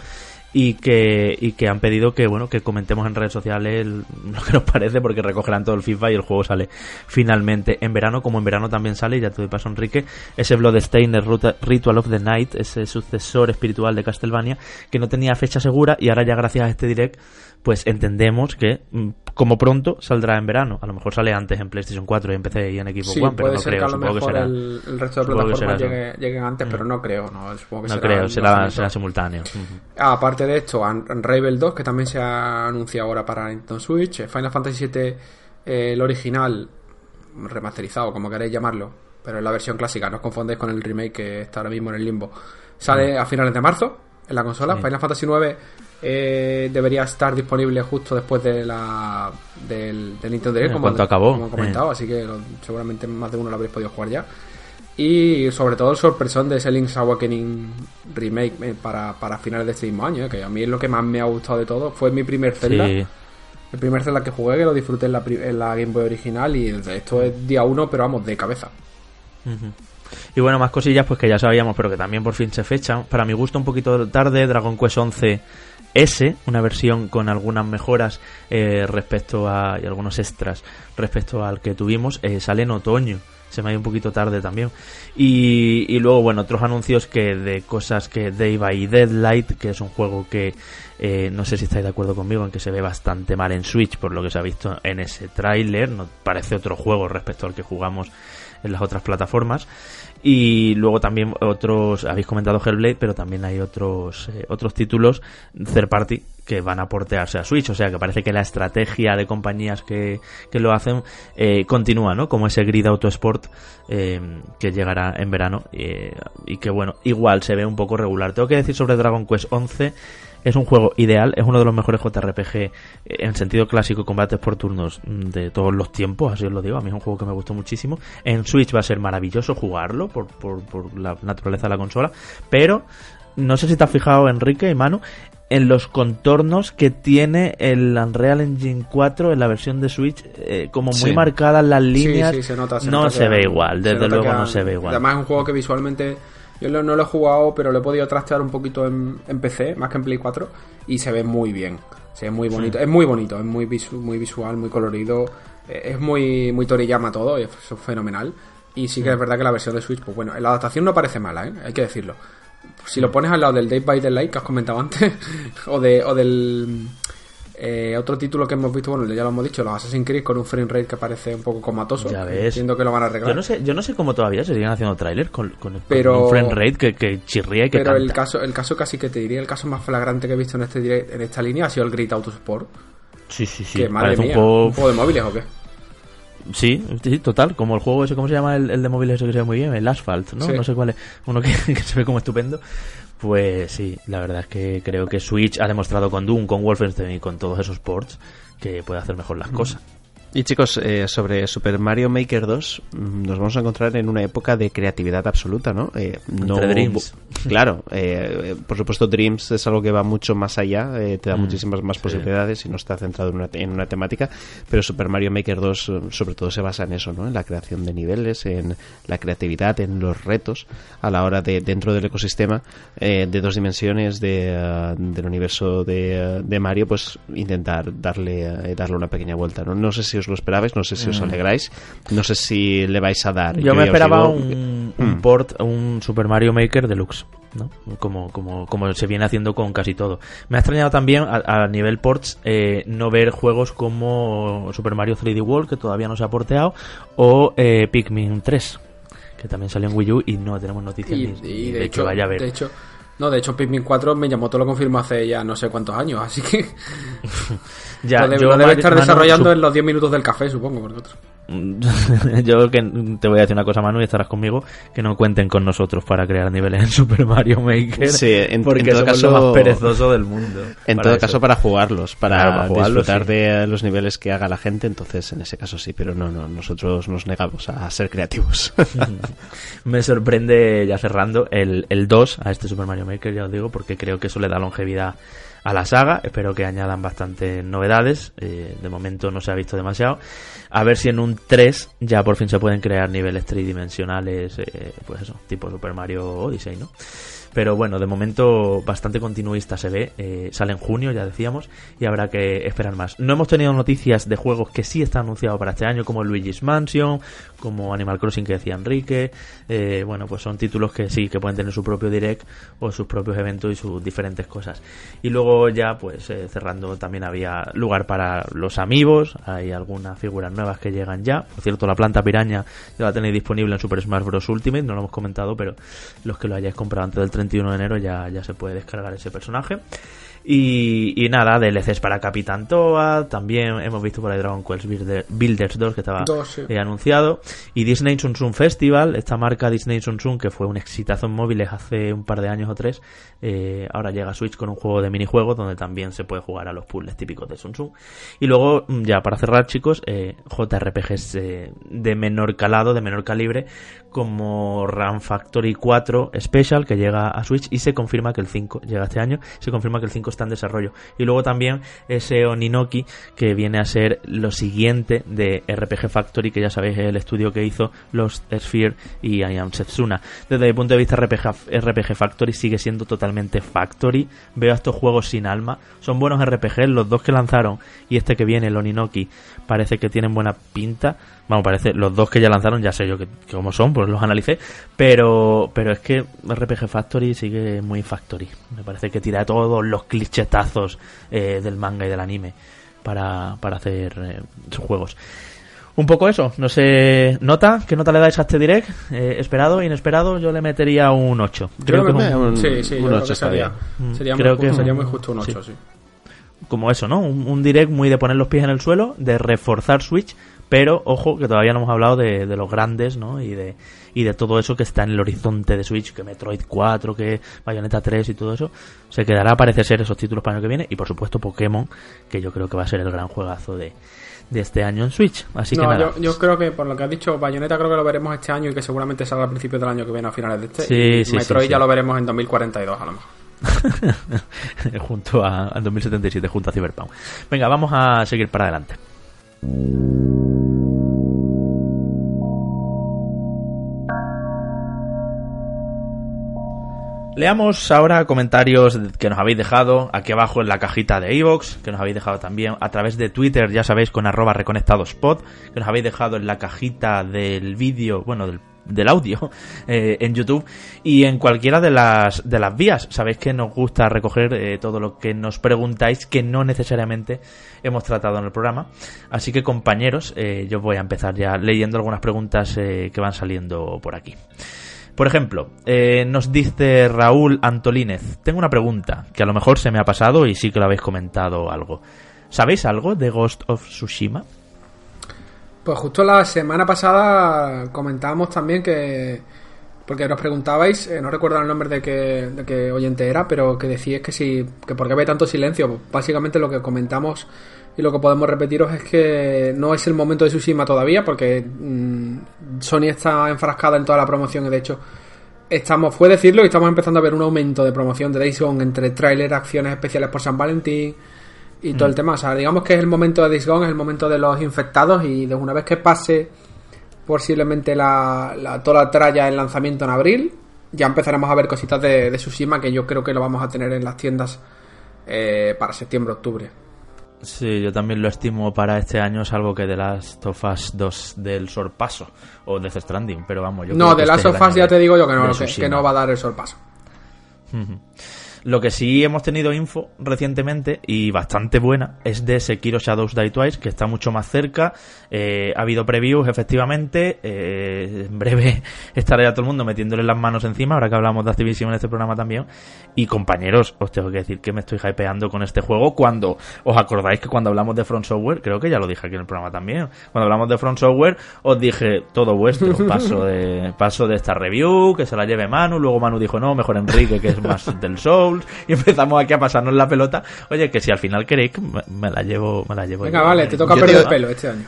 y que, y que han pedido que bueno que comentemos en redes sociales lo que nos parece porque recogerán todo el feedback y el juego sale finalmente en verano como en verano también sale ya te doy paso Enrique ese Bloodstained Ritual of the Night ese sucesor espiritual de Castlevania que no tenía fecha segura y ahora ya gracias a este direct pues entendemos que mm, como pronto saldrá en verano a lo mejor sale antes en PlayStation 4 y en PC y en Xbox Sí, One pero no creo que a lo supongo que mejor será el, el resto de que plataformas llegue- lleguen antes, pero no creo, no, supongo que no será creo será, será simultáneo Ujú. Aparte de esto, Un- Unravel 2, que también se ha anunciado ahora para Nintendo Switch, eh, Final Fantasy VII, eh, el original, remasterizado, como queréis llamarlo, pero es la versión clásica, no os confundéis con el remake que está ahora mismo en el limbo. Sale a finales de marzo en la consola. Sí. Final Fantasy IX eh, debería estar disponible justo después de la del, del Nintendo Direct, como, acabó, como he comentado, así que lo- seguramente más de uno lo habréis podido jugar ya. Y sobre todo el sorpresón de ese Link's Awakening remake eh, para, para finales de este mismo año, eh, que a mí es lo que más me ha gustado de todo. Fue mi primer Zelda. Sí. El primer Zelda que jugué, que lo disfruté en la, en la Game Boy original y esto es día uno, pero vamos, de cabeza. Y bueno, más cosillas pues que ya sabíamos, pero que también por fin se fechan. Para mi gusto un poquito tarde, Dragon Quest 11 S, una versión con algunas mejoras eh, respecto a y algunos extras respecto al que tuvimos, eh, sale en otoño. Se me ha ido un poquito tarde también. Y, y luego, bueno, otros anuncios que de cosas que Day by Deadlight, que es un juego que eh, no sé si estáis de acuerdo conmigo en que se ve bastante mal en Switch por lo que se ha visto en ese tráiler. No parece otro juego respecto al que jugamos en las otras plataformas. Y luego también otros, habéis comentado Hellblade, pero también hay otros, eh, otros títulos third party que van a portearse a Switch. O sea que parece que la estrategia de compañías que, que lo hacen eh, continúa, ¿no? Como ese Grid Autosport eh, que llegará en verano. eh, y que bueno, igual se ve un poco regular. Tengo que decir sobre Dragon Quest 11 es un juego ideal, es uno de los mejores JRPG eh, en sentido clásico, combates por turnos mm, de todos los tiempos, así os lo digo. A mí es un juego que me gustó muchísimo. En Switch va a ser maravilloso jugarlo por, por, por la naturaleza de la consola, pero no sé si te has fijado, Enrique y Manu, en los contornos que tiene el Unreal Engine 4 en la versión de Switch, eh, como muy Sí. marcadas las líneas. Sí, sí, se nota. se no nota se que- ve igual, desde luego que no se ve igual. Además es un juego que visualmente yo no lo he jugado, pero lo he podido trastear un poquito en, en PC, más que en Play 4, y se ve muy bien. Se ve muy bonito. Es muy bonito, es muy, visu- muy visual, muy colorido. eh, Es muy, muy Toriyama todo, y es fenomenal. Y sí que es verdad que la versión de Switch, pues bueno, la adaptación no parece mala, ¿eh? hay que decirlo. Si lo pones al lado del Day by Daylight que has comentado antes, [laughs] o, de, o del eh, otro título que hemos visto, bueno, ya lo hemos dicho, los Assassin's Creed con un frame rate que parece un poco comatoso. Ya ves. Entiendo que lo van a arreglar. Yo no sé, yo no sé cómo todavía se siguen haciendo tráiler con, con, con Pero- un frame rate que, que chirría y que Pero el caso, el caso casi que te diría, el caso más flagrante que he visto en este direct- en esta línea ha sido el Great Autosport. Sí, sí, sí. que madre mía, un juego... un juego de móviles o qué. Sí, sí, total. Como el juego ese, ¿cómo se llama el, el de móviles ese que se ve muy bien? El Asphalt, ¿no? Sí. No sé cuál es. Uno que, [laughs] que se ve como estupendo. Pues sí, la verdad es que creo que Switch ha demostrado con Doom, con Wolfenstein y con todos esos ports que puede hacer mejor las cosas. Y chicos, eh, sobre Super Mario Maker 2, mm, nos vamos a encontrar en una época de creatividad absoluta, ¿no? Eh, no Entre Dreams. Claro, eh, eh, por supuesto Dreams es algo que va mucho más allá, eh, te da Mm, muchísimas más sí. posibilidades y no está centrado en una, en una temática, pero Super Mario Maker 2 eh, sobre todo se basa en eso, ¿no? En la creación de niveles, en la creatividad, en los retos a la hora de, dentro del ecosistema eh, de dos dimensiones de, eh, del universo de, de Mario, pues intentar darle, darle una pequeña vuelta, ¿no? No sé si os lo esperabais, no sé si os alegráis, no sé si le vais a dar. Mm. Yo me esperaba digo- un, un Mm. port, un Super Mario Maker Deluxe. ¿no? Como, como, como se viene haciendo con casi todo. Me ha extrañado también a, a nivel ports eh, no ver juegos como Super Mario 3D World, que todavía no se ha porteado, o eh, Pikmin 3, que también salió en Wii U y no tenemos noticias Y, ni, y ni de, de, hecho, que vaya a ver. de hecho, no, de hecho Pikmin 4 me llamó, todo lo confirmó hace ya no sé cuántos años, así que [laughs] Ya, lo, de- yo, lo debe estar Manu, desarrollando su- en los 10 minutos del café, supongo, por otro. [laughs] yo que te voy a decir una cosa, Manu, y estarás conmigo, que no cuenten con nosotros para crear niveles en Super Mario Maker. Sí, en- porque en todo somos caso- lo más perezoso del mundo. En para todo eso. caso, para jugarlos, para, Claro, para jugarlos, disfrutar sí. de los niveles que haga la gente, entonces en ese caso sí, pero no, no, nosotros nos negamos a ser creativos. [laughs] Me sorprende, ya cerrando, el, el 2 a este Super Mario Maker, ya os digo, porque creo que eso le da longevidad a la saga. Espero que añadan bastantes novedades. eh, de momento no se ha visto demasiado. A ver si en un 3 ya por fin se pueden crear niveles tridimensionales, eh, pues eso, tipo Super Mario Odyssey, ¿no? Pero bueno, de momento bastante continuista se ve. eh, sale en junio, ya decíamos, y habrá que esperar más. No hemos tenido noticias de juegos que sí están anunciados para este año, como Luigi's Mansion, como Animal Crossing que decía Enrique. eh, bueno, pues son títulos que sí, que pueden tener su propio direct o sus propios eventos y sus diferentes cosas. Y luego ya, pues eh, cerrando, también había lugar para los amigos. Hay algunas figuras nuevas que llegan ya. Por cierto, la planta piraña ya la tenéis disponible en Super Smash Bros. Ultimate, no lo hemos comentado, pero los que lo hayáis comprado antes del 31 de enero ya, ya se puede descargar ese personaje. Y, y nada, DLCs para Capitán Toad, también hemos visto por ahí Dragon Quest Builder- Builders 2 que estaba Dos, sí. eh, anunciado. Y Disney Sun Sun Festival, esta marca Disney Sun Sun que fue un exitazo en móviles hace un par de años o tres, eh, ahora llega a Switch con un juego de minijuegos donde también se puede jugar a los puzzles típicos de Sun Sun. Y luego, mm, ya para cerrar chicos, eh, JRPGs eh, de menor calado, de menor calibre, como Run Factory 4 Special que llega a Switch y se confirma que el 5 llega este año, se confirma que el 5 está en desarrollo. Y luego también ese Oninoki que viene a ser lo siguiente de RPG Factory, que ya sabéis es el estudio que hizo los Sphere y I Am Setsuna. Desde mi punto de vista RPG, RPG Factory sigue siendo totalmente Factory. Veo a estos juegos sin alma. Son buenos RPG, los dos que lanzaron y este que viene, el Oninoki, parece que tienen buena pinta. Vamos, parece, los dos que ya lanzaron, ya sé yo que, que cómo son, pues los analicé. Pero, pero es que RPG Factory sigue muy Factory. Me parece que tira todos los clichetazos eh, del manga y del anime para, para hacer eh, sus juegos. Un poco eso, no sé, nota, ¿qué nota le dais a este direct? Eh, esperado, inesperado, yo le metería un 8. Creo que es un- un- sí, sí, yo un creo ocho que está sería, Mm, creo muy, que sería muy justo un 8, sí. sí. como eso, ¿no? Un, un direct muy de poner los pies en el suelo, de reforzar Switch, pero ojo que todavía no hemos hablado de, de los grandes, ¿no? Y de, y de todo eso que está en el horizonte de Switch, que Metroid 4, que Bayonetta 3 y todo eso. Se quedará, parece ser, esos títulos para el año que viene. Y por supuesto Pokémon, que yo creo que va a ser el gran juegazo de, de este año en Switch. Así que no, nada. yo, yo creo que por lo que has dicho, Bayonetta creo que lo veremos este año y que seguramente salga a principios del año que viene a finales de este. Sí, y sí, Metroid sí, ya lo veremos en 2042 a lo mejor. [laughs] junto a, al 2077, junto a Cyberpunk. Venga, vamos a seguir para adelante. Leamos ahora comentarios que nos habéis dejado aquí abajo en la cajita de iVoox, que nos habéis dejado también a través de Twitter, ya sabéis, con arroba reconectadospod, que nos habéis dejado en la cajita del vídeo, bueno, del, del audio [laughs] eh, en YouTube y en cualquiera de las, de las vías. Sabéis que nos gusta recoger eh, todo lo que nos preguntáis que no necesariamente hemos tratado en el programa. Así que compañeros, eh, yo voy a empezar ya leyendo algunas preguntas que van saliendo por aquí. Por ejemplo, nos dice Raúl Antolínez, tengo una pregunta que a lo mejor se me ha pasado y sí que lo habéis comentado algo. ¿Sabéis algo de Ghost of Tsushima? Pues justo la semana pasada comentábamos también que. Porque nos preguntabais, eh, no recuerdo el nombre de qué, de qué oyente era, pero que decíais que si. que por qué había tanto silencio. Pues básicamente lo que comentamos y lo que podemos repetiros es que no es el momento de Tsushima todavía, porque mm, Sony está enfrascada en toda la promoción y de hecho. Estamos, fue decirlo, y estamos empezando a ver un aumento de promoción de Days entre tráiler, acciones especiales por San Valentín, y todo el tema. O sea, digamos que es el momento de Days Gone, es el momento de los infectados y de una vez que pase posiblemente la, la- toda la tralla en lanzamiento en abril, ya empezaremos a ver cositas de, de Tsushima que yo creo que lo vamos a tener en las tiendas eh, para septiembre-octubre. Sí, yo también lo estimo para este año, salvo que de Last of Us 2 del sorpaso o Death Stranding, pero vamos, yo No, creo que de Last este es of el Us año ya te digo yo que no, de que, que no va a dar el sorpaso. Lo que sí hemos tenido info recientemente y bastante buena es de Sekiro Shadows Die Twice, que está mucho más cerca. Eh, ha habido previews, efectivamente. Eh, en breve [laughs] estará ya todo el mundo metiéndole las manos encima, ahora que hablamos de Activision en este programa también. Y compañeros, os tengo que decir que me estoy hypeando con este juego cuando os acordáis que cuando hablamos de Front Software, creo que ya lo dije aquí en el programa también, cuando hablamos de Front Software os dije todo vuestro, [laughs] paso de, paso de esta review, que se la lleve Manu, luego Manu dijo no, mejor Enrique que es más [laughs] del Souls y empezamos aquí a pasarnos la pelota. Oye, que si al final queréis, me, me la llevo, me la llevo. Venga, yo. vale, te toca Yo perder te- el pelo este año.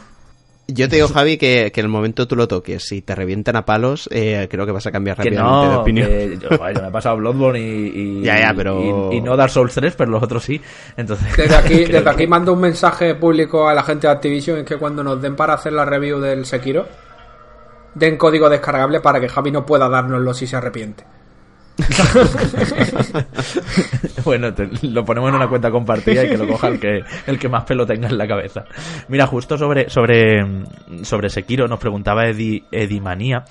Yo te digo, Javi, que, que en el momento tú lo toques y te revientan a palos, eh, creo que vas a cambiar Que rápidamente de no, opinión. que yo, joder, yo me he pasado Bloodborne y, y- [laughs] Ya, ya, pero- y, y no Dark Souls 3, pero los otros sí. Entonces, Desde aquí, [laughs] desde aquí mando un mensaje público a la gente de Activision, es que cuando nos den para hacer la review del Sekiro, den código descargable para que Javi no pueda dárnoslo si se arrepiente. [laughs] bueno, lo ponemos en una cuenta compartida y que lo coja el que, el que más pelo tenga en la cabeza. Mira, justo sobre, sobre, sobre Sekiro nos preguntaba Edi, Edimanía.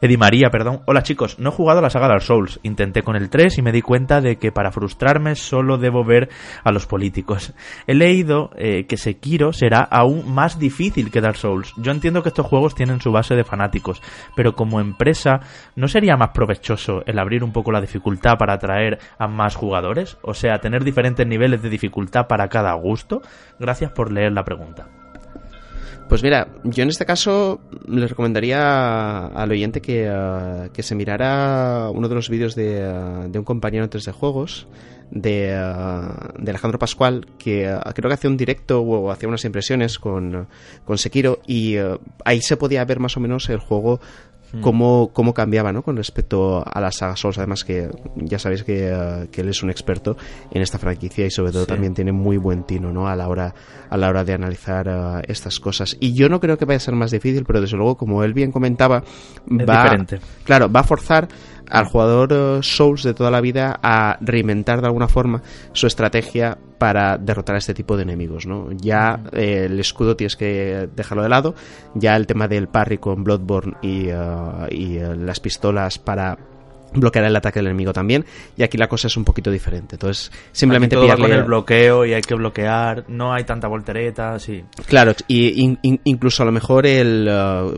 Eddie María, perdón. Hola chicos, no he jugado a la saga Dark Souls. Intenté con el 3 y me di cuenta de que para frustrarme solo debo ver a los políticos. He leído eh, que Sekiro será aún más difícil que Dark Souls. Yo entiendo que estos juegos tienen su base de fanáticos, pero como empresa, ¿no sería más provechoso el abrir un poco la dificultad para atraer a más jugadores? O sea, tener diferentes niveles de dificultad para cada gusto. Gracias por leer la pregunta. Pues mira, yo en este caso le recomendaría al oyente que, eh, que se mirara uno de los vídeos de, eh, de un compañero en 3D Juegos, de, eh, de Alejandro Pascual, que creo que hacía un directo o hacía unas impresiones con, con Sekiro y ahí se podía ver más o menos el juego cómo, cómo cambiaba ¿no? con respecto a la saga Souls. Además que ya sabéis que, eh, que él es un experto en esta franquicia y sobre todo Sí. también tiene muy buen tino ¿no? a la hora a la hora de analizar eh, estas cosas. Y yo no creo que vaya a ser más difícil, pero desde luego, como él bien comentaba, va, diferente. claro, va a forzar al jugador eh, Souls de toda la vida a reinventar de alguna forma su estrategia para derrotar a este tipo de enemigos, ¿no? Ya eh, el escudo tienes que dejarlo de lado, ya el tema del parry con Bloodborne y, eh, y, las pistolas para bloquear el ataque del enemigo también, y aquí la cosa es un poquito diferente. Entonces, simplemente todo va con el bloqueo y hay que bloquear, no hay tanta voltereta, sí. Claro, y in- in- incluso a lo mejor él, eh,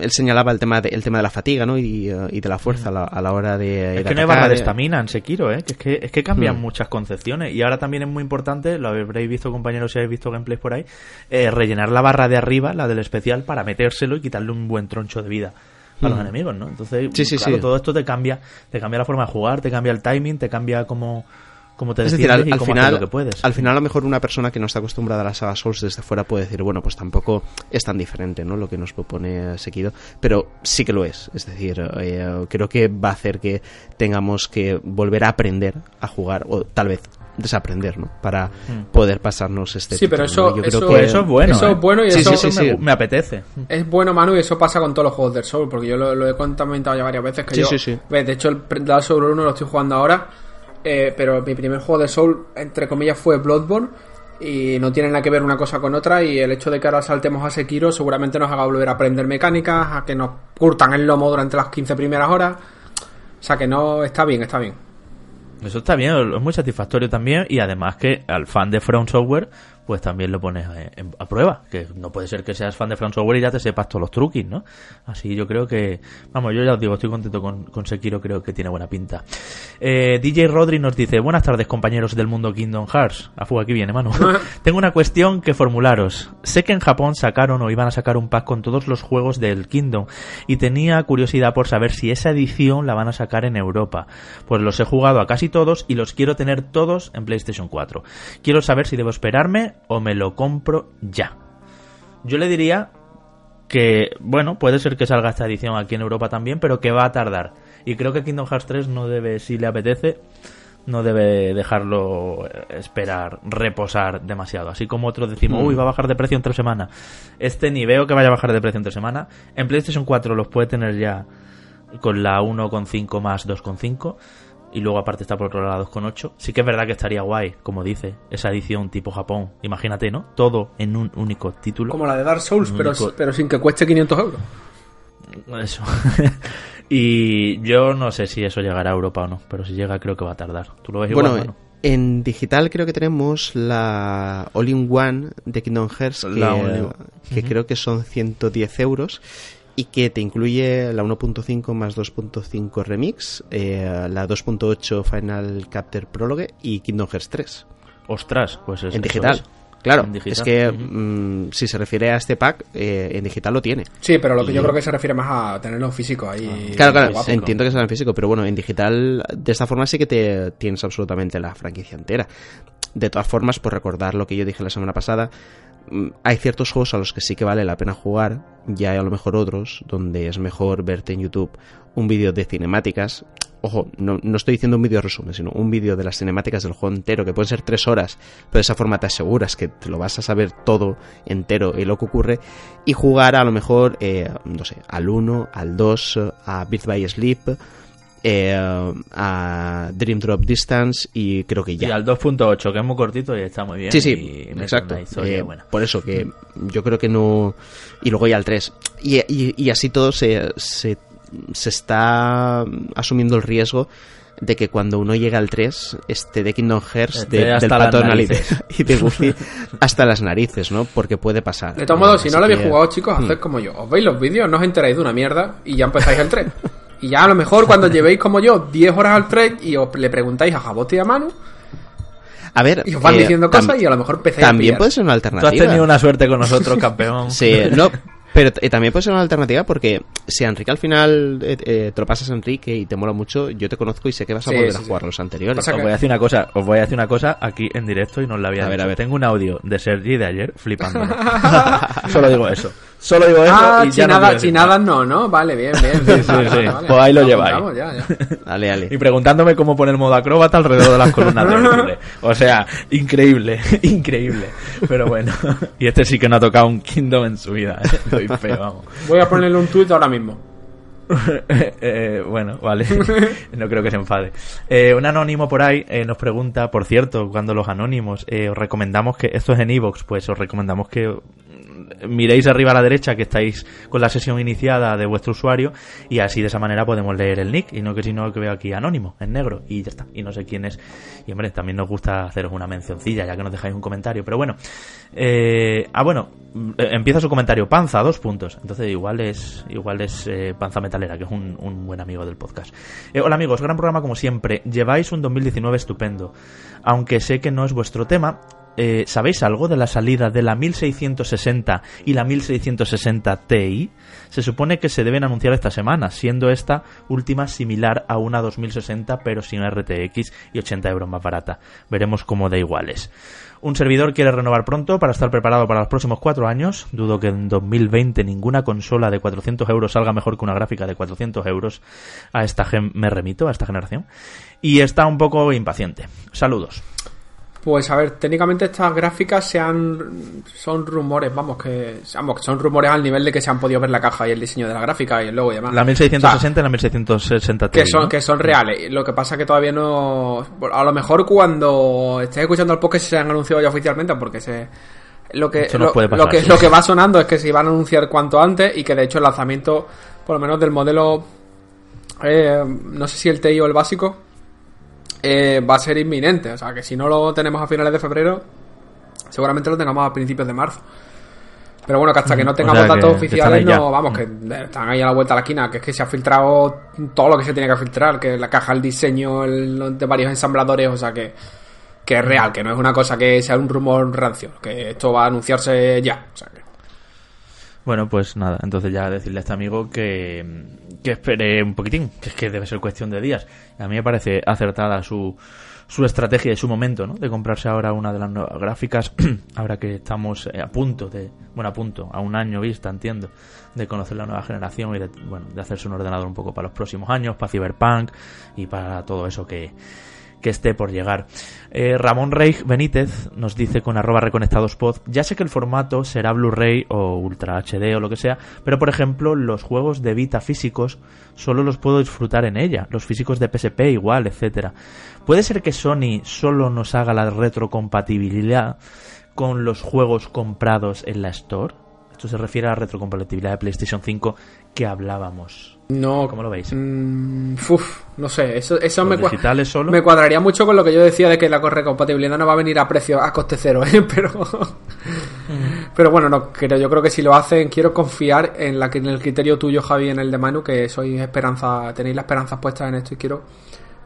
él señalaba el tema de, el tema de la fatiga, ¿no? Y, eh, y de la fuerza a la, a la hora de. Es de que no hay barra de estamina en Sekiro, ¿eh? Que es que, es que cambian Hmm. muchas concepciones. Y ahora también es muy importante, lo habréis visto compañeros si habéis visto gameplays por ahí, eh, rellenar la barra de arriba, la del especial, para metérselo y quitarle un buen troncho de vida a los enemigos, ¿no? Entonces, Sí, claro, sí. todo esto te cambia, te cambia la forma de jugar, te cambia el timing, te cambia cómo, cómo te Es decir, al, y al final, lo que puedes. al final a lo mejor una persona que no está acostumbrada a la saga Souls desde fuera puede decir, bueno, pues tampoco es tan diferente, ¿no? Lo que nos propone Sekiro, pero sí que lo es. Es decir, eh, creo que va a hacer que tengamos que volver a aprender a jugar, o tal vez desaprender, ¿no? Para poder pasarnos este Sí, pero título, eso- ¿no? Yo creo eso- que- eso es bueno. Eso ¿eh? es bueno y Sí, eso- sí, sí, me, sí. me apetece. Es bueno, Manu, y eso pasa con todos los juegos del Soul, porque yo lo, lo he comentado ya varias veces. Que Sí, yo, sí, sí. ves, De hecho, el Dark Souls 1 lo estoy jugando ahora, eh, pero mi primer juego de Soul, entre comillas, fue Bloodborne. Y no tiene nada que ver una cosa con otra. Y el hecho de que ahora saltemos a Sekiro seguramente nos haga volver a aprender mecánicas, a que nos curtan el lomo durante las 15 primeras horas. O sea que no, está bien, está bien. Eso está bien, es muy satisfactorio también y además que al fan de From Software pues también lo pones eh, en- a prueba, que no puede ser que seas fan de From Software y ya te sepas todos los truquis, ¿no? Así yo creo que, vamos, yo ya os digo, estoy contento con, con Sekiro, creo que tiene buena pinta. Eh, DJ Rodri nos dice, buenas tardes compañeros del mundo Kingdom Hearts. A fuga, aquí viene, mano. [laughs] Tengo una cuestión que formularos. Sé que en Japón sacaron o iban a sacar un pack con todos los juegos del Kingdom y tenía curiosidad por saber si esa edición la van a sacar en Europa. Pues los he jugado a casi todos y los quiero tener todos en PlayStation 4. Quiero saber si debo esperarme o me lo compro ya. Yo le diría que, bueno, puede ser que salga esta edición aquí en Europa también, pero que va a tardar. Y creo que Kingdom Hearts 3 no debe, si le apetece, no debe dejarlo eh, esperar, reposar demasiado. Así como otros decimos, Hmm. uy, va a bajar de precio en tres semanas. Este ni veo que vaya a bajar de precio en tres semanas. En PlayStation 4 los puede tener ya con la 1,5 más 2,5. Y luego aparte está por otro lado 2,8. Sí que es verdad que estaría guay, como dice, esa edición tipo Japón. Imagínate, ¿no? Todo en un único título. Como la de Dark Souls, pero, único- pero sin que cueste 500 euros. Eso. [laughs] Y yo no sé si eso llegará a Europa o no, pero si llega creo que va a tardar. ¿Tú lo ves igual, Bueno, mano? en digital creo que tenemos la All-in-One de Kingdom Hearts, que creo que son 110 euros y que te incluye la 1.5 más 2.5 Remix, eh, la 2.8 Final Capture Prologue y Kingdom Hearts 3 Ostras, pues es en eso digital. es. Claro, En digital. es que mm, si se refiere a este pack, eh, en digital lo tiene. Sí, pero lo que Y- yo creo que se refiere más a tenerlo físico ahí. Claro, claro, guapo. entiendo que será en físico, pero bueno, en digital, de esta forma sí que te tienes absolutamente la franquicia entera. De todas formas, por recordar lo que yo dije la semana pasada, hay ciertos juegos a los que sí que vale la pena jugar, ya hay a lo mejor otros donde es mejor verte en YouTube un vídeo de cinemáticas. Ojo, no, no estoy diciendo un vídeo resumen, sino un vídeo de las cinemáticas del juego entero, que pueden ser tres horas, pero de esa forma te aseguras que te lo vas a saber todo entero y lo que ocurre, y jugar a lo mejor, eh, no sé, al 1, al 2, a Beat by Sleep, eh, a Dream Drop Distance y creo que Y ya. al 2.8, que es muy cortito y está muy bien. Sí, sí, y exacto. historia Eh, buena. Por eso que yo creo que no. Y luego ya al 3. Y, y- y así todo se, se, se está asumiendo el riesgo de que cuando uno llega al 3 esté de Kingdom Hearts, de, del pato y de, [laughs] y de Goofy hasta las narices, ¿no? Porque puede pasar. De todos modos, si no lo habéis que- jugado, chicos, haced como yo. Os veis los vídeos, no os enteráis de una mierda y ya empezáis el tren. [laughs] Y ya a lo mejor cuando llevéis como yo 10 horas al tren y os le preguntáis a Jabote y a Manu A ver. y os van eh, diciendo cosas y a lo mejor empezáis a También pillar. puede ser una Tú alternativa. has tenido una suerte con nosotros, [laughs] campeón. Sí, no, pero eh, también puede ser una alternativa porque si a Enrique al final eh, eh, te lo pasas a Enrique y te mola mucho, yo te conozco y sé que vas a Sí, volver sí, a sí. jugar los anteriores. Os voy a decir una cosa, os voy a decir una cosa aquí en directo y no os la había A ver, dicho. a ver. Tengo un audio de Sergi de ayer flipando. [laughs] [laughs] Solo digo eso. Solo digo eso Ah, y ya no chinadas, no, ¿no? Vale, bien, bien. [laughs] Sí, sí, Vale, sí. vale, vale. Pues ahí lo lleváis. apuntamos, ya, ya. [laughs] Dale, dale. Y preguntándome cómo poner modo acróbata alrededor de las [laughs] columnas de Hércules. O sea, increíble, increíble. Pero bueno, y este sí que no ha tocado un Kingdom en su vida. ¿eh? Doy fe, vamos. Voy a ponerle un tuit ahora mismo. Eh, bueno, vale. No creo que se enfade. Eh, un anónimo por ahí eh, nos pregunta, por cierto, cuando los anónimos, eh, os recomendamos que, esto es en Evox, pues os recomendamos que miréis arriba a la derecha que estáis con la sesión iniciada de vuestro usuario y así de esa manera podemos leer el nick y no que si no que veo aquí anónimo, en negro y ya está. Y no sé quién es. Y hombre, también nos gusta haceros una mencioncilla ya que nos dejáis un comentario. Pero bueno. Eh, ah, bueno. eh, Empieza su comentario. Panza, dos puntos. Entonces igual es igual es eh, Panza Metalera, que es un, buen amigo del podcast. Eh, hola amigos, gran programa como siempre. Lleváis un 2019 estupendo. Aunque sé que no es vuestro tema, eh, ¿sabéis algo de la salida de la 1660 y la 1660 Ti? Se supone que se deben anunciar esta semana, siendo esta última similar a una 2060 pero sin RTX y 80 euros más barata. Veremos cómo da iguales. Un servidor quiere renovar pronto para estar preparado para los próximos cuatro años. Dudo que en 2020 ninguna consola de 400 euros salga mejor que una gráfica de 400 euros. A esta me remito, a esta generación. Y está un poco impaciente. Saludos. Pues a ver, técnicamente estas gráficas sean son rumores, vamos, que vamos, son rumores al nivel de que se han podido ver la caja y el diseño de la gráfica y el logo y demás. La O 1660 sea, y la 1660 Ti. que son ¿no? que son reales. Lo que pasa que todavía no a lo mejor cuando estés escuchando el podcast se han anunciado ya oficialmente porque se lo que lo, puede pasar, lo que sí. lo que va sonando es que se iban a anunciar cuanto antes y que de hecho el lanzamiento por lo menos del modelo eh, no sé si el TI o el básico eh, va a ser inminente. O sea, que si no lo tenemos a finales de febrero, seguramente lo tengamos a principios de marzo. Pero bueno, que hasta que no O tengamos sea, datos oficiales, no, vamos, que están ahí a la vuelta de la esquina, que es que se ha filtrado todo lo que se tiene que filtrar, que la caja, el diseño el- de varios ensambladores, o sea que, que es real, que no es una cosa que sea un rumor rancio, que esto va a anunciarse ya. O sea que, Bueno, pues nada, entonces ya decirle a este amigo que, que espere un poquitín, que es que debe ser cuestión de días. A mí me parece acertada su, su estrategia y su momento, ¿no? De comprarse ahora una de las nuevas gráficas, [clears throat] ahora que estamos eh, a punto de, bueno, a punto, a un año vista, entiendo, de conocer la nueva generación y de, bueno, de hacerse un ordenador un poco para los próximos años, para Cyberpunk y para todo eso que, que esté por llegar. Eh, Ramón Rey Benítez nos dice con arroba reconectadospod, ya sé que el formato será Blu-ray o Ultra HD o lo que sea, pero por ejemplo los juegos de Vita físicos solo los puedo disfrutar en ella, los físicos de PSP igual, etcétera. ¿Puede ser que Sony solo nos haga la retrocompatibilidad con los juegos comprados en la Store? Esto se refiere a la retrocompatibilidad de PlayStation 5 que hablábamos No. ¿Cómo lo veis? Mm, uf, no sé, eso, eso me, me cuadraría mucho con lo que yo decía de que la retrocompatibilidad no va a venir a precio a coste cero, ¿eh? [laughs] pero pero bueno, no creo, yo creo que si lo hacen quiero confiar en la que en el criterio tuyo, Javi, en el de Manu, que sois esperanza, tenéis las esperanzas puestas en esto y quiero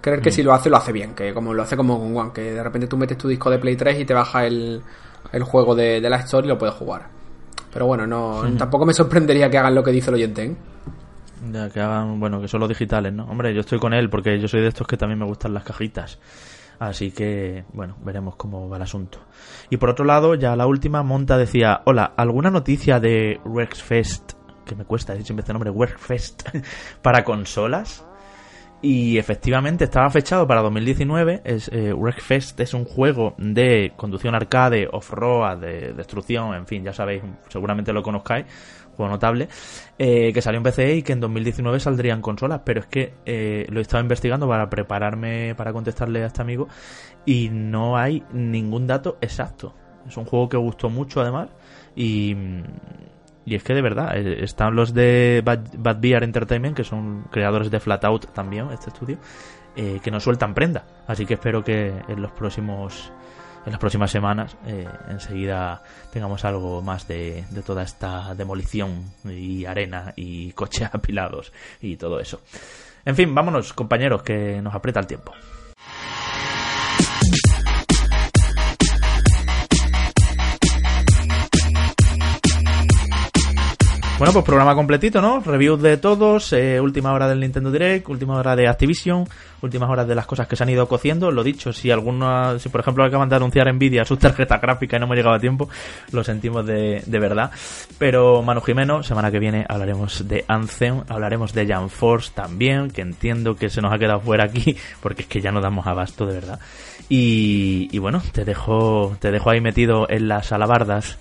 creer que si lo hace lo hace bien, que como lo hace como con One, que de repente tú metes tu disco de Play 3 y te baja el, el juego de, de la Store y lo puedes jugar. Pero bueno, no, tampoco me sorprendería que hagan lo que dice el oyente, ¿eh? Ya, que hagan, bueno, que son los digitales, ¿no? Hombre, yo estoy con él porque yo soy de estos que también me gustan las cajitas. Así que, bueno, veremos cómo va el asunto. Y por otro lado, ya la última, Monta decía, hola, ¿alguna noticia de Wreckfest? Que me cuesta decir siempre este nombre, Wreckfest, [laughs] para consolas. Y efectivamente estaba fechado para 2019. Es, eh, Wreckfest es un juego de conducción arcade, off-road, de destrucción, en fin, ya sabéis, seguramente lo conozcáis, juego notable, eh, que salió en PC y que en 2019 saldría en consolas. Pero es que eh, lo he estado investigando para prepararme para contestarle a este amigo y no hay ningún dato exacto. Es un juego que gustó mucho además y, y es que de verdad, eh, están los de Bad, Bad Bear Entertainment, que son creadores de Flatout también, este estudio, que no sueltan prenda. Así que espero que en los próximos en las próximas semanas eh, enseguida tengamos algo más de, de toda esta demolición y arena y coches [laughs] apilados y todo eso. En fin, vámonos compañeros, que nos aprieta el tiempo. Bueno, pues programa completito, ¿no? Reviews de todos, eh, última hora del Nintendo Direct, última hora de Activision, últimas horas de las cosas que se han ido cociendo. Lo dicho, si alguna, si por ejemplo acaban de anunciar Nvidia sus tarjetas gráficas y no hemos llegado a tiempo, lo sentimos de, de verdad. Pero Manu Jimeno, semana que viene hablaremos de Anthem, hablaremos de Jan Force también, que entiendo que se nos ha quedado fuera aquí, [laughs] porque es que ya no damos abasto, de verdad. Y bueno, te dejo, te dejo ahí metido en las alabardas.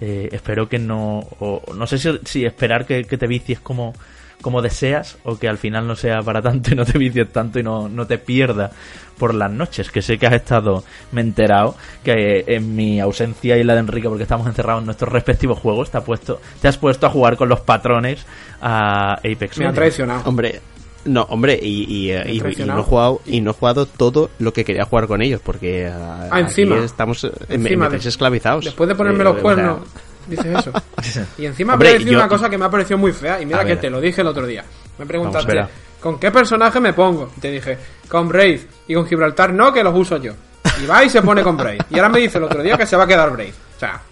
Eh, espero que no. O, no sé si, si esperar que, que, te vicies como, como deseas o que al final no sea para tanto y no te vicies tanto y no, no te pierdas por las noches. Que sé que has estado, me he enterado, que en mi ausencia y la de Enrique, porque estamos encerrados en nuestros respectivos juegos, te, has puesto, te has puesto a jugar con los patrones a Apex. Me ha traicionado. Hombre. No, hombre, y, y, y, y, no he jugado, y no he jugado todo lo que quería jugar con ellos, porque ah, encima, estamos encima de, esclavizados. Después de ponerme eh, los cuernos, o sea... [laughs] dices eso. [laughs] Y encima hombre, me ha decir yo... una cosa que me ha parecido muy fea, y mira que te lo dije el otro día. Me preguntaste, ¿con qué personaje me pongo? Y te dije, con Brave. Y con Gibraltar no, que los uso yo. Y va y se pone con Brave. Y ahora me dice el otro día que se va a quedar Brave. O sea,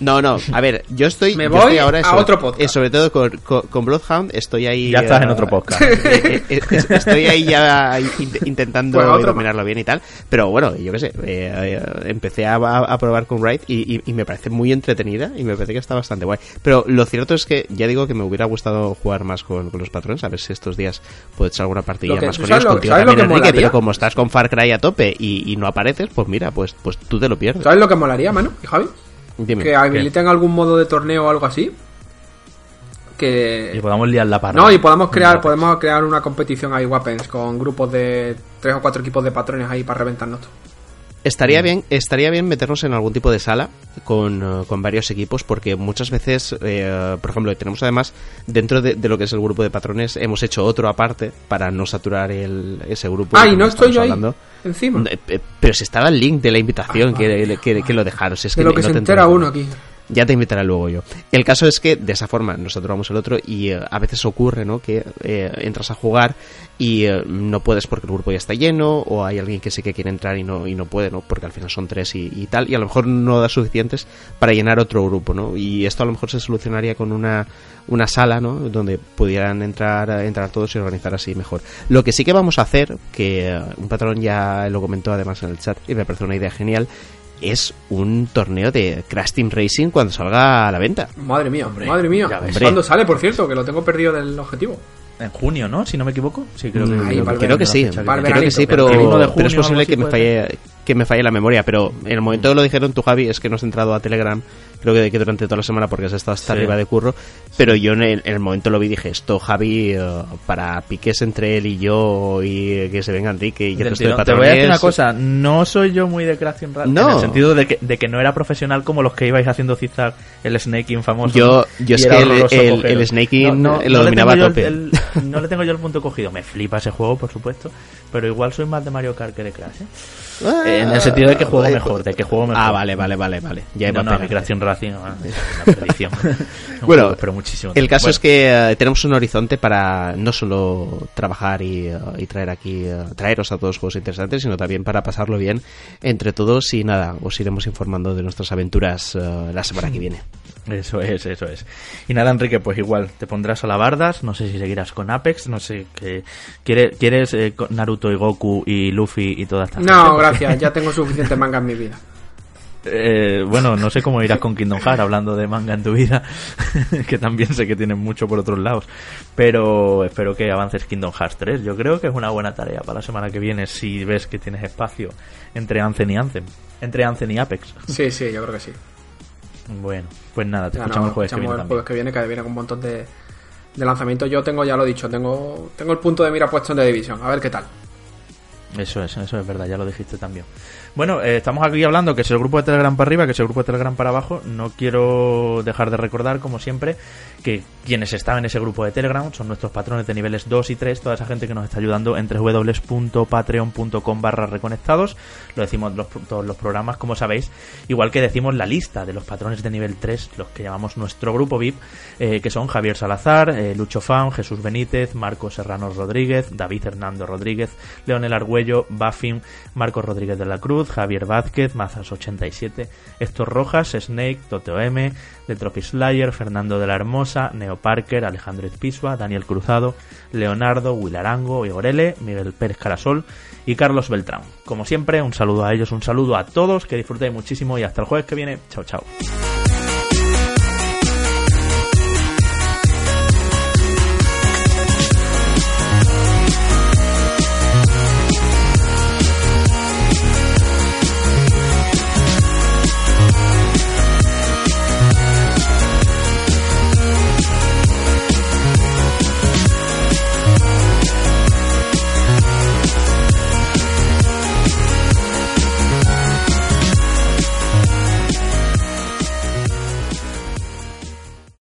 no, no, a ver, yo estoy, [laughs] Me yo voy estoy ahora a sobre, otro podcast. eh, sobre todo con, con, con Bloodhound, estoy ahí. Ya estás eh, en otro podcast. eh, eh, eh, estoy ahí ya int- intentando Bueno, dominarlo bien y tal. Pero bueno, yo qué sé, eh, eh, empecé a, probar con Raid y, y- y me parece muy entretenida y me parece que está bastante guay. Pero lo cierto es que ya digo que me hubiera gustado jugar más con, con los patrones, a ver si estos días puedo echar alguna partida que- más ¿tú con ellos, lo- contigo también, que Enrique, pero como estás con Far Cry a tope y, y no apareces, pues mira, pues, pues tú te lo pierdes. ¿Sabes lo que molaría, Manu y Javi? Dime. Que habiliten algún modo de torneo o algo así. Que. Y podamos liar la parra. No, y podamos crear, podemos crear una competición ahí, Weapons, con grupos de tres o cuatro equipos de patrones ahí para reventarnos todo. Estaría Mm. bien, estaría bien meternos en algún tipo de sala con, eh, con varios equipos, porque muchas veces, eh, por ejemplo, tenemos además dentro de, de lo que es el grupo de patrones, hemos hecho otro aparte para no saturar el, ese grupo. Ah, y no estoy yo ahí. hablando. Encima. Eh, eh, Pero si estaba el link de la invitación Ah, que, que, que lo dejaron. si es de que lo que no se te entera uno aquí. Ya te invitaré luego yo. El caso es que de esa forma nosotros vamos el otro y eh, a veces ocurre, ¿no? Que eh, entras a jugar y eh, no puedes porque el grupo ya está lleno o hay alguien que sí que quiere entrar y no y no puede, ¿no? Porque al final son tres y, tal y a lo mejor no da suficientes para llenar otro grupo, ¿no? Y esto a lo mejor se solucionaría con una una sala, ¿no? Donde pudieran entrar entrar todos y organizar así mejor. Lo que sí que vamos a hacer, que eh, un patrón ya lo comentó además en el chat y me parece una idea genial, es un torneo de Crash Team Racing cuando salga a la venta. Madre mía, madre mía. ¿Cuándo sale, por cierto? Que lo tengo perdido del objetivo. En junio, ¿no? Si no me equivoco. Sí, creo que, Mm, creo que sí, creo que sí, Pero pero, el 1 de pero es posible que me falle que me falle la memoria, pero en el momento que lo dijeron tu Javi es que nos he entrado a Telegram creo que, que durante toda la semana porque has estado hasta Sí. arriba de curro, pero yo en el, en el momento lo vi y dije, esto Javi, eh, para piques entre él y yo y que se venga Enrique y de tirón. Te voy a decir una cosa, no soy yo muy de Rad, No. en el sentido de que, de que no era profesional como los que ibais haciendo zigzag, el snaking famoso. Yo- yo es que el- el- el snaking lo le dominaba a tope. no le tengo yo el punto cogido, me flipa ese juego, por supuesto, pero igual soy más de Mario Kart que de Crash, ¿eh? Ah, En el sentido de que juego eh, mejor, de que juego mejor. Ah, vale, vale, vale, vale. Ya no, iba a no, mi pegar. Creación Racing [laughs] es una perdición. [laughs] Un Bueno, juego, pero muchísimo. El caso Bueno, es que eh, tenemos un horizonte para no solo trabajar y, eh, y traer aquí, eh, traeros a todos juegos interesantes, sino también para pasarlo bien entre todos y nada, os iremos informando de nuestras aventuras eh, la semana que viene. Eso es, eso es. Y nada, Enrique, pues igual te pondrás a la bardas, no sé si seguirás con Apex, no sé qué. ¿Quieres, quieres eh, Naruto y Goku y Luffy y toda esta gente? No, Porque, gracias, ya tengo [laughs] suficiente manga en mi vida. eh, bueno, no sé cómo irás con Kingdom Hearts hablando de manga en tu vida, [laughs] que también sé que tienes mucho por otros lados. Pero espero que avances Kingdom Hearts 3. Yo creo que es una buena tarea para la semana que viene si ves que tienes espacio entre Anthem y Anthem. Entre Anthem y Apex. Sí, sí, yo creo que sí. Bueno, pues nada, te Ya escuchamos no, el jueves que viene el también. jueves que viene, que viene con un montón de, de lanzamientos. Yo tengo, ya lo he dicho, tengo, tengo el punto de mira puesto en la división. A ver qué tal. Eso es, eso es verdad, ya lo dijiste también. Bueno, eh, estamos aquí hablando que es el grupo de Telegram para arriba, que es el grupo de Telegram para abajo. No quiero dejar de recordar, como siempre, que quienes están en ese grupo de Telegram son nuestros patrones de niveles 2 y 3, toda esa gente que nos está ayudando entre www.patreon.com barra reconectados. Lo decimos los, todos los programas, como sabéis. Igual que decimos la lista de los patrones de nivel 3, los que llamamos nuestro grupo VIP, eh, que son Javier Salazar, eh, Lucho Fan, Jesús Benítez, Marcos Serrano Rodríguez, David Hernando Rodríguez, Leonel Argüello, Buffin, Marcos Rodríguez de la Cruz, Javier Vázquez, Mazas87, Héctor Rojas, Snake, Toteo M, The Trophy Slayer, Fernando de la Hermosa, Neo Parker, Alejandro Izpisua, Daniel Cruzado, Leonardo, Wilarango, Igor L, Miguel Pérez Carasol y Carlos Beltrán. Como siempre, un saludo a ellos, un saludo a todos, que disfrutéis muchísimo y hasta el jueves que viene. Chao, chao.